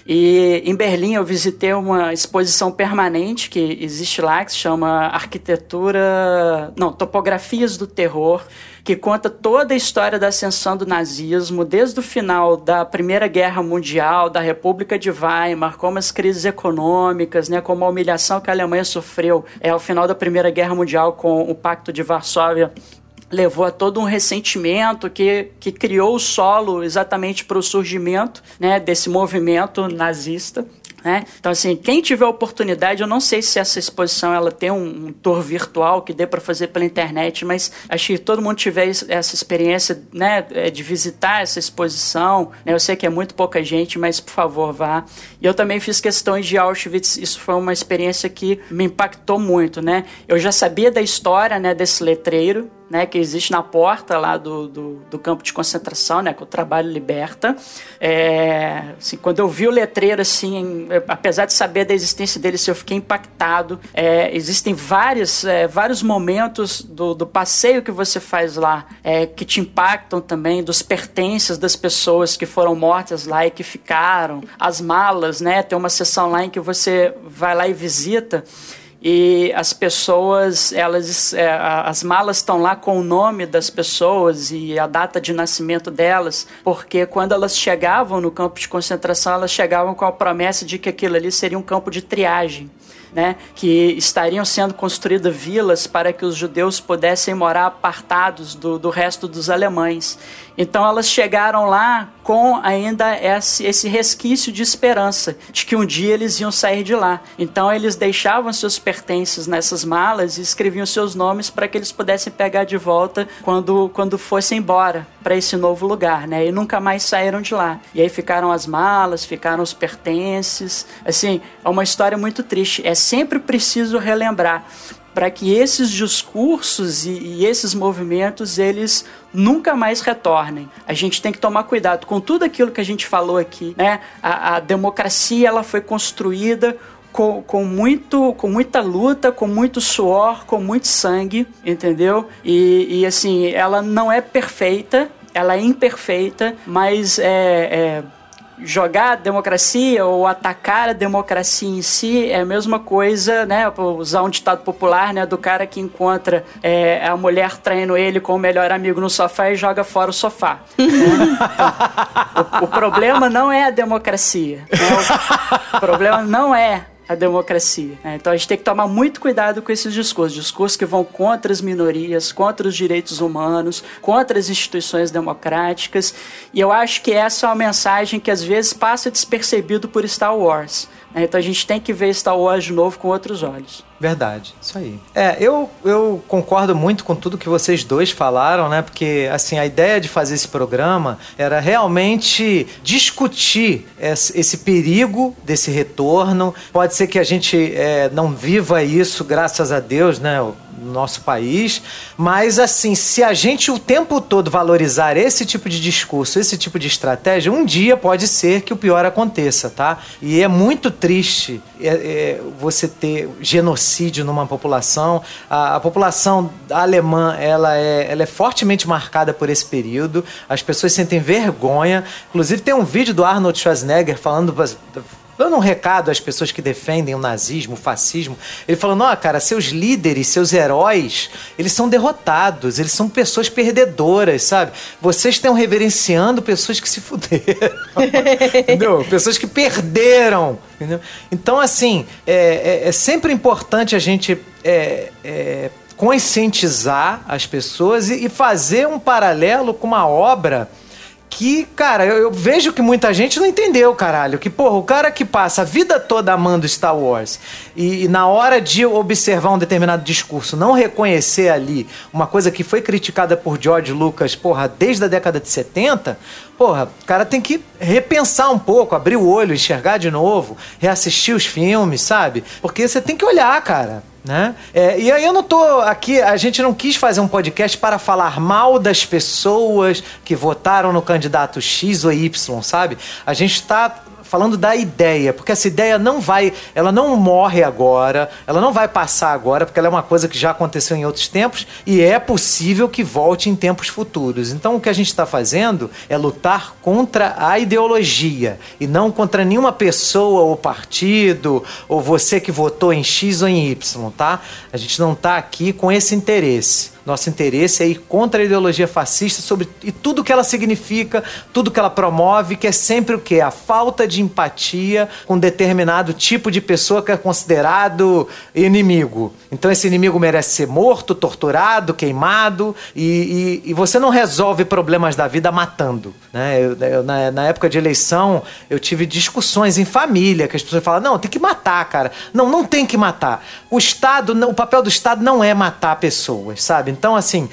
E em Berlim eu visitei uma exposição permanente que existe lá, que se chama Arquitetura. Não, Topografias do Terror, que conta toda a história da ascensão do nazismo, desde o final da Primeira Guerra Mundial, da República de Weimar, como as crises econômicas, né, como a humilhação que a Alemanha sofreu é, ao final da Primeira Guerra Mundial com o Pacto de Varsóvia levou a todo um ressentimento que, que criou o solo exatamente para o surgimento né, desse movimento nazista. Né? Então, assim, quem tiver oportunidade, eu não sei se essa exposição ela tem um, um tour virtual que dê para fazer pela internet, mas acho que todo mundo tiver essa experiência né, é, de visitar essa exposição. Né? Eu sei que é muito pouca gente, mas por favor, vá. E eu também fiz questões de Auschwitz, isso foi uma experiência que me impactou muito. Né? Eu já sabia da história né, desse letreiro, né, que existe na porta lá do, do, do, campo de concentração, né, que o trabalho liberta. É, assim, quando eu vi o letreiro, assim, apesar de saber da existência dele, assim, eu fiquei impactado. É, existem vários, é, vários momentos do, do, passeio que você faz lá é, que te impactam também, dos pertences das pessoas que foram mortas lá e que ficaram, as malas, né, tem uma sessão lá em que você vai lá e visita e as pessoas, elas, é, as malas estão lá com o nome das pessoas e a data de nascimento delas, porque quando elas chegavam no campo de concentração, elas chegavam com a promessa de que aquilo ali seria um campo de triagem né, que estariam sendo construídas vilas para que os judeus pudessem morar apartados do, do resto dos alemães. Então elas chegaram lá com ainda esse, resquício de esperança de que um dia eles iam sair de lá. Então eles deixavam seus pertences nessas malas e escreviam seus nomes para que eles pudessem pegar de volta quando, quando fossem embora para esse novo lugar, né? E nunca mais saíram de lá. E aí ficaram as malas, ficaram os pertences. Assim, é uma história muito triste. É sempre preciso relembrar para que esses discursos e, e, esses movimentos eles nunca mais retornem. A gente tem que tomar cuidado com tudo aquilo que a gente falou aqui, né? A, a democracia ela foi construída com, com, muito, com muita luta, com muito suor, com muito sangue, entendeu? E, e assim, ela não é perfeita, ela é imperfeita, mas é, é jogar a democracia ou atacar a democracia em si é a mesma coisa, né? usar um ditado popular, né? Do cara que encontra é, a mulher traindo ele com o melhor amigo no sofá e joga fora o sofá. Né? <laughs> Então, o, o, problema não é a democracia. Né? O, o problema não é a democracia. Né? Então a gente tem que tomar muito cuidado com esses discursos, discursos que vão contra as minorias, contra os direitos humanos, contra as instituições democráticas. E eu acho que essa é uma mensagem que às vezes passa despercebido por Star Wars. Né? Então a gente tem que ver Star Wars de novo com outros olhos. Verdade, isso aí. É, eu, eu concordo muito com tudo que vocês dois falaram, né? Porque, assim, a ideia de fazer esse programa era realmente discutir esse, perigo desse retorno. Pode ser que a gente é, não viva isso, graças a Deus, né? No nosso país, mas assim, se a gente o tempo todo valorizar esse tipo de discurso, esse tipo de estratégia, um dia pode ser que o pior aconteça, tá? E é muito triste é, é, você ter genocídio numa população. A, a, população alemã, ela é, ela é fortemente marcada por esse período. As pessoas sentem vergonha. Inclusive tem um vídeo do Arnold Schwarzenegger falando dando um recado às pessoas que defendem o nazismo, o fascismo. Ele falando: ó, cara, seus líderes, seus heróis, eles são derrotados, eles são pessoas perdedoras, sabe? Vocês estão reverenciando pessoas que se fuderam, <laughs> entendeu? Pessoas que perderam, entendeu? Então, assim, é, é, é sempre importante a gente. É, é, conscientizar as pessoas e, e fazer um paralelo com uma obra que, cara, eu, eu, vejo que muita gente não entendeu, caralho. Que, porra, o cara que passa a vida toda amando Star Wars e, e, na hora de observar um determinado discurso, não reconhecer ali uma coisa que foi criticada por George Lucas, porra, desde a década de 70, porra, o cara tem que repensar um pouco, abrir o olho, enxergar de novo, reassistir os filmes, sabe? Porque você tem que olhar, cara. Né? É, e aí eu não tô aqui, a gente não quis fazer um podcast para falar mal das pessoas que votaram no candidato X ou Y, sabe? A gente está falando da ideia, porque essa ideia não vai, ela não morre agora, ela não vai passar agora, porque ela é uma coisa que já aconteceu em outros tempos e é possível que volte em tempos futuros. Então o que a gente está fazendo é lutar contra a ideologia e não contra nenhuma pessoa ou partido ou você que votou em X ou em Y, tá? A gente não está aqui com esse interesse. Nosso interesse é ir contra a ideologia fascista sobre, e tudo que ela significa, tudo que ela promove, que é sempre o quê? A falta de empatia com determinado tipo de pessoa que é considerado inimigo. Então esse inimigo merece ser morto, torturado, queimado, e, e, e você não resolve problemas da vida matando. Né? Eu, eu, na, na época de eleição, eu tive discussões em família, que as pessoas falam, não, tem que matar, cara. Não, não tem que matar. O Estado, o papel do Estado não é matar pessoas, sabe? Então, assim,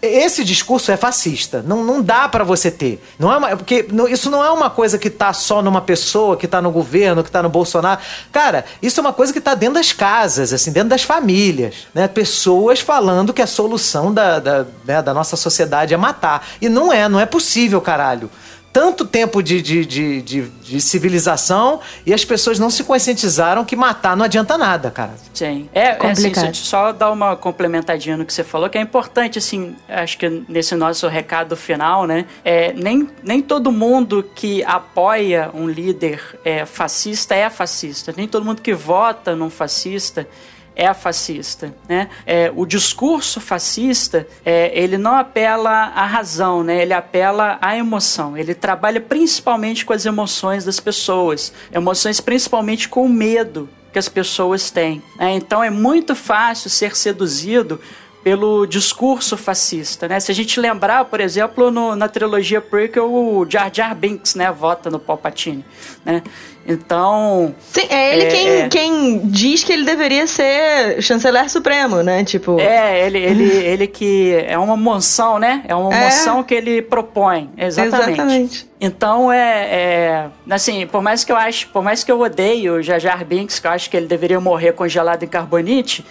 esse discurso é fascista. Não, não dá para você ter. Não é uma, porque isso não é uma coisa que tá só numa pessoa, que tá no governo, que tá no Bolsonaro. Cara, isso é uma coisa que tá dentro das casas, assim, dentro das famílias. Né? Pessoas falando que a solução da, da, né, da nossa sociedade é matar. E não é, não é possível, caralho tanto tempo de, de, de, de, de civilização e as pessoas não se conscientizaram que matar não adianta nada, cara. Sim. É, é assim, só dar uma complementadinha no que você falou, que é importante, assim, acho que nesse nosso recado final, né? É, nem, nem todo mundo que apoia um líder é, fascista é fascista. Nem todo mundo que vota num fascista é fascista, né? É, o discurso fascista, é, ele não apela à razão, né? Ele apela à emoção. Ele trabalha principalmente com as emoções das pessoas, emoções principalmente com o medo que as pessoas têm. Né? Então é muito fácil ser seduzido pelo discurso fascista, né? Se a gente lembrar, por exemplo, no, na trilogia prequel, o Jar Jar Binks, né, vota no Palpatine, né? Então. Sim, é ele é, quem, é... quem diz que ele deveria ser chanceler supremo, né? Tipo. É, ele, ele, ele que. É uma moção, né? É uma é. moção que ele propõe. Exatamente. Exatamente. Então é, é, Assim, por mais que eu acho, por mais que eu odeie o Jar Jar Binks, que eu acho que ele deveria morrer congelado em carbonite.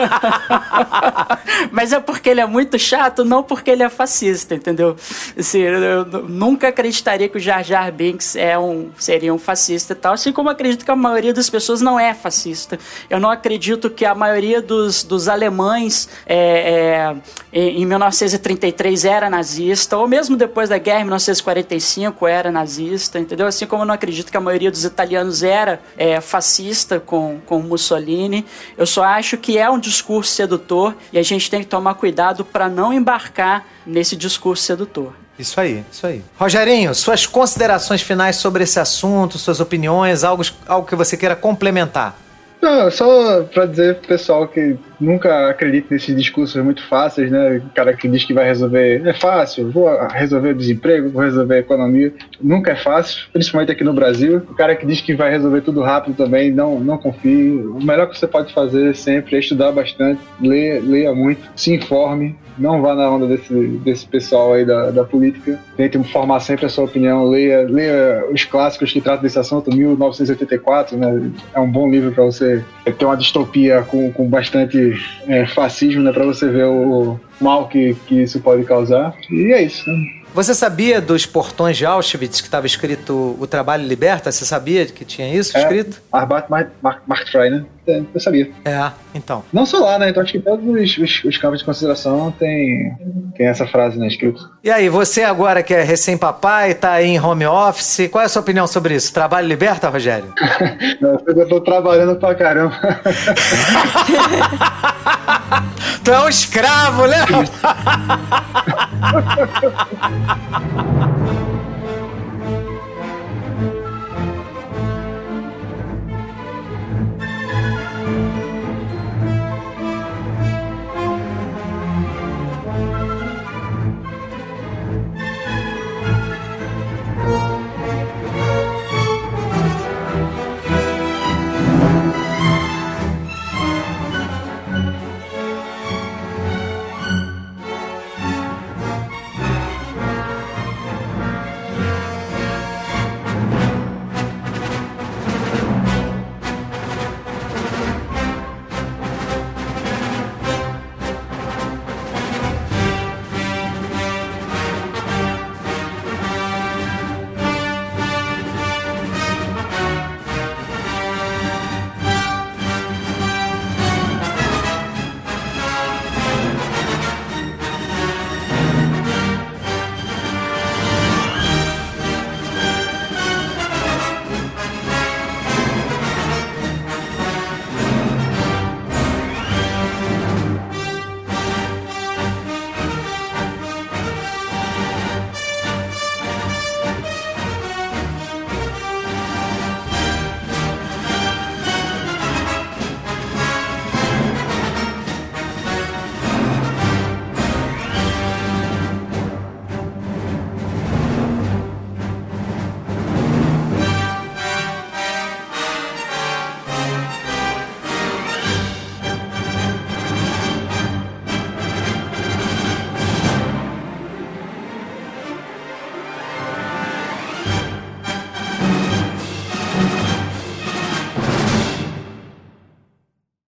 <laughs> mas é porque ele é muito chato, não porque ele é fascista, entendeu? Assim, eu nunca acreditaria que o Jar Jar Binks é um, seria um fascista e tal, assim como acredito que a maioria das pessoas não é fascista. Eu não acredito que a maioria dos, dos alemães é, é, em 1933 era nazista, ou mesmo depois da guerra, em 1945, era nazista, entendeu? Assim como eu não acredito que a maioria dos italianos era é, fascista com, com Mussolini. Eu só acho que é um discurso sedutor e a gente tem que tomar cuidado para não embarcar nesse discurso sedutor. Isso aí, isso aí. Rogerinho, suas considerações finais sobre esse assunto, suas opiniões, algo, algo que você queira complementar. Não, só pra dizer pro pessoal que nunca acredita nesses discursos muito fáceis, né? O cara que diz que vai resolver. É fácil, vou resolver o desemprego, vou resolver a economia. Nunca é fácil, principalmente aqui no Brasil. O cara que diz que vai resolver tudo rápido também, não, não confie. O melhor que você pode fazer sempre é estudar bastante, leia, leia muito, se informe, não vá na onda desse, desse pessoal aí da, da política. Tente formar sempre a sua opinião. Leia, leia os clássicos que tratam desse assunto, 1984, né? É um bom livro para você ter uma distopia com, com bastante é, fascismo, né? Para você ver o mal que, que isso pode causar. E é isso, né? Você sabia dos portões de Auschwitz que estava escrito O Trabalho Liberta? Você sabia que tinha isso é, escrito? Arbeit macht frei, né? É, eu sabia. É, então. Não só lá, né? Então acho que todos os, os, os campos de consideração tem, tem essa frase, né, escrito. E aí, você agora que é recém-papai, tá aí em home office, qual é a sua opinião sobre isso? Trabalho liberta, Rogério? <laughs> Não, eu tô trabalhando pra caramba. <laughs> tu é um escravo, né? <laughs>